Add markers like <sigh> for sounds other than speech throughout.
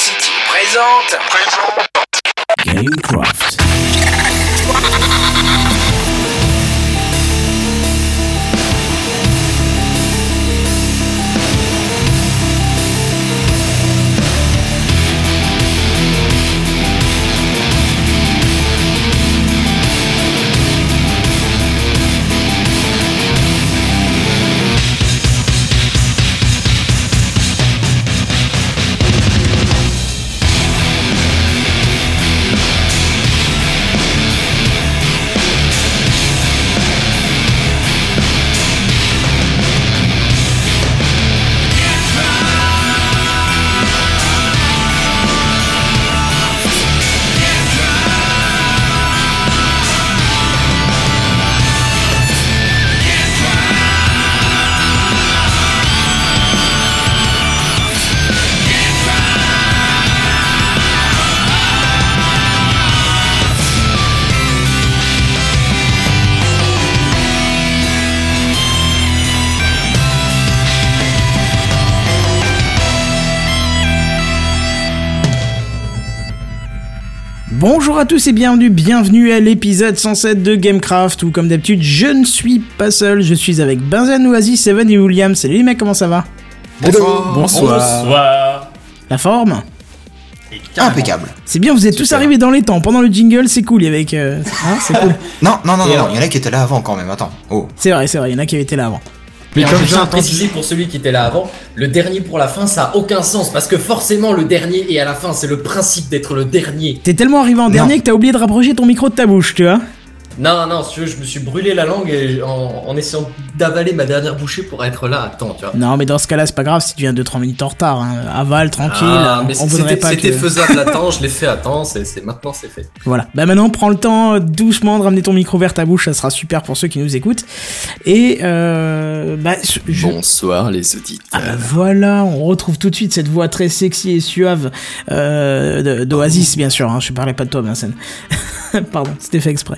City présente. Gamecraft. Tous et bienvenue, bienvenue à l'épisode 107 de Gamecraft où comme d'habitude je ne suis pas seul, je suis avec Benzen, Oasis, Seven et William. Salut les mecs, comment ça va Bonsoir. Bonsoir. La forme Impeccable. C'est bien, vous êtes tous arrivés dans les temps. Pendant le jingle, c'est cool avec... euh, hein, c'est <laughs> cool. Non, non, non, non, non, il y en a qui étaient là avant quand même, attends. Oh. C'est vrai, c'est vrai, il y en a qui avaient été là avant. Mais comme comme j'ai entendu- précisé pour celui qui était là avant, le dernier pour la fin, ça a aucun sens parce que forcément le dernier est à la fin, c'est le principe d'être le dernier. T'es tellement arrivé en dernier que t'as oublié de rapprocher ton micro de ta bouche, tu vois Non, non, si tu veux, je me suis brûlé la langue et en, en essayant d'avaler ma dernière bouchée pour être là. Attends, tu vois. Non, mais dans ce cas-là, c'est pas grave si tu viens 2-3 minutes en retard. Hein. Avale, tranquille. Ah, mais on voudrait c'était pas c'était que... faisable <laughs> à temps, je l'ai fait à temps, c'est maintenant c'est fait. Voilà. Bah maintenant, prends le temps euh, doucement de ramener ton micro vers ta bouche, ça sera super pour ceux qui nous écoutent. Et euh, bah, je... Bonsoir les auditeurs. Ah bah voilà, on retrouve tout de suite cette voix très sexy et suave euh, d'Oasis, bien sûr. Hein. Je parlais pas de toi, Vincent. <laughs> Pardon, c'était fait exprès.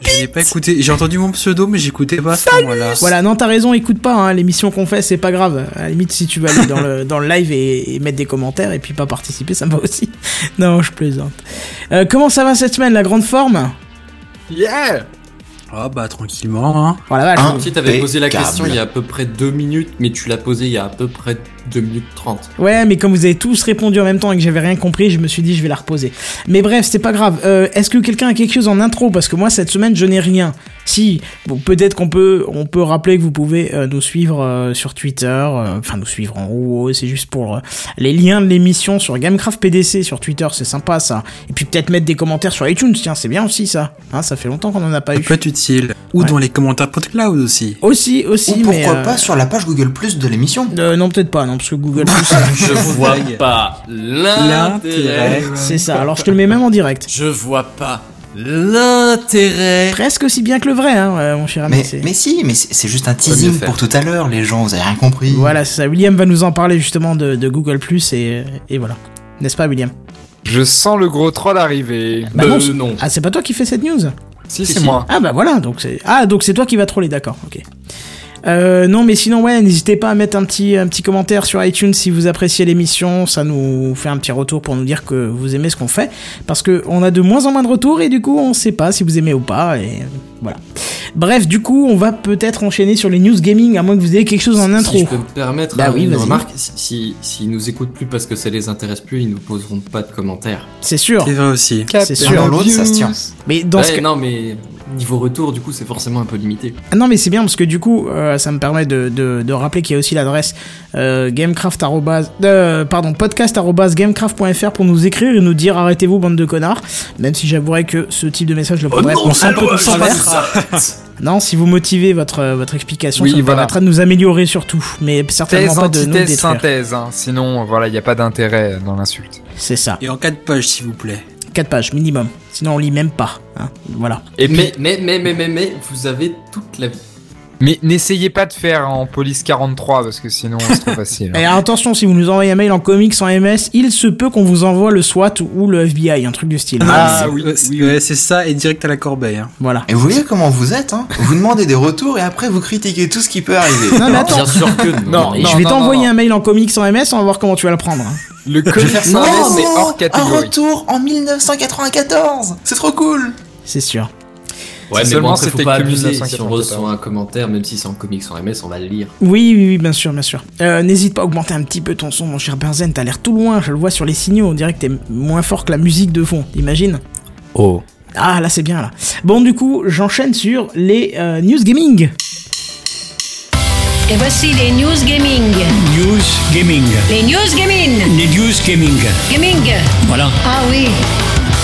Je n'ai pas écouté. J'ai entendu mon pseudo, mais j'écoutais pas ça, voilà. Voilà, non, t'as raison, écoute pas, hein, l'émission qu'on fait, c'est pas grave. À la limite, si tu veux aller dans le, dans le live et, et mettre des commentaires et puis pas participer, ça me va aussi. <laughs> Non, je plaisante. Euh, comment ça va cette semaine, la grande forme? Yeah Ah bah tranquillement, hein. Voilà. Hein Tu t'avais posé la question il y a à peu près deux minutes, mais tu l'as posée il y a à peu près 2 minutes 30. Ouais, mais comme vous avez tous répondu en même temps et que j'avais rien compris, je me suis dit je vais la reposer. Mais bref, c'est pas grave. Euh, Est-ce que quelqu'un a quelque chose en intro? Parce que moi cette semaine je n'ai rien. Si, bon, peut-être qu'on peut, on peut rappeler que vous pouvez euh, nous suivre euh, sur Twitter, euh, enfin nous suivre en haut, c'est juste pour euh, les liens de l'émission sur Gamecraft PDC sur Twitter, c'est sympa ça. Et puis peut-être mettre des commentaires sur iTunes, tiens, c'est bien aussi ça. Hein, ça fait longtemps qu'on en a pas Ça eu. peut être utile. Ou Ouais. dans les commentaires PodCloud aussi. Aussi, aussi, Ou mais pourquoi euh, pas sur la page Google Plus de l'émission euh, non, peut-être pas, non, parce que Google Plus, <laughs> Je vois pas l'intérêt. c'est ça. Alors je te le <laughs> mets même en direct. Je vois pas l'intérêt. Presque aussi bien que le vrai, hein, euh, mon cher ami. mais, si, mais c'est juste un teasing pour tout à l'heure, les gens, vous avez rien compris. Voilà, c'est ça. William va nous en parler justement de, de Google Plus et, et voilà. N'est-ce pas, William? Je sens le gros troll arriver. Bah Euh, non. Ah, c'est pas toi qui fais cette news? Si, Si, c'est si. moi. Ah, bah voilà, donc c'est. Ah, donc c'est toi qui vas troller, d'accord, ok. Euh, non, mais sinon, ouais, n'hésitez pas à mettre un petit, un petit commentaire sur iTunes si vous appréciez l'émission. Ça nous fait un petit retour pour nous dire que vous aimez ce qu'on fait. Parce que on a de moins en moins de retours et du coup, on sait pas si vous aimez ou pas. Et voilà. Bref, du coup, on va peut-être enchaîner sur les news gaming, à moins que vous ayez quelque chose en intro. Si je peux me permettre Bah hein, oui, une remarque, si- si- s'ils nous écoutent plus parce que ça les intéresse plus, ils nous poseront pas de commentaires. C'est sûr. C'est vrai aussi. C'est sûr. dans l'autre, ça se tient. Mais dans ce cas- non, mais niveau retour, du coup, c'est forcément un peu limité. Ah non mais c'est bien parce que du coup euh, ça me permet de, de, de rappeler qu'il y a aussi l'adresse euh, gamecraft euh, pardon podcast arrobase gamecraft.fr pour nous écrire et nous dire arrêtez-vous bande de connards même si j'avouerais que ce type de message je le prendrais pour 100 peu sans verre. non si vous motivez votre euh, votre explication Oui, ça nous voilà. permettra de nous améliorer surtout mais certainement Thèse, pas de nous antithèse, détruire synthèse. hein. Sinon, voilà, il n'y a pas d'intérêt dans l'insulte. c'est ça Et en 4 pages, s'il vous plaît. 4 pages minimum sinon on lit même pas hein. voilà Et Mais, mais, mais, mais, mais, mais, vous avez toute la vie. Mais n'essayez pas de faire en police 43 parce que sinon c'est trop facile. Et attention, si vous nous envoyez un mail en comics, en MS, il se peut qu'on vous envoie le SWAT ou le FBI, un truc du style. Ah, c'est- oui, oui, c'est- oui. ouais, c'est ça, et direct à la corbeille. Hein. Voilà. Et vous voyez comment vous êtes, hein Vous demandez des retours et après vous critiquez tout ce qui peut arriver. Non, mais attends. Bien sûr que non. Non, Et non, je vais t'envoyer un mail en comics, en MS, on va voir comment tu vas le prendre. hein. Le comics sans mais Oh, hors un catégorie. retour en 1994 C'est trop cool C'est sûr. Ouais, mais Seulement bon, c'était abuser. Si on 1994. reçoit un commentaire, même si c'est en comics en MS, on va le lire. Oui, oui, oui, bien sûr, bien sûr. Euh, N'hésite pas à augmenter un petit peu ton son, mon cher Benzen. T'as l'air tout loin, je le vois sur les signaux. On dirait que t'es moins fort que la musique de fond. Imagine Oh. Ah, là, c'est bien, là. Bon, du coup, j'enchaîne sur les euh, news gaming. Et voici les news gaming. News Gaming. Les news gaming. Les News Gaming. Gaming. Voilà. Ah oui.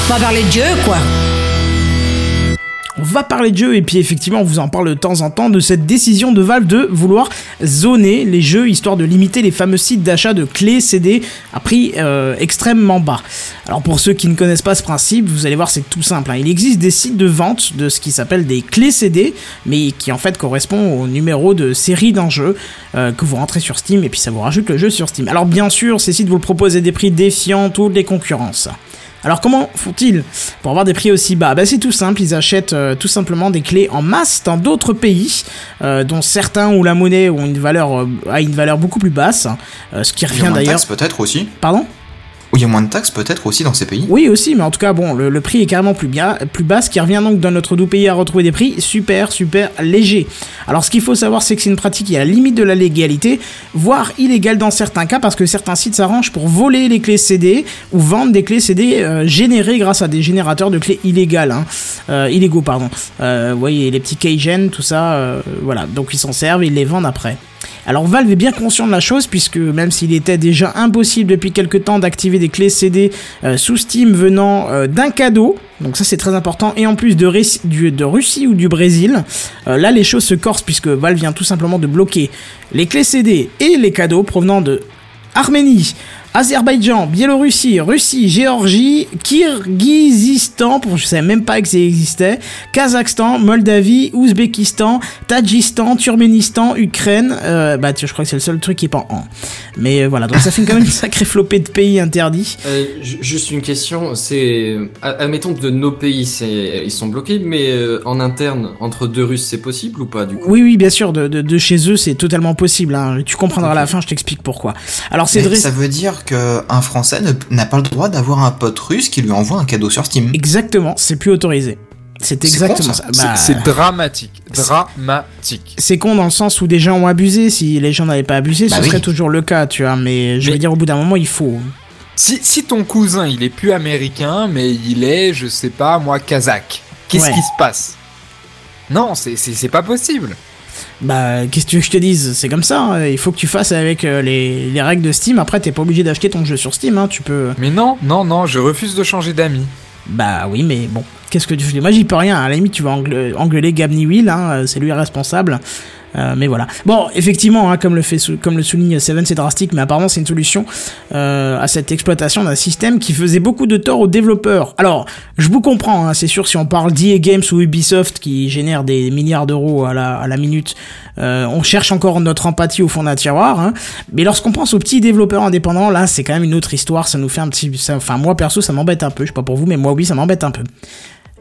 On va parler de Dieu, quoi. Va parler de jeux et puis effectivement on vous en parle de temps en temps de cette décision de Valve de vouloir zoner les jeux histoire de limiter les fameux sites d'achat de clés CD à prix euh, extrêmement bas. Alors pour ceux qui ne connaissent pas ce principe, vous allez voir c'est tout simple. hein. Il existe des sites de vente de ce qui s'appelle des clés CD, mais qui en fait correspond au numéro de série d'un jeu euh, que vous rentrez sur Steam et puis ça vous rajoute le jeu sur Steam. Alors bien sûr ces sites vous proposent des prix défiant toutes les concurrences. Alors comment font-ils pour avoir des prix aussi bas? Bah, C'est tout simple, ils achètent euh, tout simplement des clés en masse dans d'autres pays, euh, dont certains où la monnaie ont une valeur, euh, a une valeur beaucoup plus basse, ce qui revient d'ailleurs... peut-être aussi. Pardon? Ou il y a moins de taxes peut-être aussi dans ces pays Oui aussi, mais en tout cas bon, le, prix est carrément plus, plus bas, ce qui revient donc dans notre doux pays à retrouver des prix super super légers. Alors ce qu'il faut savoir c'est que c'est une pratique qui est à la limite de la légalité, voire illégale dans certains cas, parce que certains sites s'arrangent pour voler les clés CD ou vendre des clés CD euh, générées grâce à des générateurs de clés illégales, hein. Euh, illégaux pardon. Euh, vous voyez les petits keygen, tout ça, voilà, donc ils s'en servent ils les vendent après. Alors Valve est bien conscient de la chose puisque même s'il était déjà impossible depuis quelques temps d'activer des clés CD euh, sous Steam venant euh, d'un cadeau, donc ça c'est très important, et en plus de, Russie ou du Brésil, euh, là les choses se corsent puisque Valve vient tout simplement de bloquer les clés CD et les cadeaux provenant de Arménie, Azerbaïdjan, Biélorussie, Russie, Géorgie, Kirghizistan, pour je savais même pas que ça existait, Kazakhstan, Moldavie, Ouzbékistan, Tadjistan, Turkménistan, Ukraine. Euh, bah tiens, je crois que c'est le seul truc qui est pas en. Mais euh, voilà, donc ça fait quand même une sacrée flopée de pays interdits. Euh, ju- juste une question, c'est admettons que de nos pays ils sont bloqués, mais euh, en interne entre deux Russes c'est possible ou pas du coup? Oui, oui, bien sûr, de, de, de chez eux, c'est totalement possible. Hein. Tu comprendras à la fin, je t'explique pourquoi. Alors c'est ça veut dire qu'un Français n'a pas le droit d'avoir un pote russe qui lui envoie un cadeau sur Steam. Exactement, c'est plus autorisé. C'est exactement con, ça. ça. Bah, C'est dramatique. Dramatique. c'est con dans le sens où des gens ont abusé. Si les gens n'avaient pas abusé, Bah ce oui. serait toujours le cas, tu vois. Mais je veux Mais- dire, au bout d'un moment, il faut. Si, si ton cousin, il est plus américain, mais il est, je sais pas, moi, kazakh, qu'est-ce Ouais. qui se passe? Non, c'est- c'est c'est pas possible. Bah, qu'est-ce que tu veux que je te dise? C'est comme ça. hein. Il faut que tu fasses avec euh, les, les règles de Steam. Après, t'es pas obligé d'acheter ton jeu sur Steam. Hein. Tu peux. Mais non, non, non, je refuse de changer d'amis. Bah oui, mais bon. Qu'est-ce que tu fais? Moi, j'y peux rien. À la limite, tu vas engue- engueuler Gabney Will. Hein. C'est lui le responsable. Euh, mais voilà. Bon, effectivement, hein, comme, le fait, comme le souligne Seven, c'est drastique, mais apparemment c'est une solution euh, à cette exploitation d'un système qui faisait beaucoup de tort aux développeurs. Alors, je vous comprends, hein, c'est sûr, si on parle d'EA Games ou Ubisoft qui génèrent des milliards d'euros à la, minute, euh, on cherche encore notre empathie au fond d'un tiroir. Hein, mais lorsqu'on pense aux petits développeurs indépendants, là, c'est quand même une autre histoire. Ça nous fait un petit, enfin moi perso, ça m'embête un peu. Je sais pas pour vous, mais moi oui, ça m'embête un peu.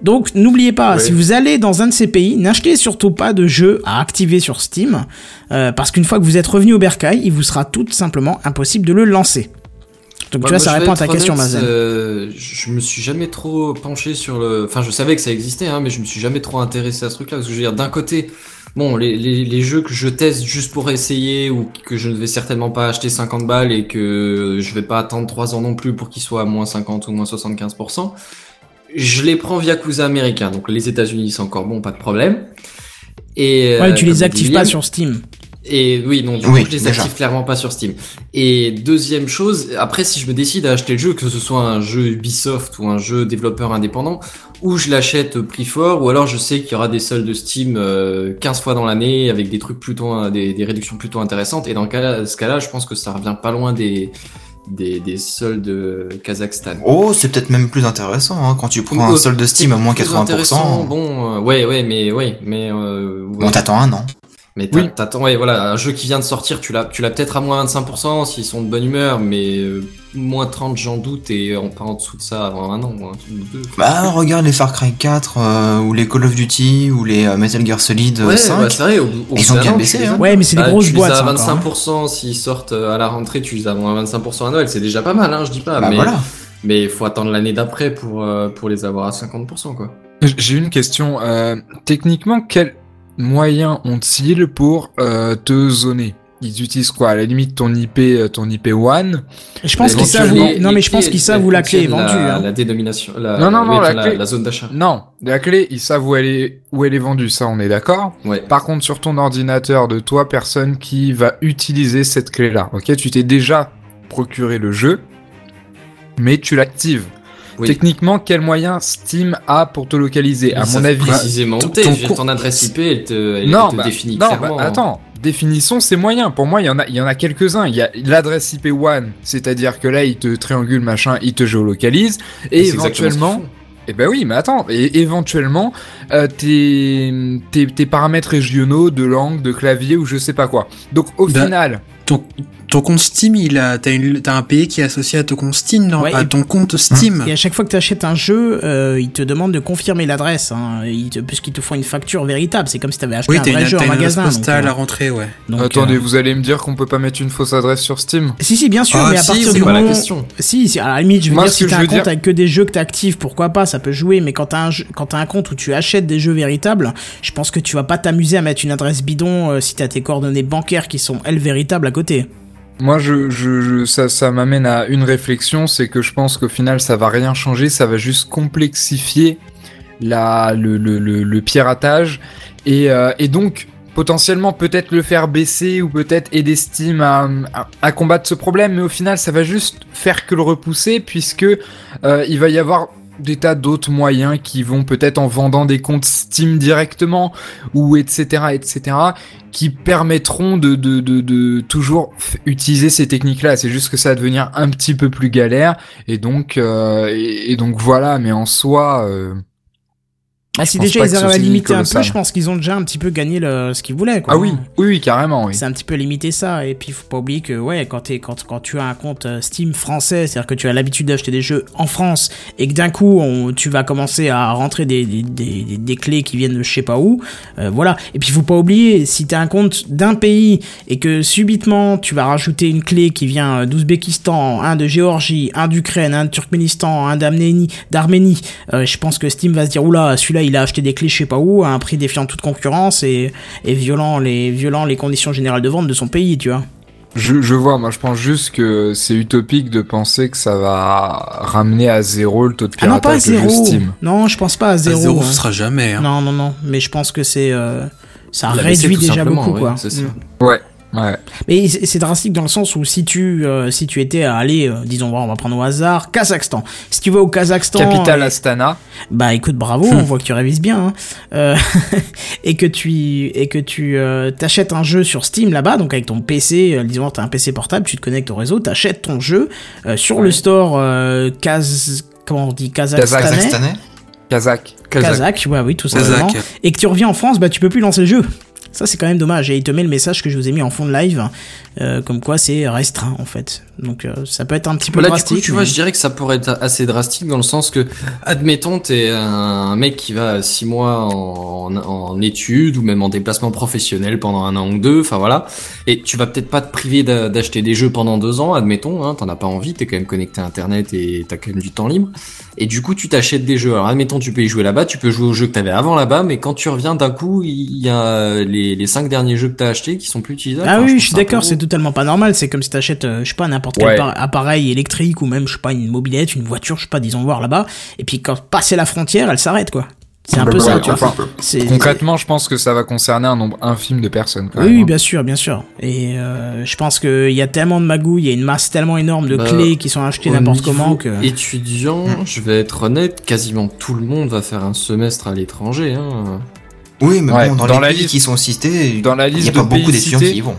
Donc n'oubliez pas, si vous allez dans un de ces pays, n'achetez surtout pas de jeux à activer sur Steam, euh, parce qu'une fois que vous êtes revenu au bercail, il vous sera tout simplement impossible de le lancer. Donc Bah, tu vois, ça répond à ta question, Mazen. euh, je me suis jamais trop penché sur le. Enfin, je savais que ça existait, hein, mais je me suis jamais trop intéressé à ce truc-là. Parce que je veux dire, d'un côté, bon, les, les, les jeux que je teste juste pour essayer ou que je ne vais certainement pas acheter 50 balles et que je vais pas attendre 3 ans non plus pour qu'ils soient à moins 50 ou moins 75%, je les prends via cousin américain. Donc les États-Unis, c'est encore bon, pas de problème. Et, Ouais, euh, tu comme les actives pas sur Steam. et oui, non, du Oui, coup, je les déjà. active clairement pas sur Steam. Et deuxième chose, après, si je me décide à acheter le jeu, que ce soit un jeu Ubisoft ou un jeu développeur indépendant, ou je l'achète prix fort, ou alors je sais qu'il y aura des soldes de Steam euh, 15 fois dans l'année avec des trucs plutôt, euh, des, des réductions plutôt intéressantes. Et dans le cas ce cas-là, je pense que ça revient pas loin des, des, des soldes de Kazakhstan. Oh, c'est peut-être même plus intéressant hein, quand tu prends un Euh, solde de Steam à moins Plus intéressant, 80%. Bon, euh, ouais, ouais, mais ouais, mais euh, ouais. On t'attend un an. Mais Oui. t'attends, ouais, voilà, un jeu qui vient de sortir, tu l'as, tu l'as peut-être à moins 25% s'ils sont de bonne humeur, mais euh, moins 30 j'en doute et en, pas en dessous de ça avant un an, ou un truc ou deux. Bah, regarde les Far Cry 4, euh, ou les Call of Duty, ou les euh, Metal Gear Solid Ouais, 5. bah, c'est vrai, au, au Ils ont bien baissé, tu hein. Ouais, mais c'est des Bah, grosses tu boîtes. les as à ça, encore, hein. 25% s'ils sortent à la rentrée, tu les as à moins 25% à Noël, c'est déjà pas mal, hein, je dis pas, bah mais voilà. mais il faut attendre l'année d'après pour euh, pour les avoir à 50% quoi. J'ai une question. Euh, techniquement, quels moyens ont-ils pour euh, te zoner? Ils utilisent quoi? À la limite, ton IP, euh, ton IP one Je pense qu'ils savent où... Non, mais je pense qu'ils savent où la clé est vendue. La, hein. la dénomination, la, Non, non, non, oui, la la, clé- la zone d'achat. Non, la clé, ils savent où elle est, où elle est vendue. Ça, on est d'accord. Ouais. Par contre, sur ton ordinateur de toi, personne qui va utiliser cette clé-là. Ok, tu t'es déjà procuré le jeu, mais tu l'actives. Oui. Techniquement, quel moyen Steam a pour te localiser? À mon avis, précisément ton- adresse IP, elle te, elle non, te bah, définit non, clairement. bah, attends. Définissons ces moyens. Pour moi, il y en a, il y en a quelques-uns. Il y a l'adresse IP one, c'est-à-dire que là, il te triangule machin, il te géolocalise, et éventuellement. Eh ben oui, mais attends, et éventuellement, euh, tes, tes, tes paramètres régionaux de langue, de clavier ou je sais pas quoi. Donc au final, Ton, ton compte Steam, il a, t'as, une- t'as un pays qui est associé à ton compte Steam, non? Ouais, À et- ton compte Steam. Et à chaque fois que tu achètes un jeu, euh, ils te demandent de confirmer l'adresse, hein, puisqu'ils te font une facture véritable. C'est comme si tu avais acheté Oui, un t'as vrai une, jeu t'as en une adresse magasin. donc, postale euh, à rentrer, ouais. donc, attendez, euh, vous allez me dire qu'on peut pas mettre une fausse adresse sur Steam? Si, si, bien sûr, Ah, mais à si, partir c'est du pas la moment. question. Si, si, à la limite, je veux Moi, dire, si t'as un compte dire- avec que des jeux que t'actives, pourquoi pas, ça peut jouer, mais quand t'as un, jeu- quand t'as un compte où tu achètes des jeux véritables, je pense que tu vas pas t'amuser à mettre une adresse bidon euh, si t'as tes coordonnées bancaires qui sont, elles, véritables à côté. Moi, je, je, ça, m'amène à une réflexion, c'est que je pense qu'au final, ça va rien changer, ça va juste complexifier le, piratage. Et, euh, et donc potentiellement peut-être le faire baisser ou peut-être aider Steam à combattre ce problème, mais au final, ça va juste faire que le repousser puisque euh, il va y avoir des d'autres moyens qui vont peut-être en vendant des comptes Steam directement ou etc etc qui permettront de, de, de, de toujours utiliser ces techniques-là. C'est juste que ça va devenir un petit peu plus galère. Et donc, euh, donc voilà, mais en soi... euh, Ah, si déjà ils arrivent à limiter un peu, je pense qu'ils ont déjà un petit peu gagné le, ce qu'ils voulaient. Quoi. Ah oui, oui, oui, carrément, oui. C'est un petit peu limité ça. Et puis, faut pas oublier que, ouais, quand, t'es, quand, quand tu as un compte euh, Steam français, c'est-à-dire que tu as l'habitude d'acheter des jeux en France et que d'un coup, on, tu vas commencer à rentrer des, des, des, des- clés qui viennent de je sais pas où, euh, voilà. Et puis, faut pas oublier, si tu as un compte d'un pays et que subitement, tu vas rajouter une clé qui vient euh, d'Ouzbékistan, un de Géorgie, un d'Ukraine, un de Turkménistan, un d'Arménie, d'Arménie, euh, je pense que Steam va se dire, oula, celui-là, il a acheté des clés je sais pas où, à un prix défiant toute concurrence et, et violant les, violant les conditions générales de vente de son pays, tu vois. Je, je vois, moi je pense juste que c'est utopique de penser que ça va ramener à zéro le taux de Ah non, pas à piratage de zéro. Steam. Non, je pense pas à À zéro. zéro, hein. ce sera jamais. Hein. Non, non, non. Mais je pense que c'est, euh, ça réduit déjà beaucoup, ouais, quoi. c'est ça. Mm. Ouais, ouais. Mais c'est drastique dans le sens où si tu, euh, si tu étais à aller, euh, disons, on va prendre au hasard, Kazakhstan. Si tu vas au Kazakhstan. Capitale et- Astana. Bah écoute, bravo, on voit que tu révises bien. hein. Euh, <laughs> et que tu et que tu t'achètes un jeu sur Steam là-bas, donc avec ton PC, disons t'as un PC portable, tu te connectes au réseau, t'achètes ton jeu sur le store Kaz comment on dit kazakhstanais, Kazakhstanais Kazakh. Kazakh, ouais oui tout simplement, Kazakh. et que tu reviens en France, bah tu peux plus lancer le jeu. Ça c'est quand même dommage et il te met le message que je vous ai mis en fond de live, euh, comme quoi c'est restreint en fait. Donc euh, ça peut être un petit peu Là, du drastique. coup, tu mais- vois, je dirais que ça pourrait être assez drastique dans le sens que, admettons, t'es un mec qui va six mois en, en études ou même en déplacement professionnel pendant un an ou deux, enfin voilà, et tu vas peut-être pas te priver d'a- d'acheter des jeux pendant deux ans, admettons, hein, t'en as pas envie, t'es quand même connecté à Internet et t'as quand même du temps libre, et du coup, tu t'achètes des jeux. Alors, admettons, tu peux y jouer là-bas, tu peux jouer aux jeux que t'avais avant là-bas, mais quand tu reviens d'un coup, il y a les, les cinq derniers jeux que t'as achetés qui sont plus utilisables. Ah Enfin, oui, je suis d'accord, c'est totalement pas normal. C'est comme si t'achètes, euh, je sais pas, n'importe quel Ouais. par- appareil électrique ou même, je sais pas, une mobilette, une voiture, je sais pas, disons voir là-bas. Et puis quand passer la frontière, elle s'arrête quoi. C'est un peu ça, ouais, tu vois. enfin, C'est- Concrètement, je pense que ça va concerner un nombre infime de personnes. Quand Oui, même, oui, hein. bien sûr, bien sûr. Et euh, je pense qu'il y a tellement de magouilles, il y a une masse tellement énorme de Bah, clés qui sont achetées n'importe comment que. Étudiant, je vais être honnête, quasiment tout le monde va faire un semestre à l'étranger. Hein. Oui, mais Ouais, bon, dans, dans les la pays liste- qui sont cités, Dans la il n'y liste a pas de beaucoup d'étudiants qui y vont.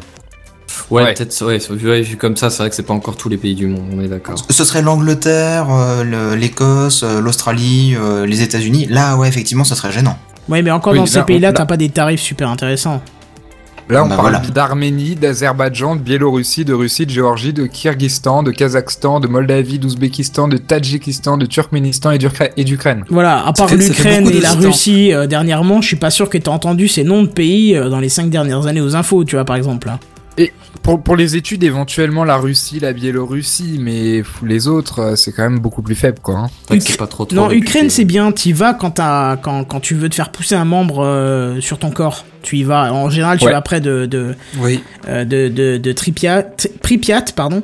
Ouais, Ouais. peut-être, ouais, ouais, vu comme ça, c'est vrai que c'est pas encore tous les pays du monde, on est d'accord. Ce serait l'Angleterre, euh, le- l'Écosse, euh, l'Australie, euh, les États-Unis. Là, ouais, effectivement, ça serait gênant. Ouais, mais encore Oui, dans ces là, pays-là, là- t'as pas des tarifs super intéressants. Là, on Bah parle voilà. d'Arménie, d'Azerbaïdjan, de Biélorussie, de Russie, de Géorgie, de Kyrgyzstan, de Kazakhstan, de Moldavie, d'Ouzbékistan, de Tadjikistan, de Turkménistan et d'Ukra- et d'Ukraine. Voilà, à part l'Ukraine et la. Russie euh, dernièrement, je suis pas sûr que t'as entendu ces noms de pays euh, dans les cinq dernières années aux infos, tu vois, par exemple. hein. Pour, pour les études, éventuellement la Russie, la Biélorussie, mais les autres, euh, c'est quand même beaucoup plus faible, quoi. hein. Pas trop trop Non, réputé. Ukraine, c'est bien. T'y vas quand, t'as- quand, quand tu veux te faire pousser un membre euh, sur ton corps. Tu y vas. En général, tu Ouais. vas près de, de, Oui. euh, de, de, de Pripyat, pardon.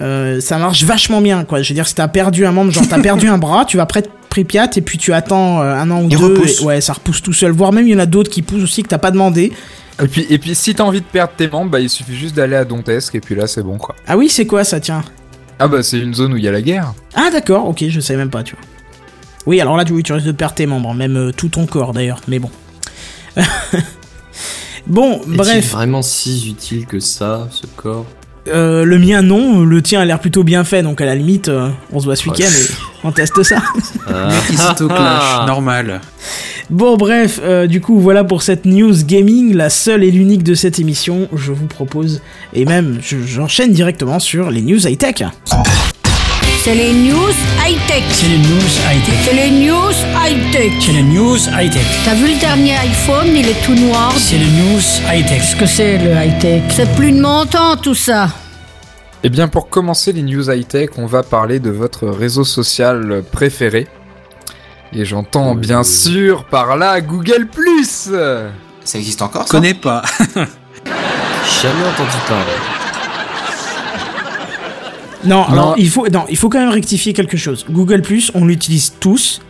Euh, ça marche vachement bien, quoi. Je veux dire, si t'as perdu un membre, genre t'as perdu un bras, tu vas près de Pripyat et puis tu attends un an ou Il deux. repousse. et- ouais, ça repousse tout seul. Voire même, il y en a d'autres qui poussent aussi que t'as pas demandé. Et puis, et puis si t'as envie de perdre tes membres, bah, il suffit juste d'aller à Donetsk, et puis là, c'est bon, quoi. Ah oui, c'est quoi ça, tiens? Ah bah, c'est une zone où il y a la guerre. Ah d'accord, ok, je savais même pas, tu vois. Oui, alors là, tu, tu risques de perdre tes membres, même euh, tout ton corps d'ailleurs, mais bon. <laughs> bon, bref, vraiment si utile que ça, ce corps? Euh, le mien non, le tien a l'air plutôt bien fait, donc à la limite, euh, on se voit ce week-end et on teste ça. <laughs> Ah. Mec, il s'auto-clash. Normal. Bon, bref, euh, du coup, voilà pour cette news gaming, la seule et l'unique de cette émission. Je vous propose, et même, je- j'enchaîne directement sur les news high-tech. C'est les news high-tech. C'est les news high-tech. C'est les news high-tech. C'est les news high-tech. T'as vu le dernier iPhone, il est tout noir. C'est les news high-tech. Qu'est-ce que c'est le high-tech? C'est plus de mon temps tout ça. Eh bien, pour commencer les news high-tech, on va parler de votre réseau social préféré. Et j'entends bien sûr par là Google+. Ça existe encore, ça? Connais pas. <laughs> Jamais entendu parler. Non, Non. alors, il faut, non, il faut quand même rectifier quelque chose. Google+, on l'utilise tous,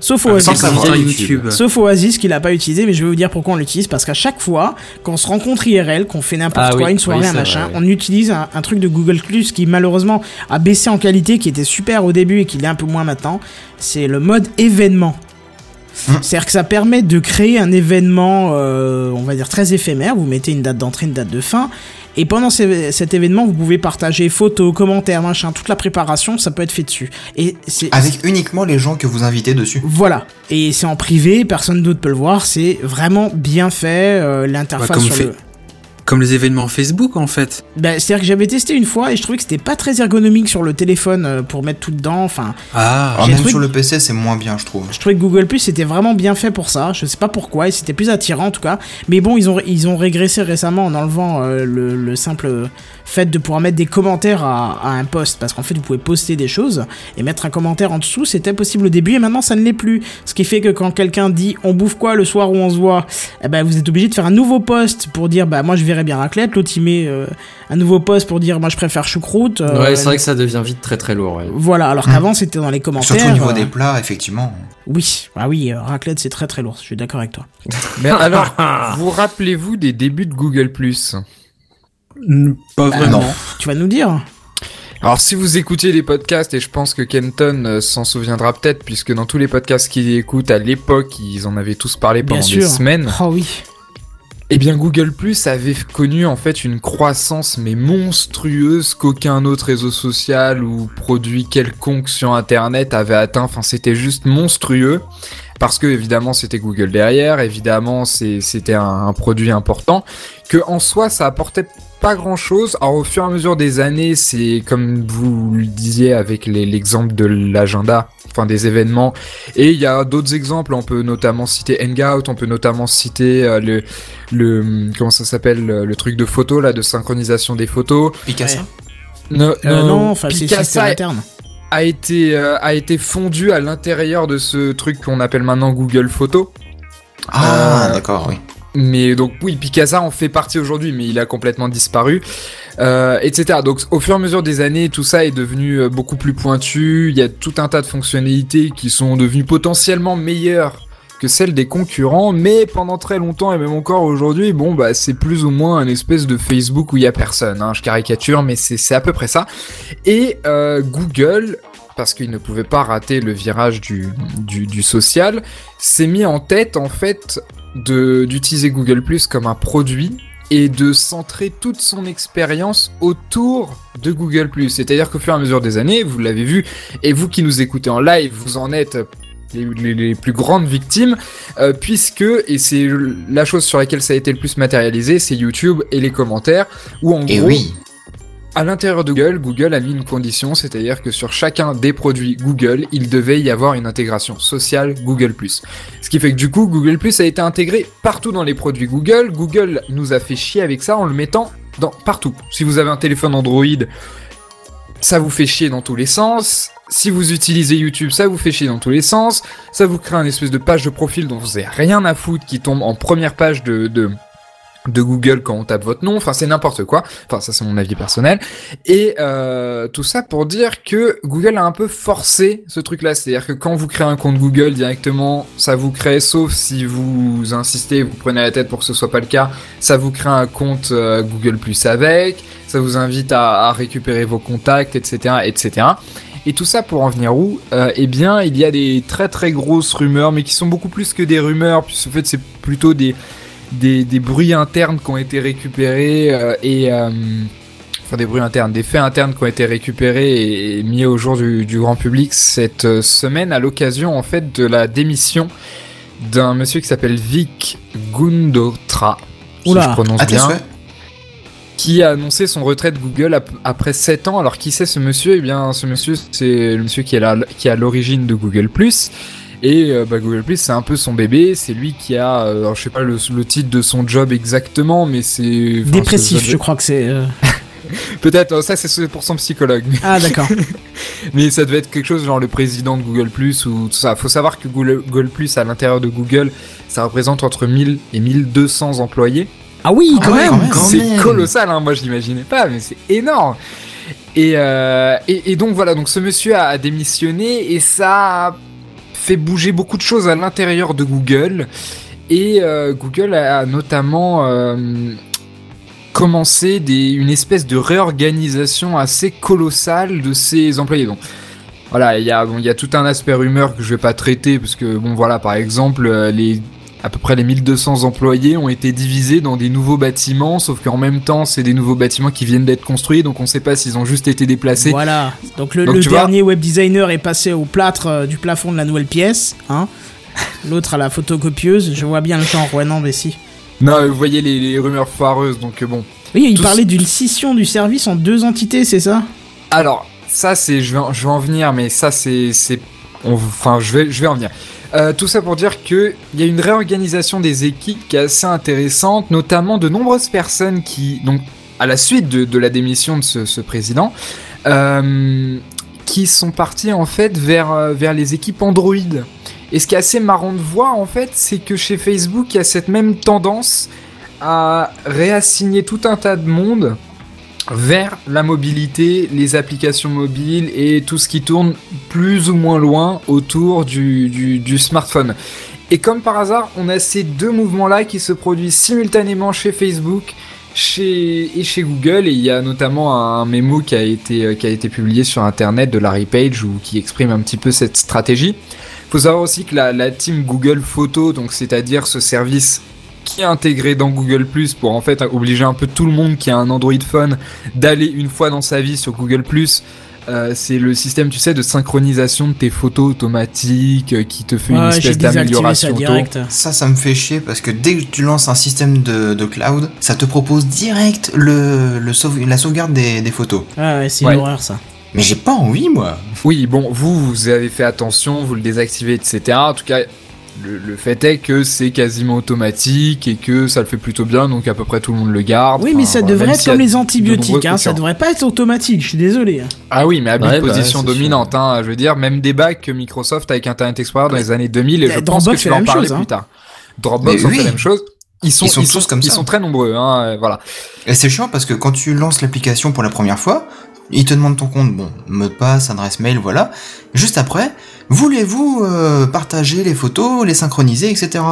sauf Ah, Oasis. YouTube. YouTube. Sauf Oasis qui l'a pas utilisé, mais je vais vous dire pourquoi on l'utilise. Parce qu'à chaque fois qu'on se rencontre IRL, qu'on fait n'importe Ah quoi, oui, une soirée, oui, un machin, vrai, oui. on utilise un, un truc de Google Plus qui malheureusement a baissé en qualité, qui était super au début et qui l'est un peu moins maintenant. C'est le mode événement. Hum. C'est-à-dire que ça permet de créer un événement, euh, on va dire très éphémère. Vous mettez une date d'entrée, une date de fin. Et pendant ce- cet événement, vous pouvez partager photos, commentaires, machin, toute la préparation, ça peut être fait dessus. Et c'est Avec uniquement les gens que vous invitez dessus. voilà. Et c'est en privé, personne d'autre peut le voir. C'est vraiment bien fait. euh, L'interface Ouais, comme sur fait- le. Comme les événements Facebook, en fait. Bah, C'est-à-dire que j'avais testé une fois et je trouvais que c'était pas très ergonomique sur le téléphone euh, pour mettre tout dedans. Enfin, Ah. Ah, même trouvé sur le PC, c'est moins bien, je trouve. je trouvais que Google Plus c'était vraiment bien fait pour ça. Je sais pas pourquoi et c'était plus attirant en tout cas. Mais bon, ils ont ils ont régressé récemment en enlevant euh, le, le simple fait de pouvoir mettre des commentaires à, à un post parce qu'en fait vous pouvez poster des choses et mettre un commentaire en dessous. C'était possible au début et maintenant ça ne l'est plus. Ce qui fait que quand quelqu'un dit on bouffe quoi le soir où on se voit, eh ben vous êtes obligé de faire un nouveau post pour dire bah moi je verrais bien raclette. L'autre il met euh, un nouveau post pour dire moi je préfère choucroute. euh, ouais, c'est vrai que ça devient vite très très lourd. Ouais. Voilà, alors qu'avant c'était dans les commentaires. Surtout au niveau euh, des plats, effectivement. Oui, ah oui, euh, raclette c'est très très lourd, je suis d'accord avec toi. Mais alors, <laughs> vous rappelez-vous des débuts de Google+. Pas Ah, vraiment. non. Tu vas nous dire Alors si vous écoutez les podcasts, et je pense que Kenton euh, s'en souviendra peut-être, puisque dans tous les podcasts qu'il écoute à l'époque, ils en avaient tous parlé Bien pendant sûr. des semaines, Oh oui. eh bien Google Plus avait connu en fait une croissance mais monstrueuse qu'aucun autre réseau social ou produit quelconque sur Internet avait atteint. Enfin c'était juste monstrueux. Parce que évidemment c'était Google derrière, évidemment c'était un, un produit important, que en soi ça apportait pas grand chose. Alors au fur et à mesure des années, c'est comme vous le disiez avec l'exemple de l'agenda, enfin des événements. Et il y a d'autres exemples, on peut notamment citer Hangout, on peut notamment citer euh, le, le comment ça s'appelle le, le truc de photo là, de synchronisation des photos. Picasa No- Euh, no, non, enfin système interne. a été euh, a été fondu à l'intérieur de ce truc qu'on appelle maintenant Google Photos. Ah, Euh, d'accord, oui. Mais donc oui, Picasa en fait partie aujourd'hui, mais il a complètement disparu, euh, etc. Donc au fur et à mesure des années, tout ça est devenu euh, beaucoup plus pointu. Il y a tout un tas de fonctionnalités qui sont devenues potentiellement meilleures que celles des concurrents, mais pendant très longtemps et même encore aujourd'hui, bon bah c'est plus ou moins un espèce de Facebook où il y a personne. Hein, je caricature, mais c'est à peu près ça. Et euh, Google, parce qu'il ne pouvait pas rater le virage du, social, s'est mis en tête en fait d'utiliser Google Plus comme un produit et de centrer toute son expérience autour de Google Plus. C'est-à-dire qu'au fur et à mesure des années, vous l'avez vu, et vous qui nous écoutez en live, vous en êtes les, les- les plus grandes victimes, euh, puisque, et c'est la chose sur laquelle ça a été le plus matérialisé, c'est YouTube et les commentaires, où en Et gros, oui. À l'intérieur de Google, Google a mis une condition, c'est-à-dire que sur chacun des produits Google, il devait y avoir une intégration sociale Google+. Ce qui fait que du coup, Google+, a été intégré partout dans les produits Google. Google nous a fait chier avec ça en le mettant dans partout. Si vous avez un téléphone Android, ça vous fait chier dans tous les sens. Si vous utilisez YouTube, ça vous fait chier dans tous les sens. Ça vous crée une espèce de page de profil dont vous avez rien à foutre qui tombe en première page de, de Google quand on tape votre nom. Enfin, c'est n'importe quoi. Enfin, ça c'est mon avis personnel. Et euh, tout ça pour dire que Google a un peu forcé ce truc-là. C'est-à-dire que quand vous créez un compte Google directement, ça vous crée, sauf si vous insistez, vous prenez la tête pour que ce soit pas le cas, ça vous crée un compte euh, Google Plus avec. Ça vous invite à, récupérer vos contacts, etc., etc. Et tout ça pour en venir où Euh, Eh bien, il y a des très très grosses rumeurs, mais qui sont beaucoup plus que des rumeurs, puisque en fait c'est plutôt des, des, des bruits internes qui ont été récupérés euh, et euh, enfin des bruits internes, des faits internes qui ont été récupérés et, et mis au jour du, du grand public cette euh, semaine à l'occasion en fait de la démission d'un monsieur qui s'appelle Vic Gundotra, si Oula. je prononce À bien qui a annoncé son retrait de Google ap- après 7 ans. Alors qui c'est ce monsieur? Eh bien ce monsieur c'est le monsieur qui est, là, qui est à l'origine de Google ⁇ et euh, bah, Google Plus, c'est un peu son bébé. C'est lui qui a, euh, alors, je sais pas le, le titre de son job exactement, mais c'est Dépressif, je crois que c'est. euh. <laughs> Peut-être, euh, ça c'est pour son psychologue. mais- Ah, d'accord. <laughs> Mais ça devait être quelque chose genre le président de Google Plus ou tout ça. Faut savoir que Google, Plus à l'intérieur de Google, ça représente entre 1000 et 1200 employés. Ah oui, Ah quand ouais, même. C'est colossal, hein, moi je l'imaginais pas, mais c'est énorme. Et, euh, et, et donc voilà, donc ce monsieur a, a démissionné et ça a fait bouger beaucoup de choses à l'intérieur de Google. Et euh, Google a, notamment euh, commencé des, une espèce de réorganisation assez colossale de ses employés. Donc voilà, il y a y a tout un aspect rumeur que je vais pas traiter parce que bon voilà, par exemple euh, les à peu près les 1200 employés ont été divisés dans des nouveaux bâtiments, sauf qu'en même temps, c'est des nouveaux bâtiments qui viennent d'être construits, donc on sait pas s'ils ont juste été déplacés. Voilà. Donc le, Donc, le tu vois- dernier web designer est passé au plâtre euh, du plafond de la nouvelle pièce, hein. L'autre à la photocopieuse. Je vois bien le genre. Ouais, non, mais si. Non, vous voyez les, les rumeurs foireuses, donc euh, bon. Oui, il Tous- parlait d'une scission du service en deux entités, c'est ça? Alors, ça, c'est, je vais, en- je vais en venir, mais ça, c'est, enfin, je vais, je vais en venir. Euh, tout ça pour dire que il y a une réorganisation des équipes qui est assez intéressante, notamment de nombreuses personnes qui, donc, à la suite de, la démission de ce, président, euh, qui sont partis en fait vers, euh, vers les équipes Android. Et ce qui est assez marrant de voir en fait, c'est que chez Facebook, il y a cette même tendance à réassigner tout un tas de monde vers la mobilité, les applications mobiles et tout ce qui tourne plus ou moins loin autour du, smartphone. Et comme par hasard, on a ces deux mouvements-là qui se produisent simultanément chez Facebook chez, et chez Google. Et il y a notamment un mémo qui a été, euh, qui a été publié sur Internet de Larry Page ou qui exprime un petit peu cette stratégie. Faut savoir aussi que la, la team Google Photo, donc c'est-à-dire ce service qui est intégré dans Google Plus pour en fait obliger un peu tout le monde qui a un Android phone d'aller une fois dans sa vie sur Google Plus. Euh, c'est le système, tu sais, de synchronisation de tes photos automatiques euh, qui te fait une Ouais, espèce ça d'amélioration. auto. direct. Ça, ça me fait chier parce que dès que tu lances un système de, de cloud, ça te propose direct le, le sauve- la sauvegarde des, des photos. Ah ouais, c'est Ouais. une horreur ça. Mais j'ai pas envie, moi. Oui, bon, vous, vous avez fait attention, vous le désactivez, etc. En tout cas, le, le fait est que c'est quasiment automatique et que ça le fait plutôt bien, donc à peu près tout le monde le garde. Oui, mais Enfin, ça voilà, devrait être comme les de antibiotiques, nombreux hein, ça devrait pas être automatique, je suis désolé. hein. Ah oui, mais à Ouais, bah, position dominante, hein, je veux dire, même des bacs que Microsoft avec Internet Explorer dans les années 2000, et je Dropbox pense que tu la vas en même parler chose, hein. plus tard. Dropbox oui. fait la même chose. Ils sont, Ils sont tous comme ils ça. sont très nombreux, hein, voilà. Et c'est chiant parce que quand tu lances l'application pour la première fois, il te demande ton compte, bon, mot de passe, adresse mail, voilà. Juste après, voulez-vous euh, partager les photos, les synchroniser, etc.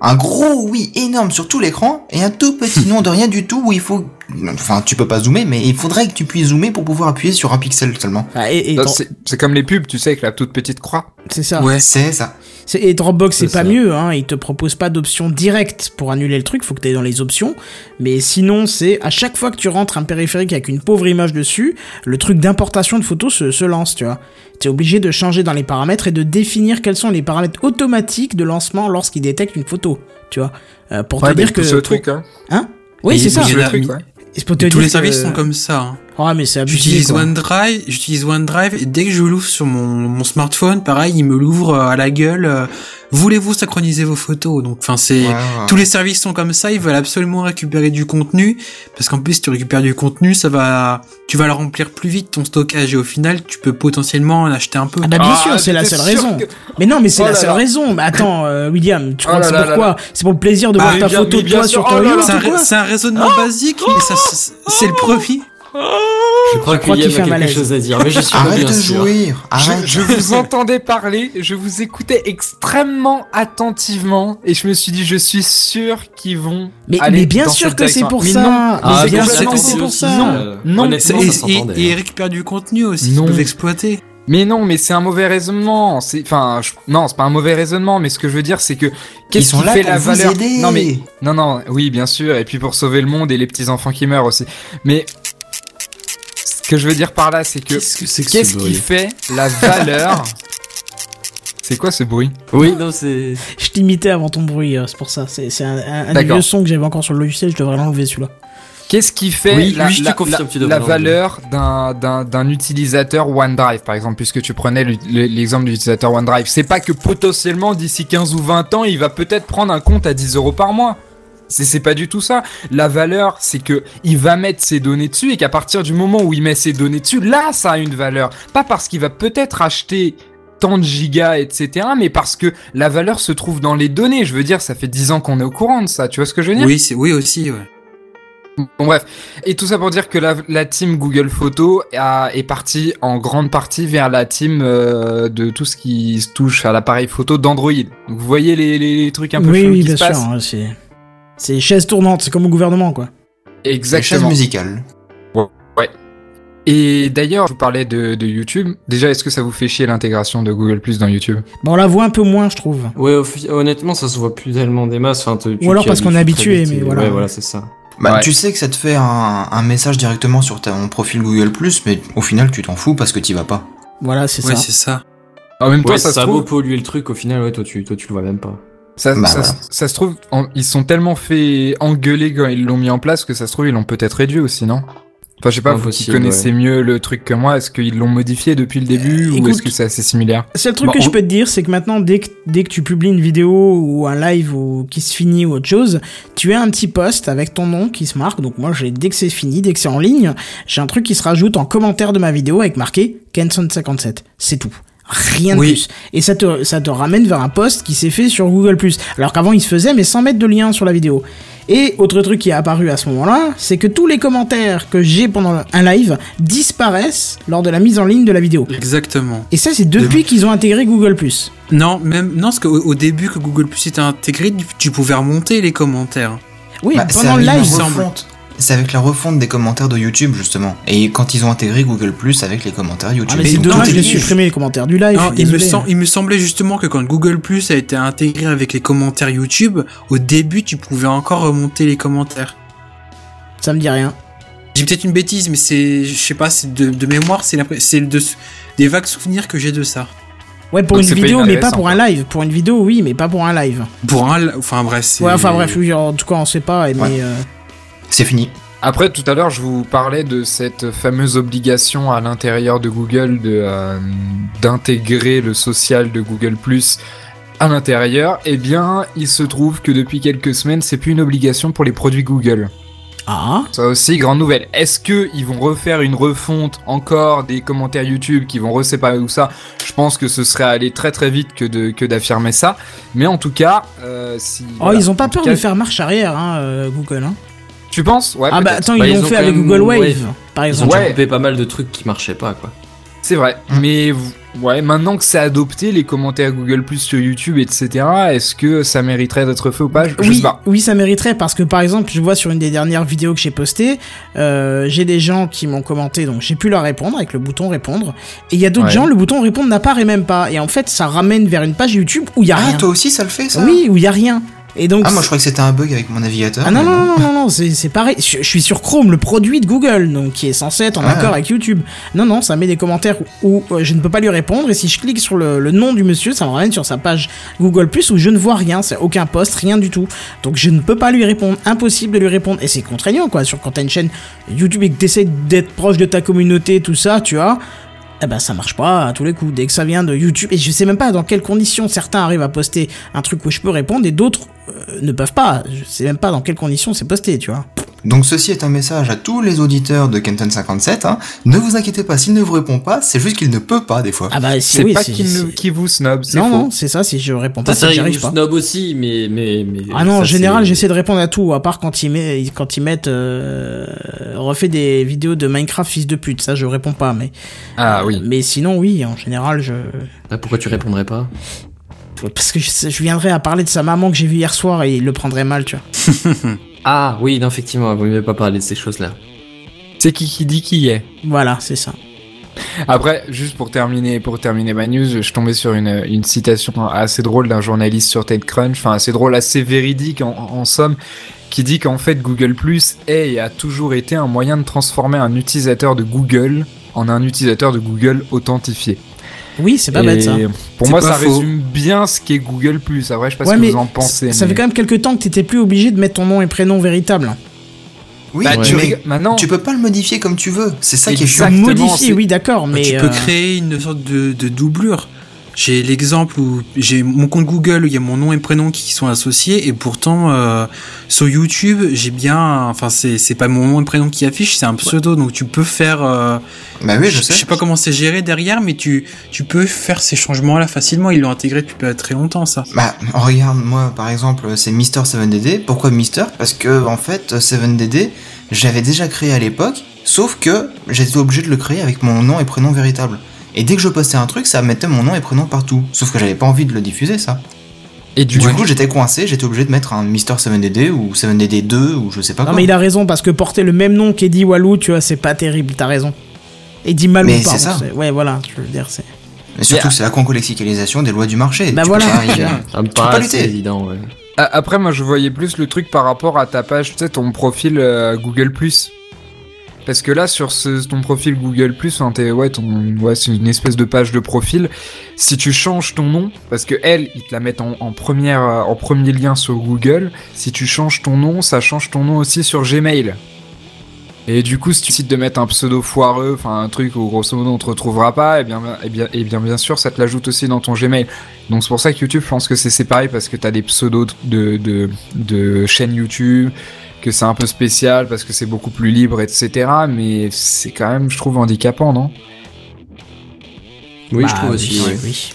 Un gros oui énorme sur tout l'écran et un tout petit <laughs> nom de rien du tout où il faut enfin, tu peux pas zoomer, mais il faudrait que tu puisses zoomer pour pouvoir appuyer sur un pixel seulement. Ah, et, et c'est comme les pubs, tu sais, avec la toute petite croix. c'est ça. Ouais. C'est ça. Et Dropbox, c'est pas ça. mieux, hein. Il te propose pas d'option directe pour annuler le truc, faut que tu dans les options. Mais sinon, c'est à chaque fois que tu rentres un périphérique avec une pauvre image dessus, le truc d'importation de photos se, se lance, tu vois. Tu es obligé de changer dans les paramètres et de définir quels sont les paramètres automatiques de lancement lorsqu'il détecte une photo, tu vois. Euh, pour te Ouais, dire que. c'est le truc, hein. Hein? Oui, c'est ça. le a- truc, mais- ouais. C'est pour te Tous dire les que- services sont comme ça. hein. Ah, mais c'est abusé. J'utilise. OneDrive, j'utilise OneDrive et dès que je l'ouvre sur mon, mon smartphone, pareil, il me l'ouvre euh, à la gueule. euh, Voulez-vous synchroniser vos photos? Donc, enfin, c'est Ouais, ouais. tous les services sont comme ça. Ils veulent absolument récupérer du contenu parce qu'en plus, si tu récupères du contenu, ça va, tu vas le remplir plus vite ton stockage et au final, tu peux potentiellement en acheter un peu. Ah bah bien Ah, sûr, c'est la seule raison. que- Mais non, mais c'est Oh la seule là. raison. Mais attends, euh, William, tu Oh crois que là c'est pourquoi C'est pour le plaisir de Ah, voir ta bien- photo de bien toi sur ton Oh C'est un, raisonnement basique, mais c'est le profit. Je crois qu'il y qu'il a fait un quelque chose à dire, mais je suis Arrête bien de sûr. jouir. Arrête. Je, je vous <laughs> entendais parler, je vous écoutais extrêmement attentivement et je me suis dit, je suis sûr qu'ils vont Mais, aller mais bien dans sûr que c'est pour Mais ça. non, Mais Ah, bien sûr que c'est pour ça. non. Non, Et, ça et, et ils récupèrent du contenu aussi, Non. qu'ils peuvent exploiter. Mais non, mais c'est un mauvais raisonnement. C'est, enfin, je- non, c'est pas un mauvais raisonnement, mais ce que je veux dire, c'est que qu'est-ce qui fait pour la valeur? aider? Non, mais non, non, oui, bien sûr, et puis pour sauver le monde et les petits enfants qui meurent aussi. Mais ce que je veux dire par là, c'est que Qu'est-ce que c'est que qu'est-ce ce qui fait la valeur <laughs> C'est quoi ce bruit Oui, non, c'est. Je t'imitais avant ton bruit, euh, c'est pour ça. C'est c'est un, un, un des vieux sons que j'avais encore sur le logiciel, je devrais l'enlever celui-là. Qu'est-ce qui fait Oui, la, oui, l'enlever. valeur d'un, d'un, d'un utilisateur OneDrive, par exemple, puisque tu prenais le- le- l'exemple de l'utilisateur OneDrive C'est pas que potentiellement, d'ici 15 ou 20 ans, il va peut-être prendre un compte à 10 euros par mois. C'est, c'est pas du tout ça. La valeur, c'est que il va mettre ses données dessus et qu'à partir du moment où il met ses données dessus, là, ça a une valeur. Pas parce qu'il va peut-être acheter tant de gigas, etc., mais parce que la valeur se trouve dans les données. Je veux dire, ça fait 10 ans qu'on est au courant de ça. Tu vois ce que je veux dire? Oui, c'est oui aussi. Ouais. Bon bref, et tout ça pour dire que la, la team Google Photo a- est partie en grande partie vers la team euh, de tout ce qui se touche à l'appareil photo d'Android. Vous voyez les, les- les trucs un peu Oui, chelous oui, qui bien se sûr. passent hein, c'est chaise tournante, c'est comme au gouvernement, quoi. La chaise Exactement. musicale. Et d'ailleurs, je vous parlais de, de YouTube. Déjà, est-ce que ça vous fait chier l'intégration de Google Plus dans YouTube? Bon, on la voit un peu moins, je trouve. Ouais, honnêtement, ça se voit plus tellement des masses. Enfin, tu- tu Ou alors parce qu'on est habitué, mais voilà. Ouais, voilà, c'est ça. Bah, Ouais. tu sais que ça te fait un, un message directement sur ton profil Google+, mais au final, tu t'en fous parce que t'y vas pas. Voilà, c'est Ouais, ça. c'est ça. En même temps, Ouais, ça, ça, se a beau polluer le truc, au final, ouais, toi, tu, toi, tu le vois même pas. Ça, Bah, ça- voilà. ça se trouve, en- ils sont tellement fait engueuler quand ils l'ont mis en place que ça se trouve, ils l'ont peut-être réduit aussi, non? Enfin, je sais pas, vous qui connaissez mieux le truc que moi, est-ce qu'ils l'ont modifié depuis le début ou écoute, est-ce que c'est assez similaire? Le seul truc Bon, que je peux te dire, c'est que maintenant, dès que, dès que tu publies une vidéo ou un live ou qui se finit ou autre chose, tu as un petit post avec ton nom qui se marque. Donc moi, j'ai dès que c'est fini, dès que c'est en ligne, j'ai un truc qui se rajoute en commentaire de ma vidéo avec marqué Kenson57. C'est tout. Rien de Oui. plus. Et ça te, ça te ramène vers un post qui s'est fait sur Google+. Alors qu'avant, il se faisait, mais sans mettre de lien sur la vidéo. Et autre truc qui est apparu à ce moment-là, c'est que tous les commentaires que j'ai pendant un live disparaissent lors de la mise en ligne de la vidéo. Exactement. Et ça, c'est depuis qu'ils ont intégré Google+. Non, même non, parce qu'au au début que Google Plus était intégré, tu- pouvais remonter les commentaires. Oui, Bah, pendant le live. C'est avec la refonte des commentaires de YouTube, justement. Et quand ils ont intégré Google+, avec les commentaires YouTube. Ah, mais c'est dommage de supprimer les commentaires du live. Non, il me, sem- il me semblait justement que quand Google Plus a été intégré avec les commentaires YouTube, au début tu pouvais encore remonter les commentaires. Ça me dit rien. J'ai peut-être une bêtise, mais c'est, je sais pas, c'est de, de mémoire, c'est c'est de, des vagues souvenirs que j'ai de ça. Ouais, pour Donc une vidéo, mais pas pour un live. Pour une vidéo, oui, mais pas pour un live. Pour un, enfin bref, c'est. Ouais, enfin bref, oui, en tout cas, on sait pas. Mais Ouais. euh, C'est fini. Après, tout à l'heure, je vous parlais de cette fameuse obligation à l'intérieur de Google de euh, d'intégrer le social de Google Plus à l'intérieur. Eh bien, il se trouve que depuis quelques semaines, c'est plus une obligation pour les produits Google. ah, Ça aussi, grande nouvelle. Est-ce que ils vont refaire une refonte encore des commentaires YouTube, qui vont reséparer tout ça? Je pense que ce serait aller très très vite que de que d'affirmer ça. Mais en tout cas, euh, si oh, voilà. ils ont pas peur cas, de faire marche arrière, hein, euh, Google. Hein. Tu penses Ouais. ah bah attends, Bah, ils ils l'ont ont fait avec Google Wave, par Ils ont exemple. Ouais. coupé pas mal de trucs qui marchaient pas, quoi. C'est vrai, Mm. mais ouais, maintenant que c'est adopté, les commentaires Google Plus sur YouTube, etc., est-ce que ça mériterait d'être fait ou pas? Je je sais Oui, pas. oui, ça mériterait parce que par exemple, je vois sur une des dernières vidéos que j'ai postées, euh, j'ai des gens qui m'ont commenté, donc j'ai pu leur répondre avec le bouton répondre. Et il y a d'autres Ouais. gens, le bouton répondre n'apparaît même pas. Et en fait, ça ramène vers une page YouTube où il y a Ah, rien. toi aussi, ça le fait, ça? Oui, où il y a rien. Et donc Ah, moi, je croyais que c'était un bug avec mon navigateur. Ah non, non, non, non, non, c'est pareil. Je, suis sur Chrome, le produit de Google, donc qui est censé être en Ah. accord avec YouTube. Non, non, ça met des commentaires où, euh, je ne peux pas lui répondre. Et si je clique sur le, le nom du monsieur, ça me ramène sur sa page Google Plus où je ne vois rien. C'est aucun post, rien du tout. Donc je ne peux pas lui répondre. Impossible de lui répondre. Et c'est contraignant, quoi. Sur quand t'as une chaîne YouTube et que t'essayes d'être proche de ta communauté, tout ça, tu vois. Eh ben ça marche pas à tous les coups. Dès que ça vient de YouTube, et je sais même pas dans quelles conditions certains arrivent à poster un truc où je peux répondre et d'autres euh, ne peuvent pas. Je sais même pas dans quelles conditions c'est posté, tu vois. Donc ceci est un message à tous les auditeurs de Kenton57. Hein. Ne vous inquiétez pas, s'il ne vous répond pas, c'est juste qu'il ne peut pas des fois. Ah bah si, C'est oui, pas qu'il vous snob, Non, faux. non, c'est ça, si je réponds pas, Ça, c'est pas. snob aussi, mais mais mais. Ah non, en général, j'essaie de répondre à tout, à part quand ils, met, quand ils mettent euh, refait des vidéos de Minecraft fils de pute, ça je réponds pas, mais Ah oui. mais sinon oui, en général je Ah, pourquoi tu répondrais pas? Parce que je, je viendrais à parler de sa maman que j'ai vue hier soir et il le prendrait mal, tu vois. <laughs> Ah oui, non, effectivement, vous m'avez pas parlé de ces choses-là. C'est qui qui dit qui est. Voilà, c'est ça. Après, juste pour terminer, pour terminer ma news, je tombais sur une, une citation assez drôle d'un journaliste sur TechCrunch, enfin assez drôle, assez véridique en, en somme, qui dit qu'en fait Google Plus est et a toujours été un moyen de transformer un utilisateur de Google en un utilisateur de Google authentifié. Oui, c'est pas bête ça. Pour moi, ça faux. résume bien ce qu'est Google Plus. Après, je sais pas Ouais, ce que mais vous en pensez. Ça mais- fait quand même quelques temps que t'étais plus obligé de mettre ton nom et prénom véritable. Oui, Bah, mais tu maintenant, tu peux pas le modifier comme tu veux. C'est ça qui est chiant. Modifier, oui, d'accord, mais tu peux euh, créer une sorte de, de doublure. J'ai l'exemple où j'ai mon compte Google où il y a mon nom et prénom qui sont associés et pourtant euh, sur YouTube j'ai bien, enfin c'est c'est pas mon nom et prénom qui affiche, c'est un pseudo donc tu peux faire. euh, Bah oui, je sais. Je sais pas comment c'est géré derrière, mais tu tu peux faire ces changements là facilement. Ils l'ont intégré depuis très longtemps ça. Bah, regarde, moi, par exemple, c'est Mister 7DD. Pourquoi Mister? Parce que, en fait, 7DD, j'avais déjà créé à l'époque, sauf que j'étais obligé de le créer avec mon nom et prénom véritable. Et dès que je postais un truc, ça mettait mon nom et prénom partout. Sauf que j'avais pas envie de le diffuser, ça. et du Du coup, coup, j'étais coincé, j'étais obligé de mettre un Mister 7DD ou 7DD2 ou je sais pas Non quoi. mais il a raison parce que porter le même nom qu'Eddie Walou, tu vois, c'est pas terrible, t'as raison. Eddie Malou, Mais c'est ça. Ouais, voilà, je veux dire, c'est. Et surtout, c'est la concolexicalisation des lois du marché. Bah Tu voilà, <laughs> peux pas tu. Ça me peux pas lutter. évident, ouais. Après, moi, je voyais plus le truc par rapport à ta page, tu sais, ton profil euh, Google+. Parce que là, sur ton profil Google+, c'est une espèce de page de profil. Si tu changes ton nom, parce que elle, ils te la mettent euh, en premier lien sur Google. Si tu changes ton nom, ça change ton nom aussi sur Gmail. Et du coup, si tu décides de mettre un pseudo foireux, enfin un truc où grosso modo on te retrouvera pas, et bien, et bien, et bien, bien sûr, ça te l'ajoute aussi dans ton Gmail. Donc c'est pour ça que YouTube, je pense que c'est séparé parce que t'as des pseudos de, de, de chaînes YouTube, que c'est un peu spécial parce que c'est beaucoup plus libre, etc. Mais c'est quand même, je trouve, handicapant, non? Oui, Bah, je trouve aussi. oui, ouais. oui.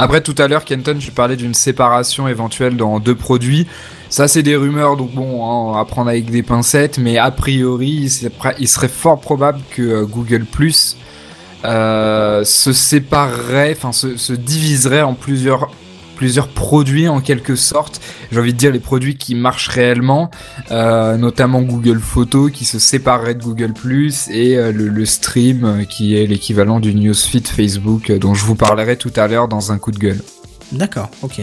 Après, tout à l'heure, Kenton, tu parlais d'une séparation éventuelle dans deux produits. Ça, c'est des rumeurs, donc bon, hein, à prendre avec des pincettes, mais a priori, il serait fort probable que euh, Google Plus euh, se séparerait, enfin se, se diviserait en plusieurs plusieurs produits en quelque sorte. J'ai envie de dire les produits qui marchent réellement, euh, notamment Google Photos qui se séparerait de Google Plus et euh, le, le stream euh, qui est l'équivalent du newsfeed Facebook euh, dont je vous parlerai tout à l'heure dans un coup de gueule. D'accord, ok.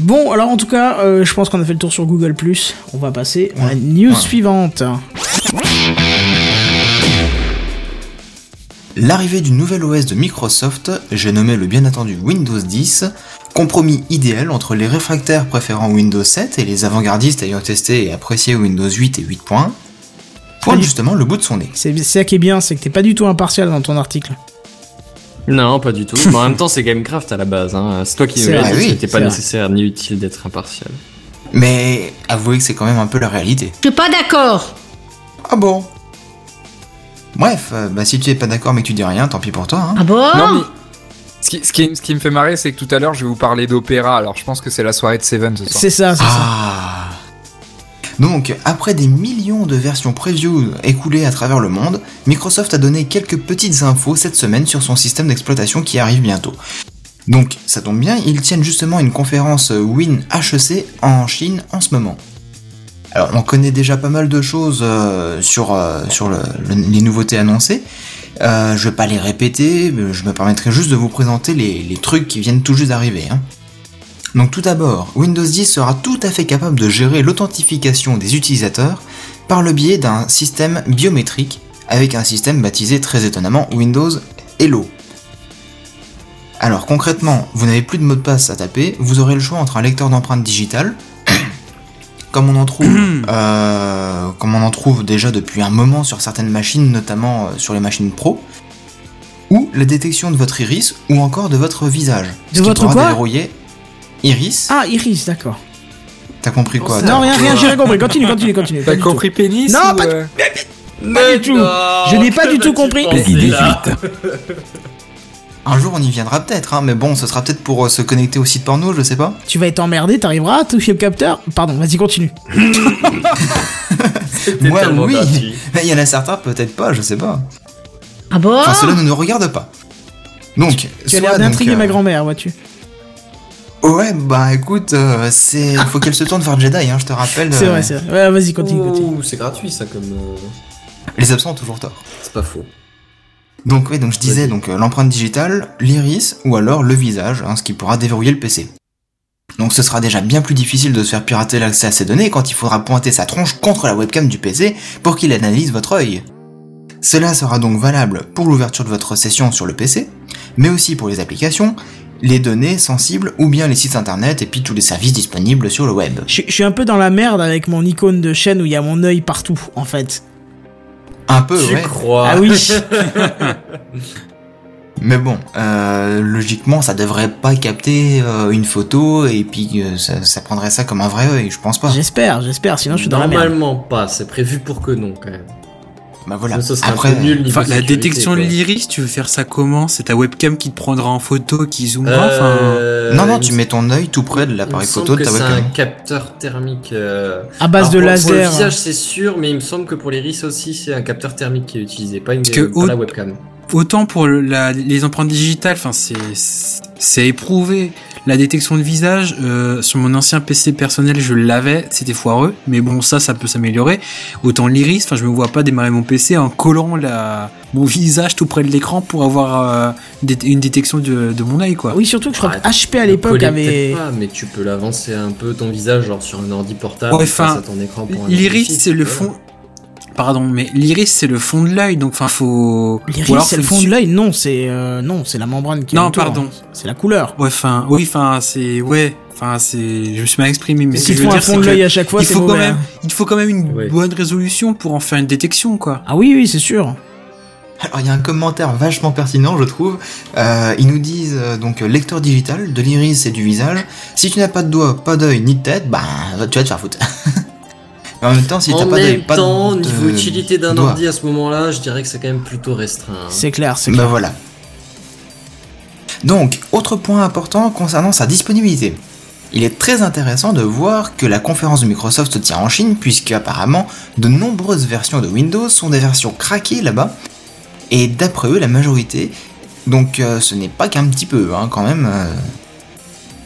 Bon, alors en tout cas, euh, je pense qu'on a fait le tour sur Google+. On va passer à la news Ouais. suivante. L'arrivée du nouvel OS de Microsoft, j'ai nommé le bien attendu Windows 10, compromis idéal entre les réfractaires préférant Windows 7 et les avant-gardistes ayant testé et apprécié Windows 8 et 8. points, pointe Salut. justement le bout de son nez. C'est ça qui est bien, c'est que t'es pas du tout impartial dans ton article. Non, pas du tout. Mais en même temps, c'est Gamecraft à la base. Hein. C'est toi qui me l'as dit, oui, c'était pas vrai. nécessaire ni utile d'être impartial. Mais avouez que c'est quand même un peu la réalité. Je suis pas d'accord. Ah bon? Bref, euh, bah si tu es pas d'accord mais que tu dis rien, tant pis pour toi. Hein. Ah bon? Non mais ce qui, ce, qui, ce qui me fait marrer, c'est que tout à l'heure, je vais vous parler d'opéra. Alors, je pense que c'est la soirée de Seven ce soir. C'est ça, c'est ça. Ah Donc, après des millions de versions preview écoulées à travers le monde, Microsoft a donné quelques petites infos cette semaine sur son système d'exploitation qui arrive bientôt. Donc, ça tombe bien, ils tiennent justement une conférence Win HEC en Chine en ce moment. Alors, on connaît déjà pas mal de choses euh, sur, euh, les nouveautés annoncées. Euh, je vais pas les répéter, mais je me permettrai juste de vous présenter les, les trucs qui viennent tout juste d'arriver. hein. Donc tout d'abord, Windows 10 sera tout à fait capable de gérer l'authentification des utilisateurs par le biais d'un système biométrique avec un système baptisé très étonnamment Windows Hello. Alors concrètement, vous n'avez plus de mot de passe à taper, vous aurez le choix entre un lecteur d'empreintes digitales, comme on en trouve, <clears throat> euh, comme on en trouve déjà depuis un moment sur certaines machines, notamment euh, sur les machines pro, ou la détection de votre iris ou encore de votre visage. De ce qui votre pourra quoi déverrouiller iris. Ah, Iris, d'accord. T'as compris quoi Non, rien, rien, j'ai rien <laughs> compris. Continue, continue, continue. T'as compris pénis Non, ou, pas euh, Pas du tout. Je n'ai pas du tout compris. <laughs> Un jour on y viendra peut-être, hein, mais bon, ce sera peut-être pour euh, se connecter au site porno, je sais pas. Tu vas être emmerdé, t'arriveras à toucher le capteur. Pardon, vas-y, continue. Moi, oui. gratuit. Mais il y en a certains, peut-être pas, je sais pas. Ah bon Enfin, cela ne nous regarde pas. Donc, Tu as soit, l'air d'intriguer euh, ma grand-mère, vois-tu. Ouais, bah écoute, euh, c'est, faut qu'elle se tourne vers Jedi, hein, je te rappelle. C'est euh, vrai, c'est vrai. Ouais, vas-y, continue, continue. C'est gratuit ça comme. euh, Les absents ont toujours tort. C'est pas faux. Donc oui, donc je disais donc euh, l'empreinte digitale, l'iris ou alors le visage, hein, ce qui pourra déverrouiller le PC. Donc ce sera déjà bien plus difficile de se faire pirater l'accès à ces données quand il faudra pointer sa tronche contre la webcam du PC pour qu'il analyse votre œil. Cela sera donc valable pour l'ouverture de votre session sur le PC, mais aussi pour les applications, les données sensibles ou bien les sites internet et puis tous les services disponibles sur le web. Je, je suis un peu dans la merde avec mon icône de chaîne où il y a mon œil partout, en fait. Un peu, tu ouais. crois Ah oui. <laughs> Mais bon, euh, logiquement, ça devrait pas capter euh, une photo et puis euh, ça, ça prendrait ça comme un vrai œil, je pense pas. J'espère, j'espère, sinon je suis dans la merde. Normalement pas, c'est prévu pour que non quand même. Bah voilà. Après, nul la sécurité, détection de l'iris, tu veux faire ça comment? C'est ta webcam qui te prendra en photo, qui zoomera Enfin, Euh, non, non, tu me- mets ton œil tout près de l'appareil photo de ta c'est webcam. un capteur thermique. euh, À base alors de pour- laser. Pour le visage, c'est sûr, mais il me semble que pour l'iris aussi, c'est un capteur thermique qui est utilisé, pas, une, Parce que pas au- la webcam. autant pour le- la- les empreintes digitales, enfin c'est c'est éprouvé. La détection de visage euh, sur mon ancien PC personnel, je l'avais, c'était foireux, mais bon ça, ça peut s'améliorer. Autant l'iris, enfin je me vois pas démarrer mon PC en collant la mon visage tout près de l'écran pour avoir euh, une détection de, de mon œil quoi. Oui, surtout que je crois Ah, que HP à l'époque avait. pas, mais tu peux l'avancer un peu ton visage, genre sur un ordi portable, Ouais, face à ton écran pour un L'iris c'est le fond. Pardon, mais l'iris c'est le fond de l'œil, donc enfin faut. L'iris, c'est le fond de l'œil Non, c'est euh, non, c'est la membrane qui. est Non, pardon. C'est la couleur. Ouais, enfin, oui, enfin c'est ouais, enfin c'est. Je me suis mal exprimé, mais ce Si que tu je veux fais un dire fond c'est de que l'œil à chaque fois, il faut quand même, hein. il faut quand même une Ouais. bonne résolution pour en faire une détection, quoi. Ah oui, oui, c'est sûr. Alors il y a un commentaire vachement pertinent, je trouve. Euh, ils nous disent euh, donc lecteur digital de l'iris et du visage. Si tu n'as pas de doigts, pas d'œil ni de tête, bah tu vas te faire foutre. <laughs> Mais en même temps, si t'as pas même temps, de niveau utilité d'un ordi à ce moment-là, je dirais que c'est quand même plutôt restreint. hein. C'est clair, c'est Bah clair. voilà. Donc, autre point important concernant sa disponibilité. Il est très intéressant de voir que la conférence de Microsoft se tient en Chine, puisque apparemment de nombreuses versions de Windows sont des versions craquées là-bas, et d'après eux la majorité, donc euh, ce n'est pas qu'un petit peu hein, quand même. euh.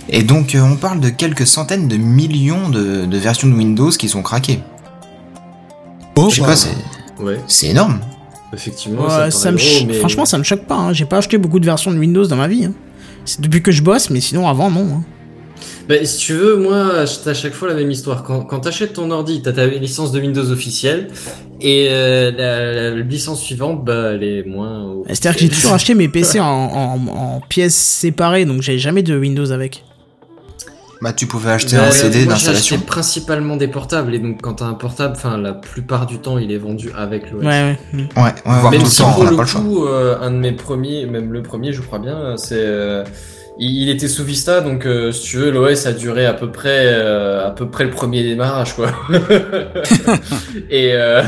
Et donc euh, on parle de quelques centaines de millions de, de versions de Windows qui sont craquées. Oh, Je sais pas, c'est Ouais, énorme. effectivement. Ouais, ça, ça me gros, ch- mais- Franchement, ça me choque pas. hein. J'ai pas acheté beaucoup de versions de Windows dans ma vie. hein. C'est depuis que je bosse, mais sinon avant, non. hein. Bah, si tu veux, moi, c'est à chaque fois la même histoire. Quand, quand t'achètes ton ordi, t'as ta licence de Windows officielle, et euh, la, la licence suivante, bah, elle est moins. C'est-à-dire que j'ai toujours <laughs> acheté mes PC en, en- en pièces séparées, donc j'avais jamais de Windows avec. Bah tu pouvais acheter Bah, un CD j'ai d'installation. acheté principalement des portables, et donc quand t'as un portable, enfin, la plupart du temps, il est vendu avec l'OS. Ouais, ouais. mm. Ouais, ouais, ouais, Même tout le si temps, pour on le pas le choix. coup, euh, un de mes premiers, même le premier, je crois bien, c'est euh, il, il était sous Vista, donc euh, si tu veux, l'OS a duré à peu près euh, à peu près le premier démarrage, quoi. <laughs> Et euh,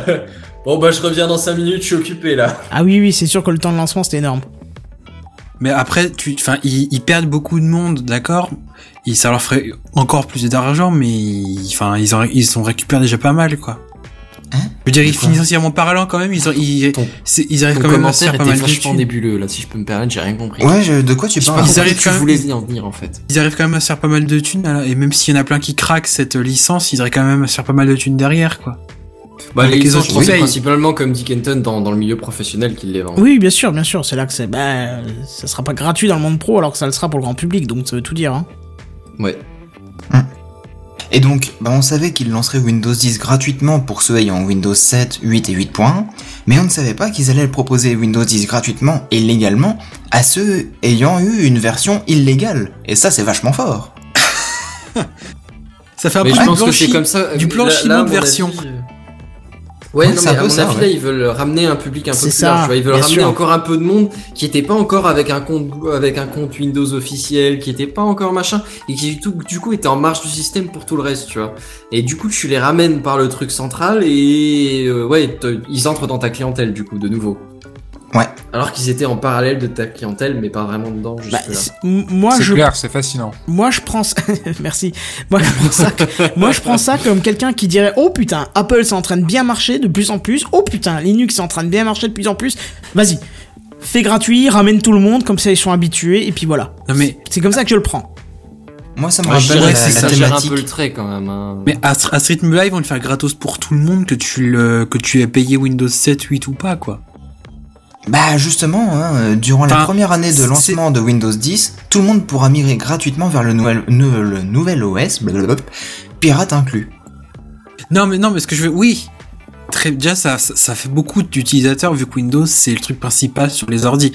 bon bah je reviens dans 5 minutes, je suis occupé là. Ah oui, oui, c'est sûr que le temps de lancement c'était énorme. Mais après, tu, enfin, ils, ils perdent beaucoup de monde, d'accord? Et ça leur ferait encore plus d'argent, mais ils- enfin, ils en, ils en récupèrent déjà pas mal, quoi. Hein? Je veux dire, ils financièrement parlant, quand même, ils, ont, ils, Ton- ils arrivent quand même à faire pas mal de vachement nébuleux là, si je peux me permettre, j'ai rien compris. Ouais, je- de quoi tu pas parles? Ils arrivent tu même- voulais y en venir en fait. Ils arrivent quand même à se faire pas mal de thunes, là, et même s'il y en a plein qui craquent cette licence, ils arrivent quand même à se faire pas mal de thunes derrière, quoi. Bah, les les licences, autres je pense principalement comme Dick Kenton dans, dans le milieu professionnel qu'il les vend. Oui, bien sûr, bien sûr. C'est là que c'est. Bah, ça sera pas gratuit dans le monde pro alors que ça le sera pour le grand public, donc ça veut tout dire. Hein. Ouais. Et donc, bah, on savait qu'ils lanceraient Windows 10 gratuitement pour ceux ayant Windows 7, 8 et 8.1, mais on ne savait pas qu'ils allaient le proposer Windows 10 gratuitement et légalement à ceux ayant eu une version illégale. Et ça, c'est vachement fort. Ça fait un peu je du pense que c'est blanchi- comme ça. du Là- blanchiment là, à de version. avis, euh, Ouais, Ouais, non, c'est mais un à peu mon ça, avis, ouais. là, ils veulent ramener un public un peu plus ça, large. tu vois. Ils veulent bien ramener sûr. encore un peu de monde qui était pas encore avec un compte, avec un compte Windows officiel, qui était pas encore machin, et qui du, tout, du coup était en marge du système pour tout le reste, tu vois. Et du coup, tu les ramènes par le truc central et euh, ouais, ils entrent dans ta clientèle, du coup, de nouveau. Ouais. Alors qu'ils étaient en parallèle de ta clientèle, mais pas vraiment dedans, Bah, moi, C'est je clair, c'est fascinant. Moi, je prends ça... <laughs> Merci. Moi, je prends ça... Moi, je prends ça comme quelqu'un qui dirait Oh putain, Apple c'est en train de bien marcher de plus en plus. Oh putain, Linux c'est en train de bien marcher de plus en plus. Vas-y, fais gratuit, ramène tout le monde, comme ça ils sont habitués, et puis voilà. Non mais, C'est comme ça que je le prends. Moi, ça me je rappelle dirais la, que la ça gère un peu le trait quand même. hein. mais à, à Street Live, ils vont le faire gratos pour tout le monde, que tu le, que tu aies payé Windows 7, 8 ou pas, quoi. Bah justement, hein, euh, durant la première année de lancement de Windows 10, tout le monde pourra migrer gratuitement vers le nouvel, ne- le nouvel OS, blablabla, pirate inclus. Non, mais non, mais ce que je veux, oui. Très, déjà, ça, fait beaucoup d'utilisateurs vu que Windows c'est le truc principal sur les ordis.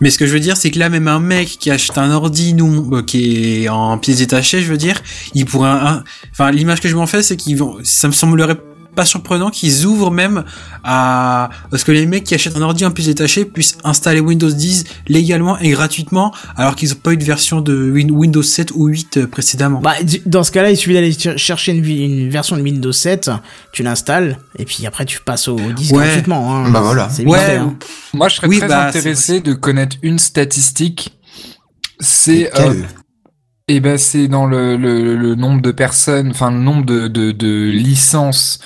Mais ce que je veux dire, c'est que là, même un mec qui achète un ordi, nous, euh, qui est en pièces détachées, je veux dire, il pourrait, un- enfin, l'image que je m'en fais, c'est qu'ils vont, ça me semblerait pas surprenant qu'ils ouvrent même à, parce que les mecs qui achètent un ordi en pièces détachées puissent installer Windows 10 légalement et gratuitement, alors qu'ils ont pas eu de version de Win- Windows 7 ou 8 euh, précédemment. Bah, dans ce cas-là, il suffit d'aller ch- chercher une, version de Windows 7, tu l'installes, et puis après tu passes au disque Ouais. gratuitement. Hein. Bah voilà. Ouais, hein. Moi, je serais Oui, très bah, intéressé de connaître une statistique. C'est euh, eh ben c'est dans le, le, nombre de personnes, enfin le nombre de, de, licences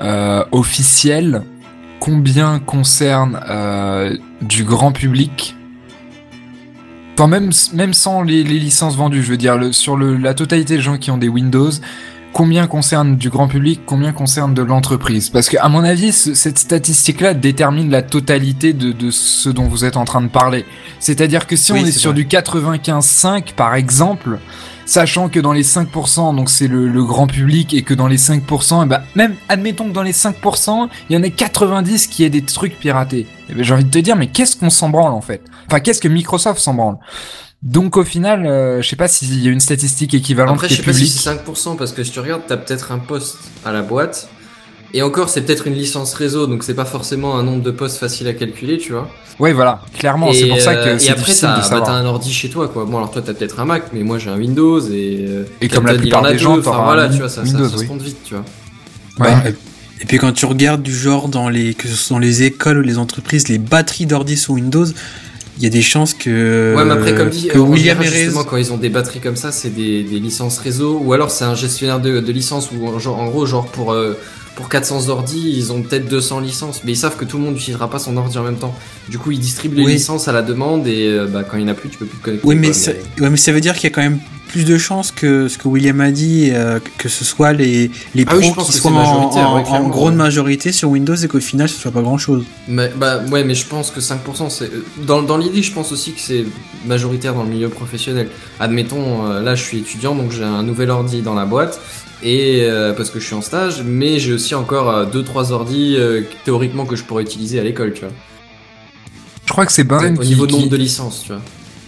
euh, officielles. Combien concerne euh, du grand public? Enfin même même sans les, les licences vendues, je veux dire le, sur la totalité des gens qui ont des Windows. Combien concerne du grand public, combien concerne de l'entreprise Parce que à mon avis, ce- cette statistique-là détermine la totalité de, de ce dont vous êtes en train de parler. C'est-à-dire que si Oui, on est sur vrai. du 95,5 par exemple, sachant que dans les 5%, donc c'est le, le grand public, et que dans les 5%, eh ben, même admettons que dans les 5%, il y en a 90 qui aient des trucs piratés. Eh ben, j'ai envie de te dire, mais qu'est-ce qu'on s'en branle en fait? Enfin, qu'est-ce que Microsoft s'en branle? Donc au final, euh, je sais pas s'il y a une statistique équivalente Après, je sais pas si c'est 5%, parce que si tu regardes, t'as peut-être un poste à la boîte. Et encore, c'est peut-être une licence réseau, donc c'est pas forcément un nombre de postes facile à calculer, tu vois. Ouais, voilà, clairement, c'est pour ça euh, que et c'est après, difficile de bah, t'as un ordi chez toi, quoi. Bon, alors toi, t'as peut-être un Mac, mais moi, j'ai un Windows et. euh, Et comme la plupart des deux. gens, Enfin, voilà, tu vois, ça, ça- Windows, ça, se oui. compte vite, tu vois. Ouais. Bah, et puis quand tu regardes du genre dans les que ce soit dans les écoles ou les entreprises, les batteries d'ordi sous Windows, il y a des chances que Ouais, mais après, comme dit, que euh, William général, Erez justement, quand ils ont des batteries comme ça, c'est des, des licences réseau, ou alors c'est un gestionnaire de, de licences, ou en, gros, genre pour, euh, pour 400 ordi, ils ont peut-être 200 licences, mais ils savent que tout le monde n'utilisera pas son ordi en même temps. Du coup, ils distribuent les Oui. licences à la demande, et euh, bah, quand il n'y en a plus, tu peux plus te connecter. Oui, mais, quoi, ça, ouais, mais ça veut dire qu'il y a quand même plus de chances que ce que William a dit, euh, que ce soit les, les Ah pros oui, qui que soient c'est en, majoritaire, en- ouais, en grande majorité sur Windows et qu'au final ce soit pas grand chose. Mais, bah ouais, mais je pense que 5%, c'est dans, dans l'idée, je pense aussi que c'est majoritaire dans le milieu professionnel. Admettons, euh, là, je suis étudiant, donc j'ai un nouvel ordi dans la boîte. Et euh, parce que je suis en stage, mais j'ai aussi encore 2-3 ordis euh, théoriquement que je pourrais utiliser à l'école, tu vois. Je crois que c'est Benzen Au qui, niveau de qui- nombre de licences, tu vois.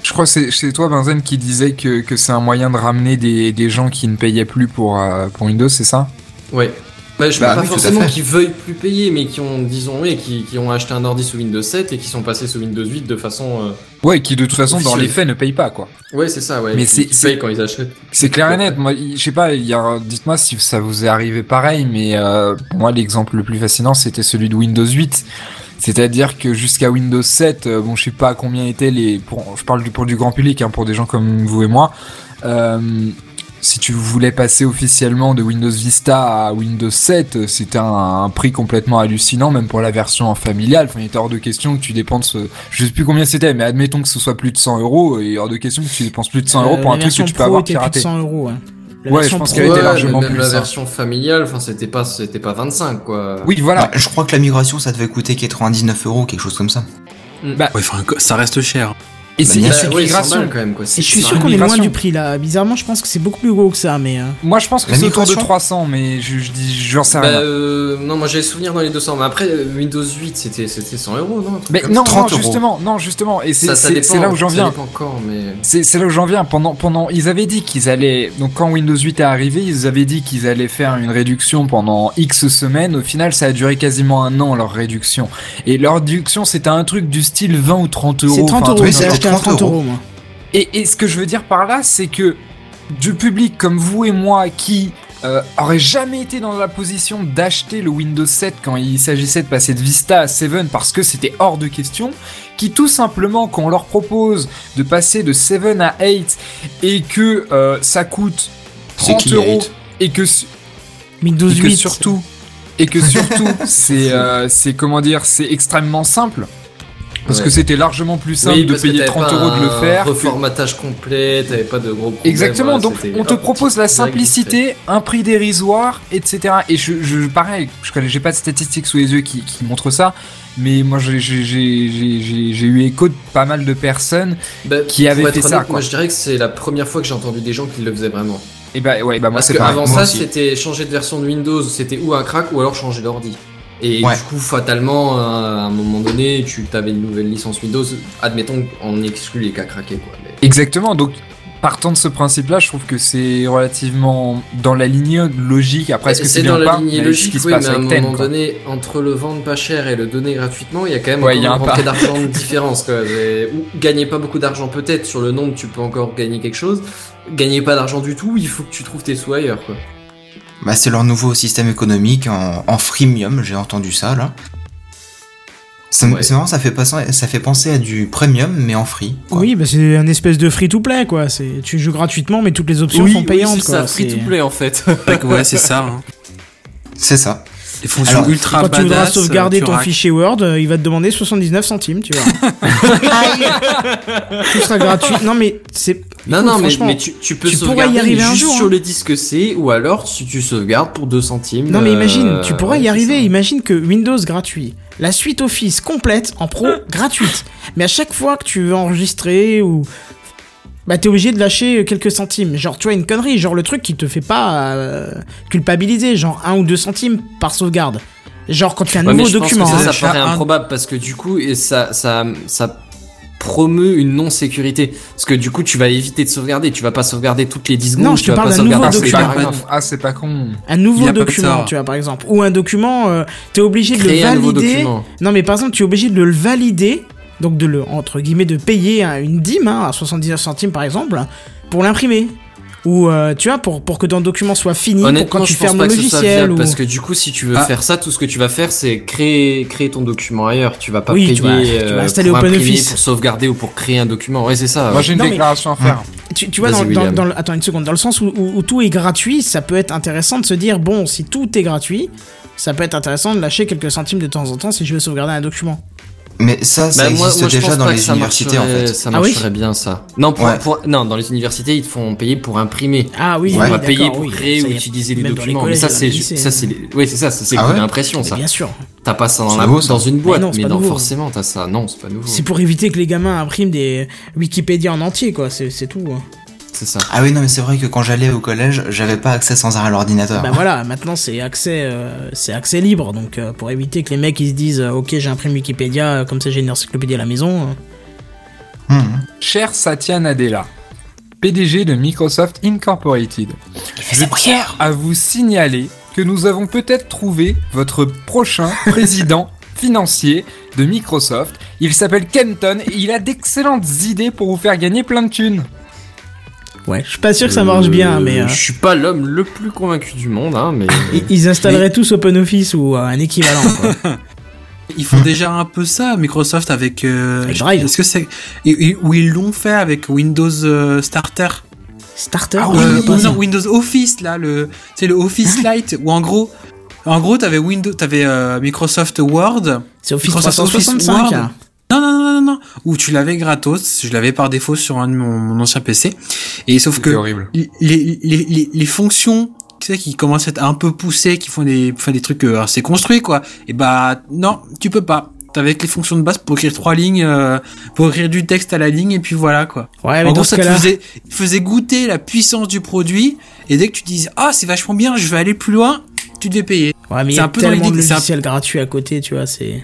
Je crois que c'est c'est toi Benzen qui disait que, que c'est un moyen de ramener des, des gens qui ne payaient plus pour, euh, pour Windows, c'est ça? Ouais. Bah, je Bah parle oui, pas à forcément qu'ils veuillent plus payer, mais qui ont, disons, oui, qui, qui ont acheté un ordi sous Windows 7 et qui sont passés sous Windows 8 de façon. euh, Ouais, qui de toute façon dans les faits ne payent pas quoi. Ouais, c'est ça, ouais. Mais qui- c'est- qui payent quand ils achètent. C'est clair et net. Moi, je sais pas. Dites-moi si ça vous est arrivé pareil, mais euh, pour moi l'exemple le plus fascinant c'était celui de Windows 8. C'est-à-dire que jusqu'à Windows 7, euh, bon, je sais pas combien étaient les, pour, je parle du, pour du grand public, hein, pour des gens comme vous et moi, euh, si tu voulais passer officiellement de Windows Vista à Windows 7, euh, c'était un, un prix complètement hallucinant, même pour la version familiale. Enfin, il était hors de question que tu dépenses, euh, je sais plus combien c'était, mais admettons que ce soit plus de 100 euros, et hors de question que tu dépenses plus de 100 euros Euh, pour un truc que tu peux avoir était plus de piraté. 100 euros. hein. La Ouais, version je pense Pro, qu'elle était Ouais, largement même plus, la version familiale, enfin c'était pas c'était pas 25 quoi. Oui, voilà. Bah, je crois que la migration, ça devait coûter 99 euros, quelque chose comme ça. Ouais, enfin, ça reste cher. Et c'est Bah, ouais, 100 migration. quand même quoi. Et je suis C'est- sûr une qu'on est loin du prix là. Bizarrement, je pense que c'est beaucoup plus gros que ça, mais. euh, Moi, je pense que c'est autour de migration 300, mais je, je dis, j'en sais Bah, rien. euh, non, moi j'ai souvenir dans les 200, mais après euh, Windows 8 c'était c'était 100 euros, non Mais non, ça. non, 30 euros. justement, non, justement, et c'est c'est- c'est là où j'en viens. mais. C'est c'est là où j'en viens. Pendant, pendant, ils avaient dit qu'ils allaient. Donc quand Windows 8 est arrivé, ils avaient dit qu'ils allaient faire une réduction pendant X semaines. Au final, ça a duré quasiment un an leur réduction. Et leur réduction, c'était un truc du style 20 ou 30 euros. C'est 30 enfin, un euros. Truc oui, J'ai c'était acheté à 30 30 euros, euros. moi. Et, et ce que je veux dire par là, c'est que du public comme vous et moi qui euh, aurait jamais été dans la position d'acheter le Windows 7 quand il s'agissait de passer de Vista à 7 parce que c'était hors de question, qui tout simplement quand on leur propose de passer de 7 à 8 et que euh, ça coûte C'est 30 qui, euros 8? et que Windows et que 8. surtout et que surtout <laughs> c'est euh, c'est comment dire c'est extrêmement simple parce Ouais. que c'était largement plus simple Oui, de payer t'avais 30 pas euros de le faire que- Reformatage complet, t'avais pas de gros problèmes. Exactement, voilà, donc on te propose la simplicité, un prix dérisoire, etc. Et je, je pareil, je connais, j'ai pas de statistiques sous les yeux qui, qui montrent ça, mais moi j'ai eu écho de pas mal de personnes. Bah, qui être fait ça, honnête, quoi. Moi je dirais que c'est la première fois que j'ai entendu des gens qui le faisaient vraiment. Et bah ouais, bah moi Parce c'est avant moi ça, c'était changer de version de Windows, c'était ou un crack ou alors changer d'ordi. Et Ouais. du coup, fatalement, à un moment donné, tu avais une nouvelle licence Windows. Admettons qu'on exclut les cas craqués, quoi. Mais... Exactement, donc partant de ce principe-là, je trouve que c'est relativement dans la ligne logique. Après, est-ce que c'est dans la lignée logique, oui, mais à un moment donné, entre le vendre pas cher et le donner gratuitement, il y a quand même un pas. d'argent de <laughs> différence. Ou gagner pas beaucoup d'argent peut-être, sur le nombre tu peux encore gagner quelque chose. Gagner pas d'argent du tout, il faut que tu trouves tes sous ailleurs. Quoi. Bah, c'est leur nouveau système économique en, en freemium, j'ai entendu ça là. C'est Ouais. marrant, ça fait, passer- ça fait penser à du premium, mais en free. quoi. Oui, bah c'est un espèce de free-to-play, quoi. C'est Tu joues gratuitement, mais toutes les options sont payantes, c'est quoi. ça, free C'est- to play en fait. Ouais, c'est ça. hein. C'est ça. Des fonctions Alors, ultra Quand tu voudras sauvegarder tu ton fichier Word, euh, il va te demander 79 centimes, tu vois. <laughs> Tout sera gratuit. Non, mais c'est. Non, non, mais, tu, tu peux tu sauvegarder y arriver un sur hein. le disque C, ou alors si tu sauvegardes pour 2 centimes. Non, mais euh, imagine, tu pourrais y arriver. ça. Imagine que Windows gratuit, la suite Office complète en pro gratuite. Mais à chaque fois que tu veux enregistrer ou. Bah, t'es obligé de lâcher quelques centimes. Genre, tu vois, une connerie. Genre, le truc qui te fait pas euh, culpabiliser. Genre, 1 ou 2 centimes par sauvegarde. Genre, quand tu fais un Ouais, mais nouveau je pense document. que ça, hein. ça paraît un- improbable parce que du coup, et ça, ça, ça promeut une non-sécurité. Parce que du coup, tu vas éviter de sauvegarder. Tu vas pas sauvegarder toutes les 10 secondes. Non, je tu te parle d'un nouveau Ah, document. Ah, c'est pas con. Un Il nouveau document, tu vois, par exemple. Ou un document, euh, t'es obligé de le valider. Non, mais par exemple, tu es obligé de le valider. Donc, de le, entre guillemets, de payer hein, une dîme, hein, à 79 centimes par exemple, pour l'imprimer. Ou, euh, tu vois, pour, pour que ton document soit fini, pour quand tu fermes pas le logiciel. viable Ou... parce que du coup, si tu veux Ah. faire ça, tout ce que tu vas faire, c'est créer, créer ton document ailleurs. Tu vas pas Oui, payer tu vas- tu vas euh, installer pour pour sauvegarder ou pour créer un document. Ouais, c'est ça. Moi, j'ai une Non, mais- déclaration à faire. Tu, tu vois, Vas-y, dans, dans, William. dans le- attends une seconde, dans le sens où, où- où tout est gratuit, ça peut être intéressant de se dire, bon, si tout est gratuit, ça peut être intéressant de lâcher quelques centimes de temps en temps si je veux sauvegarder un document. Mais ça, ça Bah, existe moi, déjà dans les universités en fait. Ça Ah oui marcherait bien ça. Non, pour, Ouais. pour- non, dans les universités, ils te font payer pour imprimer. Ah oui, on va payer pour oui, créer ça ou y est, utiliser les dans documents. mais ça, dans c'est, ça, c'est, oui, c'est ça, c'est Ah ouais d'impression, Mais ça. bien sûr. T'as pas ça dans, la, ça. dans une boîte, Mais non, mais non, nouveau. forcément, t'as ça. Non, c'est pas nouveau. C'est pour éviter que les gamins impriment des Wikipédia en entier, quoi. C'est c'est tout. hein. C'est ça. Ah oui, non, mais c'est vrai que quand j'allais au collège, j'avais pas accès sans arrêt à l'ordinateur. Bah voilà, maintenant c'est accès, euh, c'est accès libre. Donc euh, pour éviter que les mecs ils se disent, euh, ok, j'imprime Wikipédia, comme ça j'ai une encyclopédie à la maison. Hum. Cher Satya Nadella, PDG de Microsoft Incorporated. Je tiens à vous signaler que nous avons peut-être trouvé votre prochain <laughs> président financier de Microsoft. Il s'appelle Kenton et il a d'excellentes idées pour vous faire gagner plein de thunes. Ouais, je suis pas sûr que ça marche bien, mais euh, Je suis pas l'homme le plus convaincu du monde, hein, mais. <laughs> ils- installeraient tous OpenOffice ou euh, un équivalent. Quoi. <laughs> Ils font déjà un peu ça, Microsoft, avec... Euh. Est-ce que c'est... Ou ils l'ont fait avec Windows euh, Starter Starter? Euh, oui, non, Windows Office, là, le... C'est le Office Lite, où en gros... En gros, t'avais Windows, t'avais euh, Microsoft Word. C'est Office Microsoft Office 365. Word. hein. Non, non, non, non, non, où tu l'avais gratos. Je l'avais par défaut sur un de mon, mon ancien PC. Et sauf que horrible. les, les, les, les fonctions tu sais qui commencent à être un peu poussées qui font des font des trucs euh, assez construits quoi et bah non tu peux pas t'avais que les fonctions de base pour écrire trois lignes euh, pour écrire du texte à la ligne et puis voilà quoi Ouais, mais en dans gros ce ça te faisait faisait goûter la puissance du produit et dès que tu disais ah c'est vachement bien je vais aller plus loin tu devais payer ouais, mais il y c'est a un peu dans tellement de l'idée que c'est un- logiciels gratuits à côté, tu vois, c'est...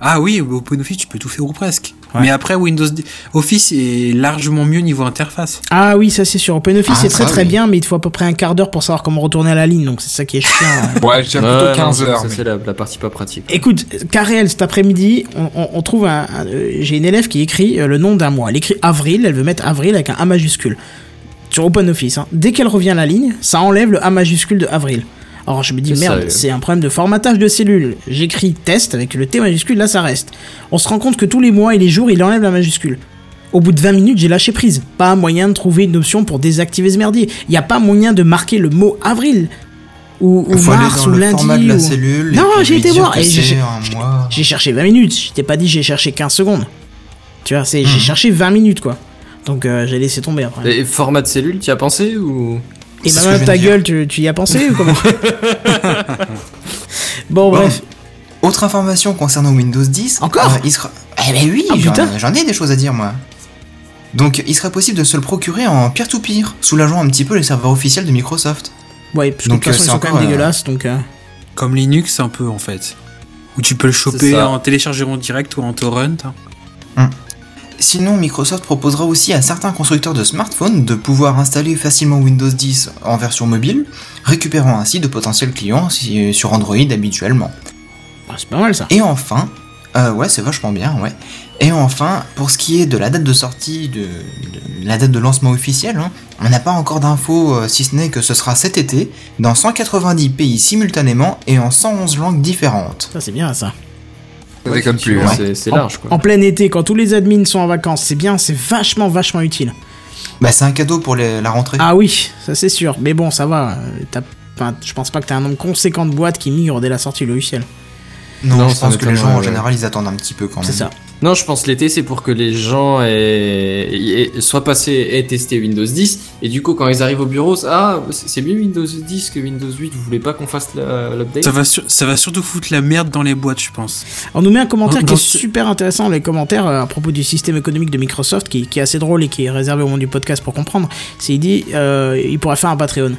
ah oui au OpenOffice tu peux tout faire ou presque Ouais. mais après Windows Office est largement mieux niveau interface Ah oui, ça c'est sûr. OpenOffice Ah, c'est très très oui. bien, mais il te faut à peu près un quart d'heure pour savoir comment retourner à la ligne, donc c'est ça qui est chiant. hein. <laughs> Ouais, Ouais, plutôt non, 15 ça, heures. Ça, mais- c'est la, la partie pas pratique. Écoute, Karel, cet après-midi, on, on- on trouve un. un- euh, J'ai une élève qui écrit euh, le nom d'un mois. Elle écrit avril, elle veut mettre avril avec un A majuscule. Sur OpenOffice. Hein. Dès qu'elle revient à la ligne, ça enlève le A majuscule de avril. Alors je me dis, merde, c'est un problème de formatage de cellules. J'écris test avec le T majuscule, là ça reste. On se rend compte que tous les mois et les jours, il enlève la majuscule. Au bout de 20 minutes, j'ai lâché prise. Pas moyen de trouver une option pour désactiver ce merdier. Il n'y a pas moyen de marquer le mot avril. Ou, mars, ou lundi. format de la ou- cellule. Non, j'ai été voir, j'ai- c'est un mois. J'ai cherché 20 minutes, je t'ai pas dit j'ai cherché 15 secondes. Tu vois, c'est, j'ai Mhm. cherché 20 minutes quoi. Donc euh, j'ai laissé tomber après. Et format de cellule, tu y as pensé ou Et je ta gueule, tu, tu y as pensé ou comment <laughs> Bon, Bon. bref. Autre information concernant Windows 10. Encore euh, il sera... Eh ben oui, Ah, j'en- ai des choses à dire moi. Donc il sera possible de se le procurer en peer-to-peer, soulageant un petit peu les serveurs officiels de Microsoft. Ouais, parce que Donc, de toute façon euh, ils c'est sont quand encore, même euh, dégueulasses donc. euh, comme Linux un peu en fait où tu peux le choper en télécharger en direct ou en torrent hein. Sinon, Microsoft proposera aussi à certains constructeurs de smartphones de pouvoir installer facilement Windows 10 en version mobile, récupérant ainsi de potentiels clients sur Android habituellement. ah, c'est pas mal ça. Et enfin, euh, ouais, c'est vachement bien, ouais. Et enfin, pour ce qui est de la date de sortie, de, de- la date de lancement officielle, hein, on n'a pas encore d'infos, euh, si ce n'est que ce sera cet été, dans 190 pays simultanément et en 111 langues différentes. Ça c'est bien ça. Ça déconne plus. Ouais. hein. c'est c'est large quoi. En plein été, quand tous les admins sont en vacances, c'est bien, c'est vachement vachement utile. Bah, c'est un cadeau pour les- la rentrée. Ah oui, ça c'est sûr. Mais bon, ça va. euh, t'as- enfin, je pense pas que t'as un nombre conséquent de boîtes qui migrent dès la sortie du logiciel. non, non, je ça pense que les gens en ouais. général ils attendent un petit peu quand même. C'est ça. Non, je pense l'été c'est pour que les gens aient, aient- soient passés et testé Windows 10 et du coup quand ils arrivent au bureau, c'est- ah c'est mieux Windows 10 que Windows 8. Vous voulez pas qu'on fasse la- l'update? Ça va sur- ça va surtout foutre la merde dans les boîtes je pense On nous met un commentaire Dans- qui est ce- super intéressant, les commentaires euh, à propos du système économique de Microsoft, qui, qui est assez drôle et qui est réservé au monde du podcast pour comprendre. C'est il dit, euh, il pourrait faire un Patreon.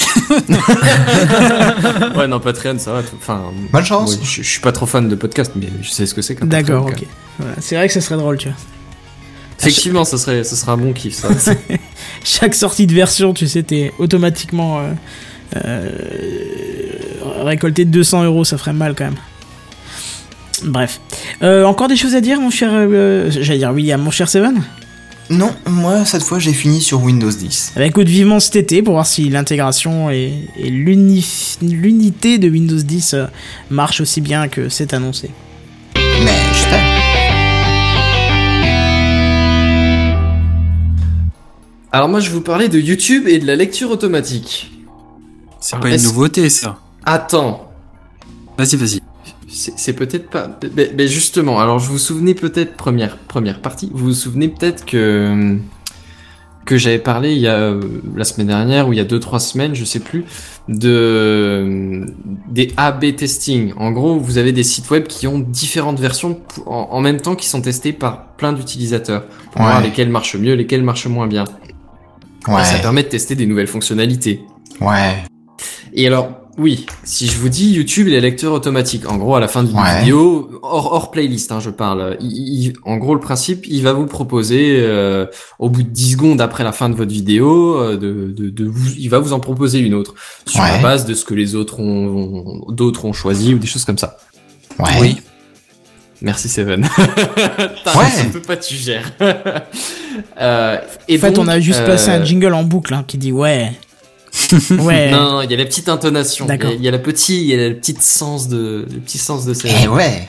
<laughs> Ouais, non, Patreon, ça va. Enfin, Bonne chance. ouais, je, je suis pas trop fan de podcast, mais je sais ce que c'est. D'accord, ok. Voilà. C'est vrai que ça serait drôle, tu vois. Effectivement, ça serait, ça serait un bon kiff, ça. <laughs> Chaque sortie de version, tu sais, t'es automatiquement euh, euh, récolté 200 euros, ça ferait mal quand même. Bref. Euh, encore des choses à dire, mon cher. euh, J'allais dire William, mon cher Seven? Non, moi cette fois j'ai fini sur Windows 10. Eh ben, écoute, vivement cet été pour voir si l'intégration et, et l'uni- l'unité de Windows 10 euh, marche aussi bien que c'est annoncé. Mais j'espère. Alors, moi, je vais vous parler de YouTube et de la lecture automatique. c'est pas une est-ce- nouveauté ça Attends, vas-y vas-y c'est peut-être pas. Mais, mais justement, alors, je vous souvenez peut-être, première, première partie, vous vous souvenez peut-être que. que j'avais parlé il y a euh, la semaine dernière ou il y a deux trois semaines, je sais plus, de des A/B testing. En gros, vous avez des sites web qui ont différentes versions en, en même temps qui sont testés par plein d'utilisateurs pour voir lesquels marchent mieux, lesquels marchent moins bien. Ouais. Ça permet de tester des nouvelles fonctionnalités. Ouais. Et alors, oui, si je vous dis YouTube et les lecteurs automatiques, en gros, à la fin d'une Ouais. vidéo, hors, hors playlist, hein, je parle, il- il- en gros, le principe, il va vous proposer, euh, au bout de 10 secondes après la fin de votre vidéo, euh, de, de, de vous, il va vous en proposer une autre, sur la base de ce que les autres ont, ont- d'autres ont choisi, ou des choses comme ça. Ouais. Oui. Merci Seven. <laughs> Ouais. Je peux pas, tu gères. <laughs> euh, et En fait, donc, on a juste euh, passé un jingle en boucle hein, qui dit ouais. <laughs> Ouais. Non, il y a la petite intonation. Il y a- D'accord. il y, a la petite, il y a le petit sens de, le petit sens de Eh ouais.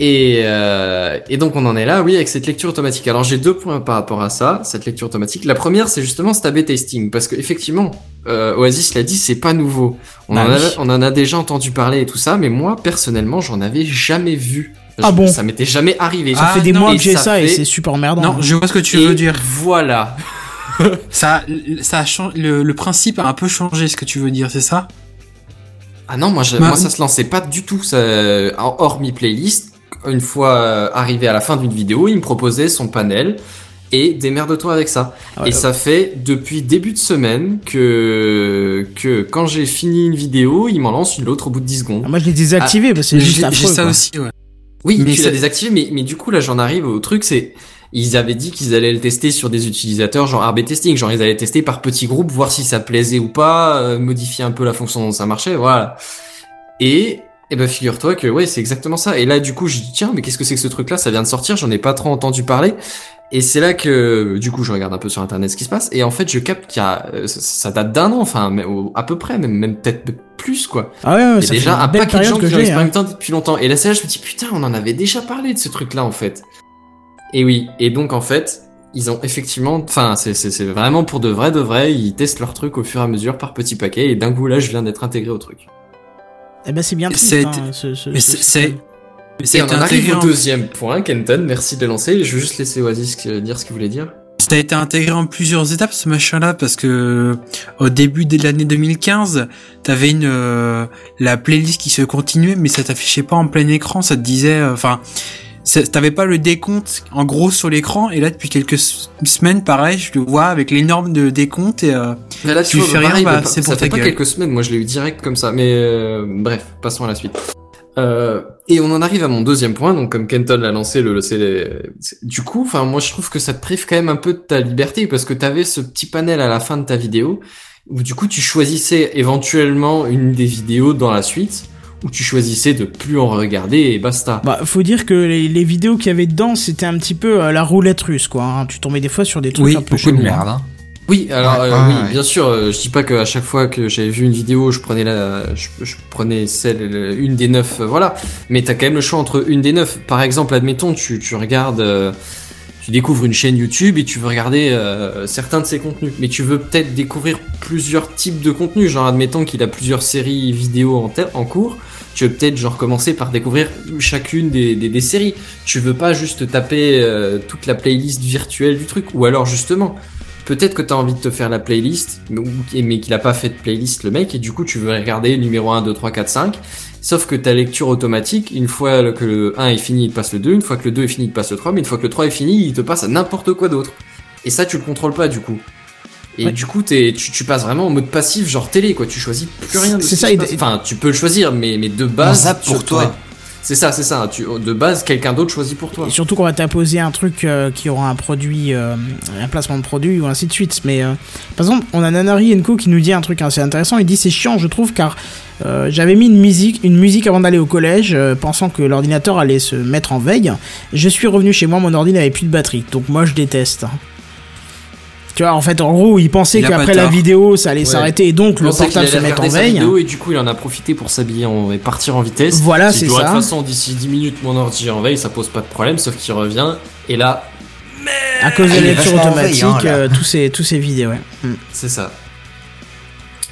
Et, euh, et donc on en est là, oui, avec cette lecture automatique. Alors j'ai deux points par rapport à ça, cette lecture automatique. La première, c'est justement cet A/B testing, parce que effectivement, euh, Oasis l'a dit, c'est pas nouveau. On, Bah en a, on en a déjà entendu parler et tout ça, mais moi personnellement, j'en avais jamais vu. Ah bon? Ça m'était jamais arrivé. Ça Ah, fait des non, mois que j'ai ça ça et c'est super emmerdant. Non, je vois ce que tu Et veux dire. Voilà. <laughs> Ça, ça a changé, le, le principe a un peu changé, ce que tu veux dire, c'est ça? Ah non, moi, je- Bah, moi ça se lançait pas du tout. Ça, hormis playlist, une fois euh, arrivé à la fin d'une vidéo, il me proposait son panel et démerde-toi avec ça. Ah ouais, et ça fait depuis début de semaine que que quand j'ai fini une vidéo, il m'en lance une autre au bout de 10 secondes. Ah, Moi je l'ai désactivé parce que c'est juste J'ai ça quoi. aussi, ouais. Oui, Mais tu l'as ça- désactivé, mais, mais du coup là j'en arrive au truc, c'est ils avaient dit qu'ils allaient le tester sur des utilisateurs genre RB testing, genre ils allaient tester par petits groupes, voir si ça plaisait ou pas, euh, modifier un peu la fonction dont ça marchait, voilà. Et et ben figure-toi que ouais c'est exactement ça. Et là du coup je dis tiens mais qu'est-ce que c'est que ce truc là, ça vient de sortir, j'en ai pas trop entendu parler. Et c'est là que du coup je regarde un peu sur internet ce qui se passe et en fait je capte qu'il y a euh, ça, date d'un an, enfin à peu près, même même peut-être plus quoi. Ah ouais, ouais, Il y a ça déjà un paquet de gens que qui ont hein. depuis longtemps. Et là, c'est là, je me dis, putain, on en avait déjà parlé de ce truc-là, en fait. Et oui. Et donc, en fait, ils ont effectivement, enfin, c'est, c'est, c'est vraiment pour de vrai, de vrai, ils testent leur truc au fur et à mesure par petits paquets. Et d'un coup, là, je viens d'être intégré au truc. Eh ben c'est bien triste. C'est- hein, ce- ce- Mais ce c'est- Et on en arrive intégré au deuxième point, Kenton. Merci de le lancer. Je vais juste laisser Oasis euh, dire ce qu'il voulait dire. Ça a été intégré en plusieurs étapes ce machin-là parce que au début de l'année 2015, t'avais une euh, la playlist qui se continuait, mais ça t'affichait pas en plein écran. Ça te disait, euh, enfin, t'avais pas le décompte en gros sur l'écran. Et là, depuis quelques semaines, pareil, je le vois avec l'énorme de décompte et euh, Mais là, Tu tu vois, fais rien, bah, mais c'est ça fait pas quelques semaines. Moi, je l'ai eu direct comme ça. Mais euh, bref, passons à la suite. Euh, et on en arrive à mon deuxième point. Donc, comme Kenton l'a lancé, le, c'est- du coup, enfin, moi, je trouve que ça te prive quand même un peu de ta liberté parce que t'avais ce petit panel à la fin de ta vidéo où du coup, tu choisissais éventuellement une des vidéos dans la suite ou tu choisissais de plus en regarder et basta. Bah, faut dire que les, les vidéos qu'il y avait dedans, c'était un petit peu euh, la roulette russe, quoi. hein. Tu tombais des fois sur des trucs Oui, un peu Beaucoup de chelous, hein. merde, hein. Oui, alors Ouais, euh, ouais, oui, ouais. bien sûr. euh, je dis pas qu'à chaque fois que j'avais vu une vidéo, je prenais la, je, je prenais celle, euh, une des neuf, euh, voilà. Mais t'as quand même le choix entre une des neuf. Par exemple, admettons, tu, tu regardes, euh, tu découvres une chaîne YouTube et tu veux regarder euh, certains de ses contenus, mais tu veux peut-être découvrir plusieurs types de contenus. Genre, admettons qu'il a plusieurs séries vidéo en cours. Tu veux peut-être genre commencer par découvrir chacune des, des, séries. Tu veux pas juste taper euh, toute la playlist virtuelle du truc. Ou alors justement, peut-être que tu as envie de te faire la playlist, mais, qu'il a pas fait de playlist le mec, et du coup tu veux regarder numéro 1, 2, 3, 4, 5. Sauf que ta lecture automatique, une fois que le 1 est fini, il te passe le 2, une fois que le 2 est fini, il te passe le 3, mais une fois que le 3 est fini, il te passe à n'importe quoi d'autre. Et ça, tu le contrôles pas du coup. Et Ouais. du coup, t'es, tu, tu passes vraiment en mode passif, genre télé, quoi. Tu choisis plus rien de C'est ce ça, qui se et- passe. Enfin, tu peux le choisir, mais, mais de base. pour toi. C'est ça, c'est ça. Tu, de base, quelqu'un d'autre choisit pour toi. Et surtout qu'on va t'imposer un truc euh, qui aura un produit, euh, un placement de produit ou ainsi de suite. Mais euh, par exemple, on a Nanari Enko qui nous dit un truc assez intéressant. Il dit c'est chiant, je trouve, car j'avais mis une musique, une musique avant d'aller au collège, pensant que l'ordinateur allait se mettre en veille. Je suis revenu chez moi, mon ordi n'avait plus de batterie. Donc moi, je déteste. Tu vois, en fait, en gros, il pensait qu'après la vidéo, ça allait Ouais. s'arrêter et donc le portable se mettre en veille. vidéo et du coup il en a profité pour s'habiller en- et partir en vitesse. Voilà, c'est Ouais, De ça. toute façon, d'ici 10 minutes, mon ordi est en veille, ça pose pas de problème, sauf qu'il revient. Et là, À cause de la lecture automatique, veille, hein, euh, tous ces tous ces vidéos. Ouais. C'est ça.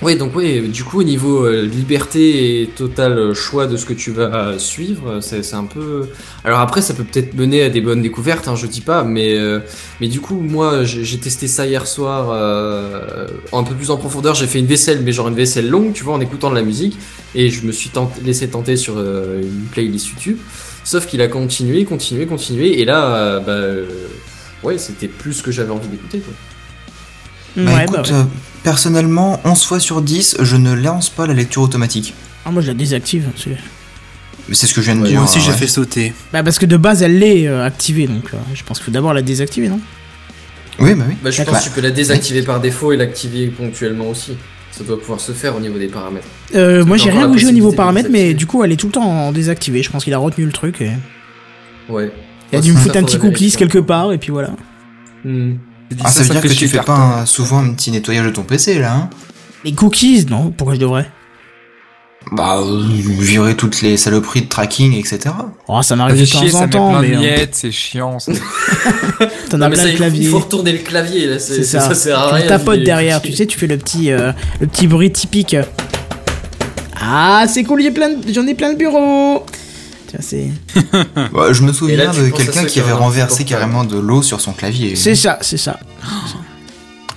Oui, donc oui, du coup, au niveau euh, liberté et total euh, choix de ce que tu vas suivre, euh, c'est un peu... Alors après, ça peut peut-être mener à des bonnes découvertes, hein, je dis pas, mais, euh, mais du coup, moi, j'ai testé ça hier soir euh, un peu plus en profondeur. J'ai fait une vaisselle, mais genre une vaisselle longue, tu vois, en écoutant de la musique, et je me suis laissé tenter sur une playlist YouTube. Sauf qu'il a continué, continué, continué, et là, bah... Ouais, c'était plus ce que j'avais envie d'écouter, quoi. Bah Ouais, écoute, bah ouais. euh, personnellement, 11 fois sur 10, je ne lance pas la lecture automatique. Ah, moi, je la désactive. c'est- Mais C'est ce que je viens de Ouais, dire. Moi aussi, hein, j'ai ouais. fait sauter. Bah parce que de base elle l'est euh, activée donc euh, je pense qu'il faut d'abord la désactiver non? Oui, bah oui. Bah, je pense que tu peux la désactiver par défaut et l'activer ponctuellement aussi. Ça doit pouvoir se faire au niveau des paramètres. euh, Moi j'ai rien bougé au niveau paramètres mais du coup elle est tout le temps en désactivée. Je pense qu'il a retenu le truc et Ouais. il a dû me foutre un petit cookies quelque part et puis voilà. Hmm. Ah, ça, veut dire que tu fais pas un- souvent un petit nettoyage de ton PC là, hein Les cookies, non Pourquoi je devrais Bah, euh, virer toutes les saloperies de tracking, etc. Oh, ça m'arrive de chier, temps en temps, plein de mais euh, miettes, c'est chiant. <laughs> t'en Non, as mais plein ça, de il faut- claviers. Il faut retourner le clavier, là. C'est C'est ça. ça. sert à tu rien. le tapotes derrière, <laughs> tu sais, tu fais le petit, euh, le petit bruit typique. Ah, c'est cool, de- j'en ai plein le bureau. C'est. <laughs> Bah, je me souviens là, de quelqu'un qui avait renversé carrément de l'eau sur son clavier. C'est ça, c'est ça.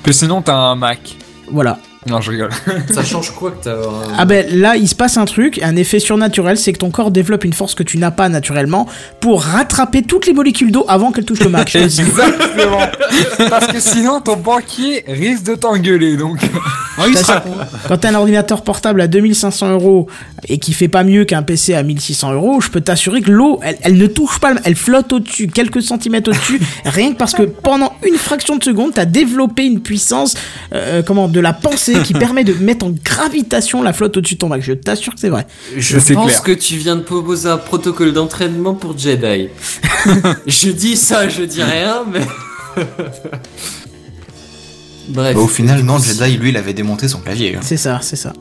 Que sinon, t'as un Mac. Voilà. Non, je rigole. <laughs> Ça change quoi que t'as. un- Ah ben là, il se passe un truc, un effet surnaturel, c'est que ton corps développe une force que tu n'as pas naturellement pour rattraper toutes les molécules d'eau avant qu'elles touchent le <laughs> dis. Exactement. <laughs> Parce que sinon, ton banquier risque de t'engueuler, donc. T'as- Quand t'as un ordinateur portable à 2500 euros et qui fait pas mieux qu'un PC à 1600 euros, je peux t'assurer que l'eau, elle, elle ne touche pas, le- elle flotte au-dessus, quelques centimètres au-dessus, rien que parce que pendant une fraction de seconde, t'as développé une puissance, euh, comment, de la pensée qui permet de mettre en gravitation la flotte au-dessus de ton Mac. Je t'assure que c'est vrai. Je pense clair. que tu viens de proposer un protocole d'entraînement pour Jedi. <laughs> je dis ça, je dis rien, mais. <laughs> Bref. Bah, au final, non, Jedi, lui, il avait démonté son clavier. hein. C'est ça, c'est ça.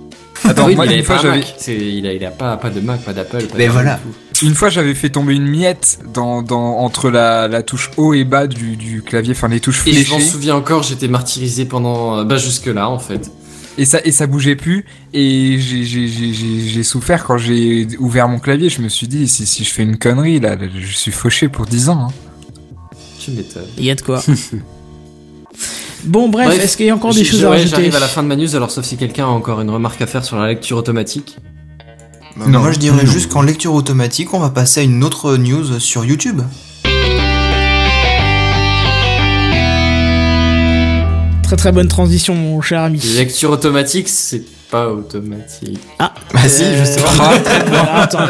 Attends, oui, moi, mais il une fois, j'avais. Il a, il a pas, pas de Mac, pas d'Apple. pas Mais de- voilà. Une fois, j'avais fait tomber une miette dans, dans, entre la, la touche haut et bas du, du clavier, enfin les touches Et je m'en fléchées, souviens encore, j'étais martyrisé pendant. euh, Bah, jusque-là, en fait. Et ça, et ça bougeait plus, et j'ai- souffert quand j'ai ouvert mon clavier, je me suis dit, si, si je fais une connerie, là, là, je suis fauché pour 10 ans. hein. Tu m'étonnes. Il y a de quoi. <laughs> bon, bref, Bref, est-ce qu'il y a encore des choses à rajouter J'arrive à la fin de ma news, alors sauf si quelqu'un a encore une remarque à faire sur la lecture automatique. Bah, Non. Moi, je dirais juste qu'en lecture automatique, on va passer à une autre news sur YouTube. Très très bonne transition, mon cher ami. Lecture automatique, c'est pas automatique. Bah si, Euh, justement. voilà, <laughs> attends.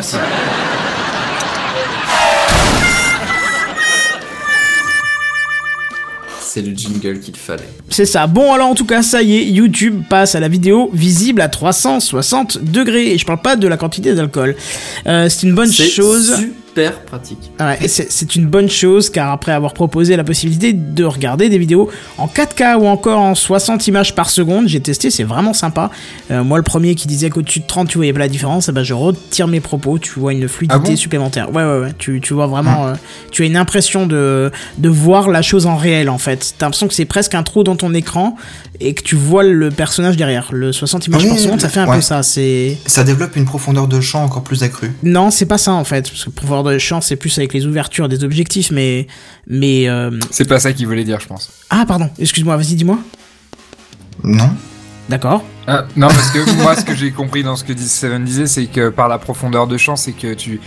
C'est le jingle qu'il fallait. C'est ça. Bon, alors en tout cas, ça y est, YouTube passe à la vidéo visible à 360 degrés. Et je parle pas de la quantité d'alcool. Euh, c'est une bonne chose. Super pratique. Ouais, et c'est une bonne chose car après avoir proposé la possibilité de regarder des vidéos en 4K ou encore en 60 images par seconde, j'ai testé, c'est vraiment sympa. Euh, moi, le premier qui disait qu'au-dessus de 30 tu voyais pas la différence, eh ben, je retire mes propos, tu vois une fluidité Ah bon? supplémentaire. Ouais, ouais, ouais, tu, tu vois vraiment, euh, tu as une impression de, de voir la chose en réel en fait. T'as l'impression que c'est presque un trou dans ton écran et que tu vois le personnage derrière. Le 60 images Oui, par seconde, ça fait un ouais. peu ça. C'est Ça développe une profondeur de champ encore plus accrue. non, c'est pas ça en fait, parce que pouvoir de champ c'est plus avec les ouvertures des objectifs, mais mais euh, C'est pas ça qu'il voulait dire, je pense. ah pardon, excuse-moi, vas-y dis-moi. Non D'accord. Ah, non, parce que moi, ce que j'ai compris dans ce que Seven disait, c'est que par la profondeur de champ, c'est que tu.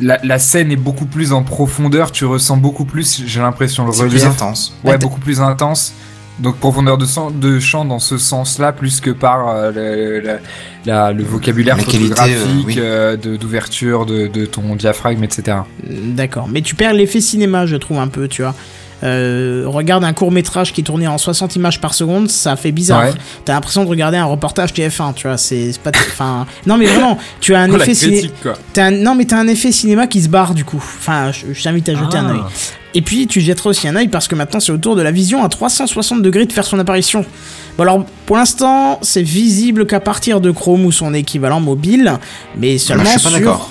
La, la scène est beaucoup plus en profondeur, tu ressens beaucoup plus, j'ai l'impression, le C'est relief. plus intense. Ouais, Ouais, beaucoup plus intense. Donc profondeur de, sang- de champ dans ce sens-là, plus que par euh, le, la- la- le vocabulaire La qualité, photographique, euh, oui. euh, de- d'ouverture de, de ton diaphragme, etc. D'accord, mais tu perds l'effet cinéma, je trouve un peu, tu vois. Euh, regarde un court métrage qui est tourné en 60 images par seconde, ça fait bizarre. Ouais. T'as l'impression de regarder un reportage TF1, tu vois. C'est pas. Enfin, non mais vraiment, tu as un <laughs> Oh, effet ciné- critique, quoi. T'as un- Non mais t'as un effet cinéma qui se barre du coup. Enfin, je, je t'invite à jeter un Ah. œil. Et puis tu jetteras aussi un œil parce que maintenant c'est au tour de la vision à 360 degrés de faire son apparition. Bon alors pour l'instant c'est visible qu'à partir de Chrome ou son équivalent mobile, mais seulement pas sur d'accord.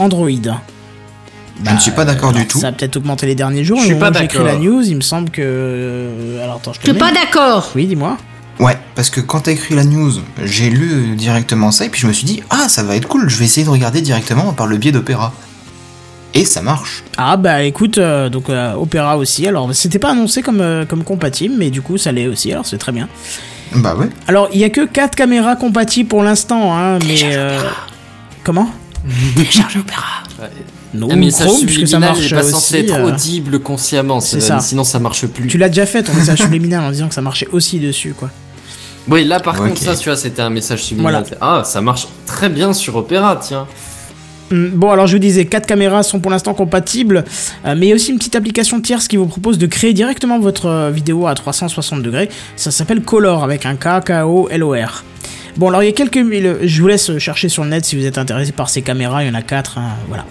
Je ne suis pas d'accord du tout. Ça a peut-être augmenté les derniers jours. Je mais suis pas J'écris la d'accord. news, il me semble que. euh, Alors attends, je te Je suis pas d'accord. Oui, dis-moi. Ouais, parce que quand t'as écrit la news, j'ai lu directement ça et puis je me suis dit, ah, ça va être cool, je vais essayer de regarder directement par le biais d'Opéra. Et ça marche. Ah bah écoute, euh, donc euh, Opera aussi. Alors c'était pas annoncé comme, euh, comme compatible, mais du coup ça l'est aussi. Alors c'est très bien. Bah ouais. Alors il y a que 4 caméras compatibles pour l'instant, hein, mais. euh, Comment? Non, Un message Chrome, ça subliminal marche n'est pas censé aussi. être euh, audible consciemment, c'est ça. sinon ça marche plus. Tu l'as déjà fait ton message <laughs> subliminal en disant que ça marchait aussi dessus, quoi. Oui, là par contre, ça, tu vois, c'était un message subliminal. Ah, ça marche très bien sur Opera, tiens. Hum, Bon, alors je vous disais, 4 caméras sont pour l'instant compatibles, euh, mais il y a aussi une petite application tierce qui vous propose de créer directement votre euh, vidéo à 360 degrés. Ça s'appelle Color avec un K, K-O-L-O-R. Bon, alors il y a quelques mille. Je vous laisse chercher sur le net si vous êtes intéressé par ces caméras, il y en a 4, voilà.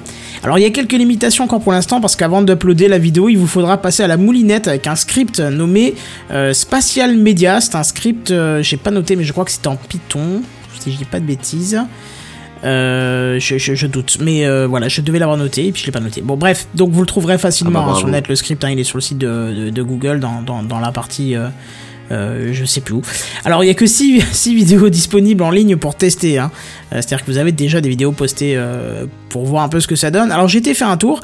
Alors il y a quelques limitations encore pour l'instant parce qu'avant d'uploader la vidéo, il vous faudra passer à la moulinette avec un script nommé euh, Spatial Media. C'est un script, euh, j'ai pas noté, mais je crois que c'est en Python, si je dis pas de bêtises. Euh, je, je- je doute, mais euh, voilà, je devais l'avoir noté et puis je l'ai pas noté. Bon, bref, donc vous le trouverez facilement Ah bah, hein, sur net. Le script, hein, il est sur le site de, de- de Google dans, dans, dans la partie. euh, euh, je sais plus où. Alors il y a que 6, <laughs> vidéos disponibles en ligne pour tester. Hein. Euh, C'est-à-dire que vous avez déjà des vidéos postées euh, pour voir un peu ce que ça donne. Alors j'ai été faire un tour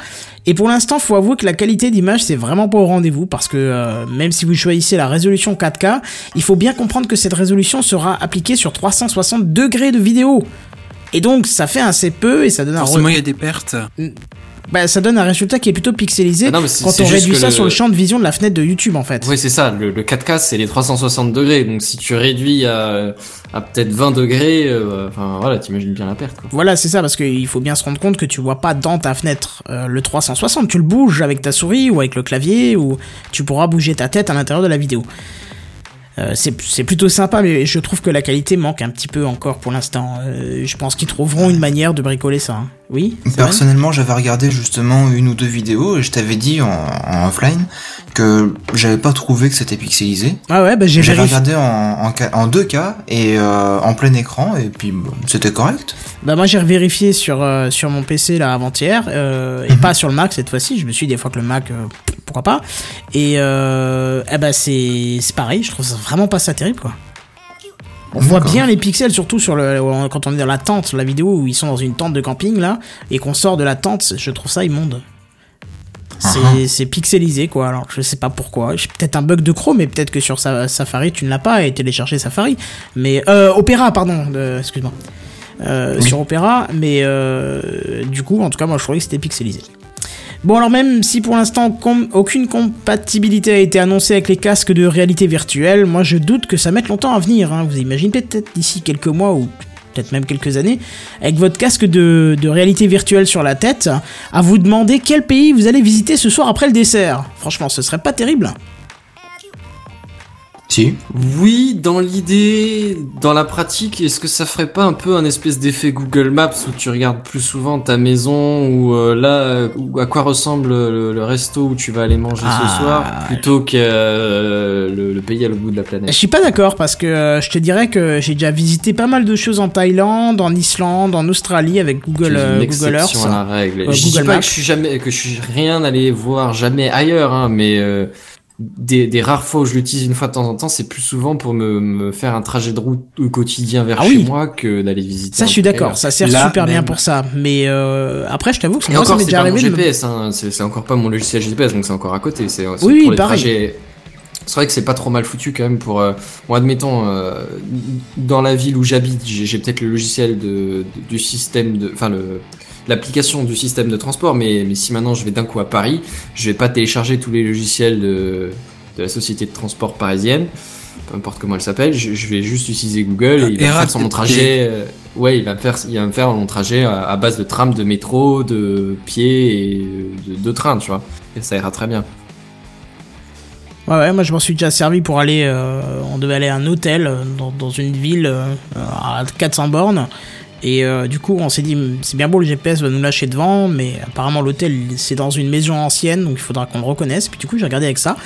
et pour l'instant faut avouer que la qualité d'image c'est vraiment pas au rendez-vous parce que euh, même si vous choisissez la résolution 4K, il faut bien comprendre que cette résolution sera appliquée sur 360 degrés de vidéo. Et donc ça fait assez peu et ça donne un Forcément, il y a des pertes. Bah, ça donne un résultat qui est plutôt pixelisé Ah non, quand on réduit ça le- sur le champ de vision de la fenêtre de YouTube en fait. Oui, c'est ça. Le, le 4K, c'est les 360 degrés. Donc, si tu réduis à, à peut-être 20 degrés, euh, enfin, voilà, t'imagines bien la perte, quoi. Voilà, c'est ça, parce qu'il faut bien se rendre compte que tu vois pas dans ta fenêtre euh, le 360, tu le bouges avec ta souris ou avec le clavier, ou tu pourras bouger ta tête à l'intérieur de la vidéo. Euh, c'est plutôt sympa, mais je trouve que la qualité manque un petit peu encore pour l'instant. Je pense qu'ils trouveront une manière de bricoler ça. hein. Oui Personnellement, j'avais regardé justement une ou deux vidéos et je t'avais dit en, en offline que j'avais pas trouvé que c'était pixelisé. Ah ouais, bah j'ai J'avais regardé en, en, ca- en 2K et euh, en plein écran et puis bon, c'était correct. Bah moi j'ai vérifié sur, euh, sur mon PC là avant-hier, euh, et pas sur le Mac cette fois-ci. Je me suis dit des fois que le Mac, pourquoi pas. Et eh bah c'est c'est pareil, je trouve ça vraiment pas ça terrible quoi. On voit bien les pixels, surtout sur le, quand on est dans la tente, la vidéo où ils sont dans une tente de camping là, et qu'on sort de la tente, je trouve ça immonde. C'est Uh-huh. c'est pixelisé quoi, alors je sais pas pourquoi. J'ai peut-être un bug de Chrome, mais peut-être que sur sa- Safari tu ne l'as pas et télécharger Safari. Mais euh, Opera, pardon, euh, excuse-moi. Euh, Oui. Sur Opera, mais euh, du coup, en tout cas, moi je trouvais que c'était pixelisé. Bon, alors même si pour l'instant aucune compatibilité a été annoncée avec les casques de réalité virtuelle, moi je doute que ça mette longtemps à venir. hein. Vous imaginez peut-être d'ici quelques mois ou peut-être même quelques années, avec votre casque de, de réalité virtuelle sur la tête, à vous demander quel pays vous allez visiter ce soir après le dessert. Franchement, ce serait pas terrible. Si. Oui, dans l'idée, dans la pratique, est-ce que ça ferait pas un peu un espèce d'effet Google Maps où tu regardes plus souvent ta maison ou euh, là, euh, ou à quoi ressemble le, le resto où tu vas aller manger Ah. ce soir, plutôt que euh, le, le pays à l'autre bout de la Je planète. suis pas d'accord parce que euh, je te dirais que j'ai déjà visité pas mal de choses en Thaïlande, en Islande, en Australie avec Google, euh, une Google Earth. à la règle. Je dis Google pas Maps. que je suis jamais, que je suis rien allé voir jamais ailleurs, hein, mais euh, des, des rares fois où je l'utilise une fois de temps en temps, c'est plus souvent pour me, me faire un trajet de route au quotidien vers Ah chez moi que d'aller visiter. Ça, je suis d'accord, ça sert Là, super bien pour ça. Mais euh, après, je t'avoue que ça encore, m'est déjà arrivé. me- GPS, hein, c'est encore pas mon logiciel GPS, donc c'est encore à côté. C'est Oui, pour les pareil. trajets. C'est vrai que c'est pas trop mal foutu quand même pour. Euh, bon, admettons, euh, dans la ville où j'habite, j'ai j'ai peut-être le logiciel de, de- du système de, enfin le l'application du système de transport, mais, mais si maintenant je vais d'un coup à Paris, je vais pas télécharger tous les logiciels de, de la société de transport parisienne, peu importe comment elle s'appelle, je, je vais juste utiliser Google et il va me faire sur mon trajet. euh, ouais, il va me faire, il va me faire mon trajet à, à base de tram, de métro, de pied et de, de train, tu vois. Et ça ira très bien. Ouais, ouais, moi je m'en suis déjà servi pour aller. euh, on devait aller à un hôtel euh, dans, dans une ville euh, à 400 bornes. Et euh, du coup, on s'est dit, c'est bien beau, le GPS va nous lâcher devant, mais apparemment l'hôtel c'est dans une maison ancienne, donc il faudra qu'on le reconnaisse. Puis du coup, j'ai regardé avec ça.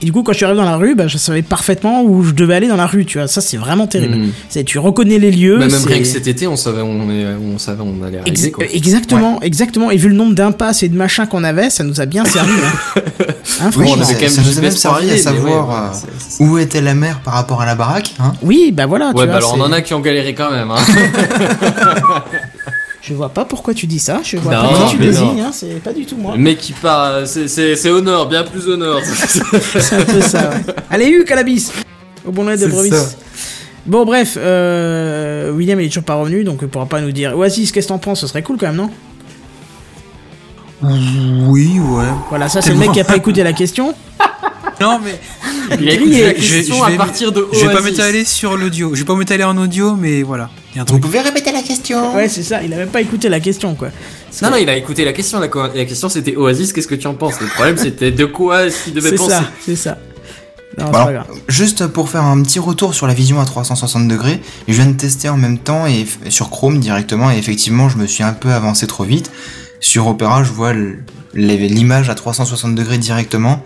Et du coup, quand je suis arrivé dans la rue, bah, je savais parfaitement où je devais aller dans la rue, tu vois. Ça, c'est vraiment terrible. Mm. C'est, tu reconnais les lieux. Bah, même rien que cet été, on savait, on, est, on savait, on allait Ex- arriver, quoi. exactement, exactement. Et vu le nombre d'impasses et de machins qu'on avait, ça nous a bien servi. hein. <laughs> Hein, Oui, Bon, on avait quand même ça nous a même servi à savoir, ouais, euh, Où était la mer par rapport à la baraque hein Oui, bah voilà. tu Ouais, vois, bah alors on en a qui ont galéré quand même. <laughs> Je vois pas pourquoi tu dis ça. Je vois Non, pas qui tu mais désignes. Hein, c'est pas du tout moi. Le mec qui part, euh, c'est- nord, bien plus nord. <laughs> C'est un peu ça. ouais. Allez, eu cannabis Au bon de ça. Bon, bref, euh, William il est toujours pas revenu, donc il pourra pas nous dire. Oasis, qu'est-ce que t'en penses? Ce serait cool quand même, non? Oui, ouais. Voilà, ça c'est le mec qui a pas <laughs> écouté la question. Non, mais Il a Grillé. écouté la Je vais- question je vais- à partir de je vais pas Oasis. m'étaler sur l'audio. Je vais pas m'étaler en audio, mais voilà. Il y a un Vous pouvez répéter la question Ouais, c'est ça, il a même pas écouté la question quoi. Non, non, il a écouté la question. La, la question c'était Oasis, qu'est-ce que tu en penses? Le problème c'était de quoi est-ce qu'il devait C'est penser? ça, c'est ça. Non, c'est pas grave. Juste pour faire un petit retour sur la vision à 360 degrés, je viens de tester en même temps et sur Chrome directement et effectivement je me suis un peu avancé trop vite. sur Opera, je vois l'image à 360 degrés directement,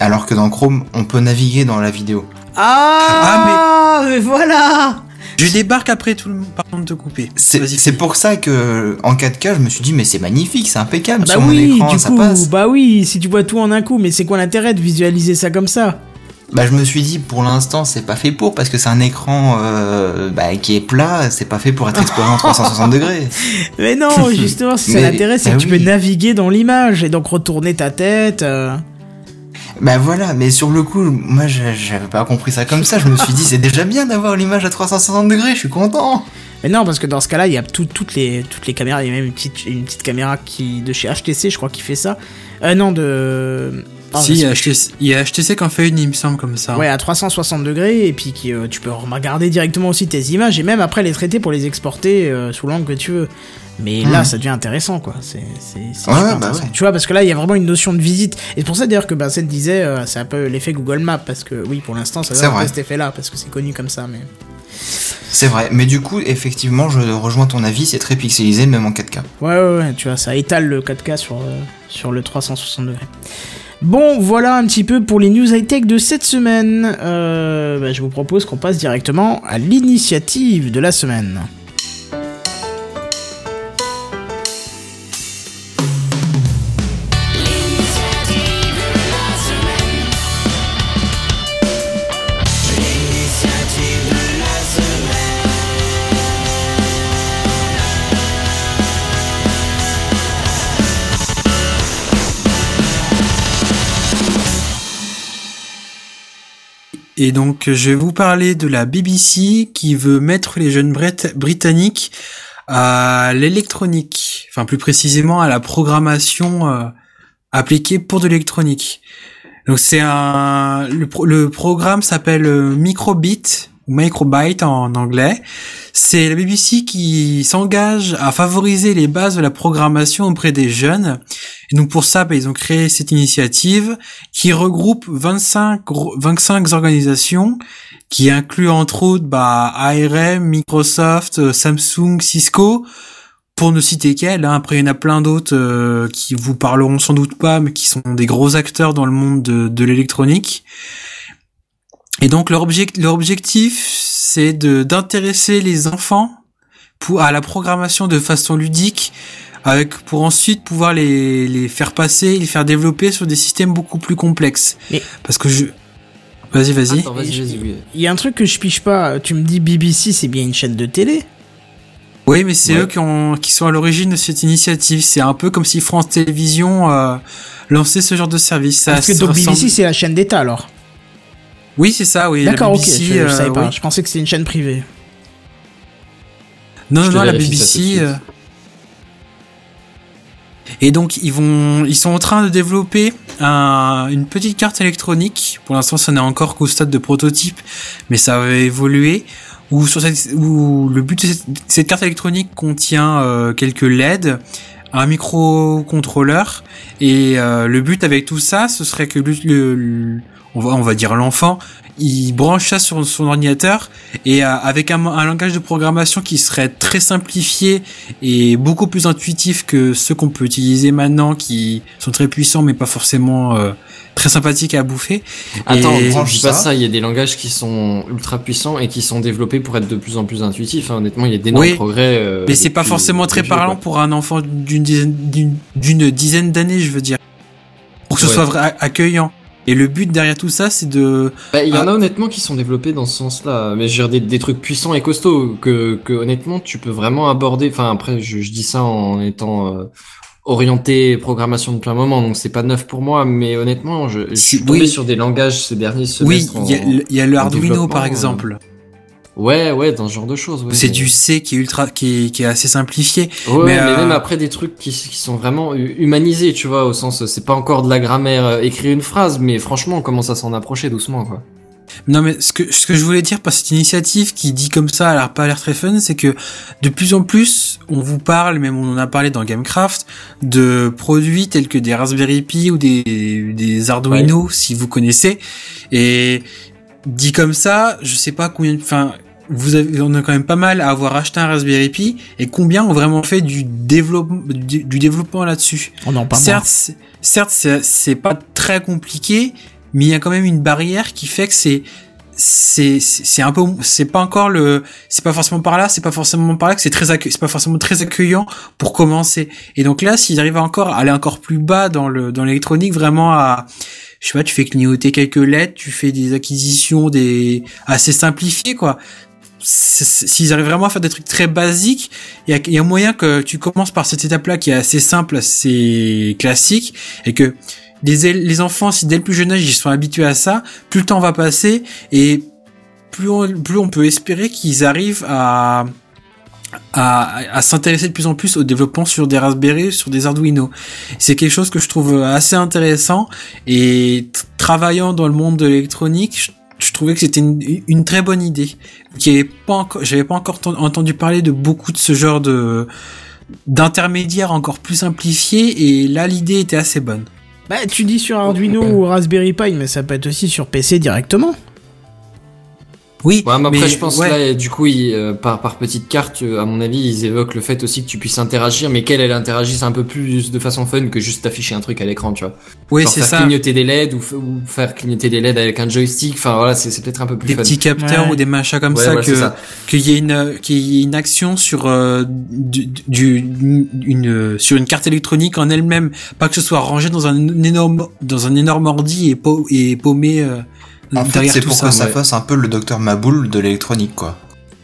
alors que dans Chrome, on peut naviguer dans la vidéo. Ah, mais... voilà Je débarque après tout le monde. Pardon de te couper. C'est c'est pour ça que en 4K, je me suis dit mais c'est magnifique, c'est impeccable Bah sur mon oui, écran, du ça coup, passe. bah oui, si tu vois tout en un coup, mais c'est quoi l'intérêt de visualiser ça comme ça? Bah je me suis dit pour l'instant c'est pas fait pour parce que c'est un écran euh, bah, qui est plat, c'est pas fait pour être exposé en 360 <laughs> degrés. Mais non, <laughs> justement, c'est ça Mais- l'intérêt, c'est bah que tu oui. peux naviguer dans l'image et donc retourner ta tête. euh. Bah voilà, mais sur le coup, moi je- j'avais pas compris ça comme ça. Je me suis dit c'est déjà bien d'avoir l'image à 360 degrés, je suis content. Mais non, parce que dans ce cas-là, il y a tout- toutes les toutes les caméras. Il y a même une petite une petite caméra qui de chez HTC, je crois, qui fait ça. Euh, non, de. pardon, si, il y, a c'est- HTC, il y a HTC qui en fait une, il me semble, comme ça. Ouais, à 360 degrés, et puis qui, euh, tu peux regarder directement aussi tes images, et même après les traiter pour les exporter euh, sous l'angle que tu veux. Mais là, Mhm. ça devient intéressant, quoi. C'est Ouais, super bah intéressant. ouais. Tu vois, parce que là, il y a vraiment une notion de visite. Et c'est pour ça, d'ailleurs, que Vincent disait, euh, c'est un peu l'effet Google Maps, parce que oui, pour l'instant, ça C'est donne un peu vrai. cet effet-là, parce que c'est connu comme ça, mais... C'est vrai, mais du coup, effectivement, je rejoins ton avis, c'est très pixelisé même en 4K. Ouais, ouais, ouais, tu vois, ça étale le 4K sur, euh, sur le 360 degrés. Bon, voilà un petit peu pour les news high-tech de cette semaine. Euh, bah, je vous propose qu'on passe directement à l'initiative de la semaine. Et donc, je vais vous parler de la BBC qui veut mettre les jeunes Brit- britanniques à l'électronique, enfin plus précisément à la programmation euh, appliquée pour de l'électronique. Donc c'est un le programme s'appelle euh, Microbit Microbyte en anglais. C'est la BBC qui s'engage à favoriser les bases de la programmation auprès des jeunes. Et donc pour ça, bah, ils ont créé cette initiative qui regroupe 25, gro- 25 organisations qui inclut entre autres bah, ARM, Microsoft, euh, Samsung, Cisco, pour ne citer qu'elles. Hein. Après, il y en a plein d'autres euh, qui vous parleront sans doute pas, mais qui sont des gros acteurs dans le monde de, de l'électronique. Et donc leur, object- leur objectif, c'est de d'intéresser les enfants pour, à la programmation de façon ludique, avec pour ensuite pouvoir les, les faire passer, les faire développer sur des systèmes beaucoup plus complexes. Mais- Parce que je... Vas-y, vas-y. Attends, vas-y, vas-y, oui. Il y a un truc que je piche pas. Tu me dis BBC, c'est bien une chaîne de télé Oui, mais c'est Ouais. eux qui, ont, qui sont à l'origine de cette initiative. C'est un peu comme si France Télévisions euh, lançait ce genre de service. Ça Parce que donc ressemble- BBC, c'est la chaîne d'État alors. Oui, c'est ça, oui. la D'accord, ok, BBC, je, je euh, savais pas. oui. Je pensais que c'était une chaîne privée. Non, Je non, la BBC. euh, Et donc ils vont, ils sont en train de développer un- une petite carte électronique. Pour l'instant, ça n'est encore qu'au stade de prototype, mais ça va évoluer. Où, sur cette, où le but de cette, cette carte électronique contient euh, quelques LED, un microcontrôleur, et euh, le but avec tout ça, ce serait que le, le- le- on va, on va dire l'enfant, il branche ça sur son ordinateur et euh, avec un, un langage de programmation qui serait très simplifié et beaucoup plus intuitif que ceux qu'on peut utiliser maintenant qui sont très puissants mais pas forcément euh, très sympathiques à bouffer. Attends, Et- je dis pas ça. il y a des langages qui sont ultra puissants et qui sont développés pour être de plus en plus intuitifs. hein. Honnêtement, il y a d'énormes Oui, progrès. euh, mais c'est pas forcément très parlant quoi. pour un enfant d'une dizaine d'une d'une dizaine d'années, je veux dire. Pour que ce Ouais. soit accueillant. Et le but derrière tout ça, c'est de Bah, il y en Ah. a honnêtement qui sont développés dans ce sens-là. Mais je veux dire, des, des trucs puissants et costauds que, que honnêtement tu peux vraiment aborder. Enfin après, je, je dis ça en étant euh, orienté programmation de plein moment, donc c'est pas neuf pour moi. Mais honnêtement, je, suis tombé oui. sur des langages ces derniers Oui, semestres. il y, a en- le- il y a le Arduino par euh, exemple. Ouais, ouais, dans ce genre de choses. ouais, c'est du C qui est ultra qui est, qui est assez simplifié. Ouais, Mais, mais, euh, même après des trucs qui, qui sont vraiment hu- humanisés, tu vois, au sens, c'est pas encore de la grammaire, euh, écrire une phrase, mais franchement, on commence à s'en approcher doucement, quoi. Non mais ce que ce que je voulais dire par cette initiative qui dit comme ça, elle a pas l'air très fun, c'est que de plus en plus on vous parle, même on en a parlé dans Gamecraft, de produits tels que des Raspberry Pi ou des des Arduino si vous connaissez. Et dit comme ça, je sais pas combien, enfin vous avez, on a quand même pas mal à avoir acheté un Raspberry Pi et combien ont vraiment fait du développement, du, du développement là-dessus. Oh non, pas moi. certes, c'est- certes, c'est, pas très compliqué, mais il y a quand même une barrière qui fait que c'est, c'est, c'est un peu, c'est pas encore le, c'est pas forcément par là, c'est pas forcément par là que c'est très c'est pas forcément très accueillant pour commencer. Et donc là, s'ils arrivent encore à aller encore plus bas dans le, dans l'électronique, vraiment à, je sais pas, tu fais clignoter quelques lettres, tu fais des acquisitions des assez simplifiées quoi. S'ils arrivent vraiment à faire des trucs très basiques, il y y a moyen que tu commences par cette étape-là qui est assez simple, assez classique, et que les, les enfants, si dès le plus jeune âge ils sont habitués à ça, plus le temps va passer et plus plus on peut espérer qu'ils arrivent à à, à s'intéresser de plus en plus au développement sur des Raspberry, sur des Arduino. C'est quelque chose que je trouve assez intéressant et travaillant dans le monde de l'électronique, je, trouvais que c'était une, très bonne idée. J'avais pas encore ten- entendu parler de beaucoup de ce genre de d'intermédiaires encore plus simplifiés et là l'idée était assez bonne. Bah, tu dis sur Arduino ou Raspberry Pi, mais ça peut être aussi sur PC directement. Oui, Ouais, mais après, mais je pense ouais. là, du coup, ils, euh, par, par petite carte, euh, à mon avis, ils évoquent le fait aussi que tu puisses interagir, mais qu'elle, elle interagisse un peu plus de façon fun que juste afficher un truc à l'écran, tu vois. Oui, c'est faire ça. clignoter des LED ou, faire clignoter des LED avec un joystick. Enfin, voilà, c'est c'est peut-être un peu plus Des fun. petits capteurs Ouais. ou des machins comme Ouais, ça que qu'il y ait une qu'il y ait une action sur euh, du, du- une sur une carte électronique en elle-même, pas que ce soit rangé dans un énorme dans un énorme ordi et, pau- et paumé euh, En fait, derrière c'est pour ça. que ça ouais. fasse un peu le docteur Maboul de l'électronique, quoi.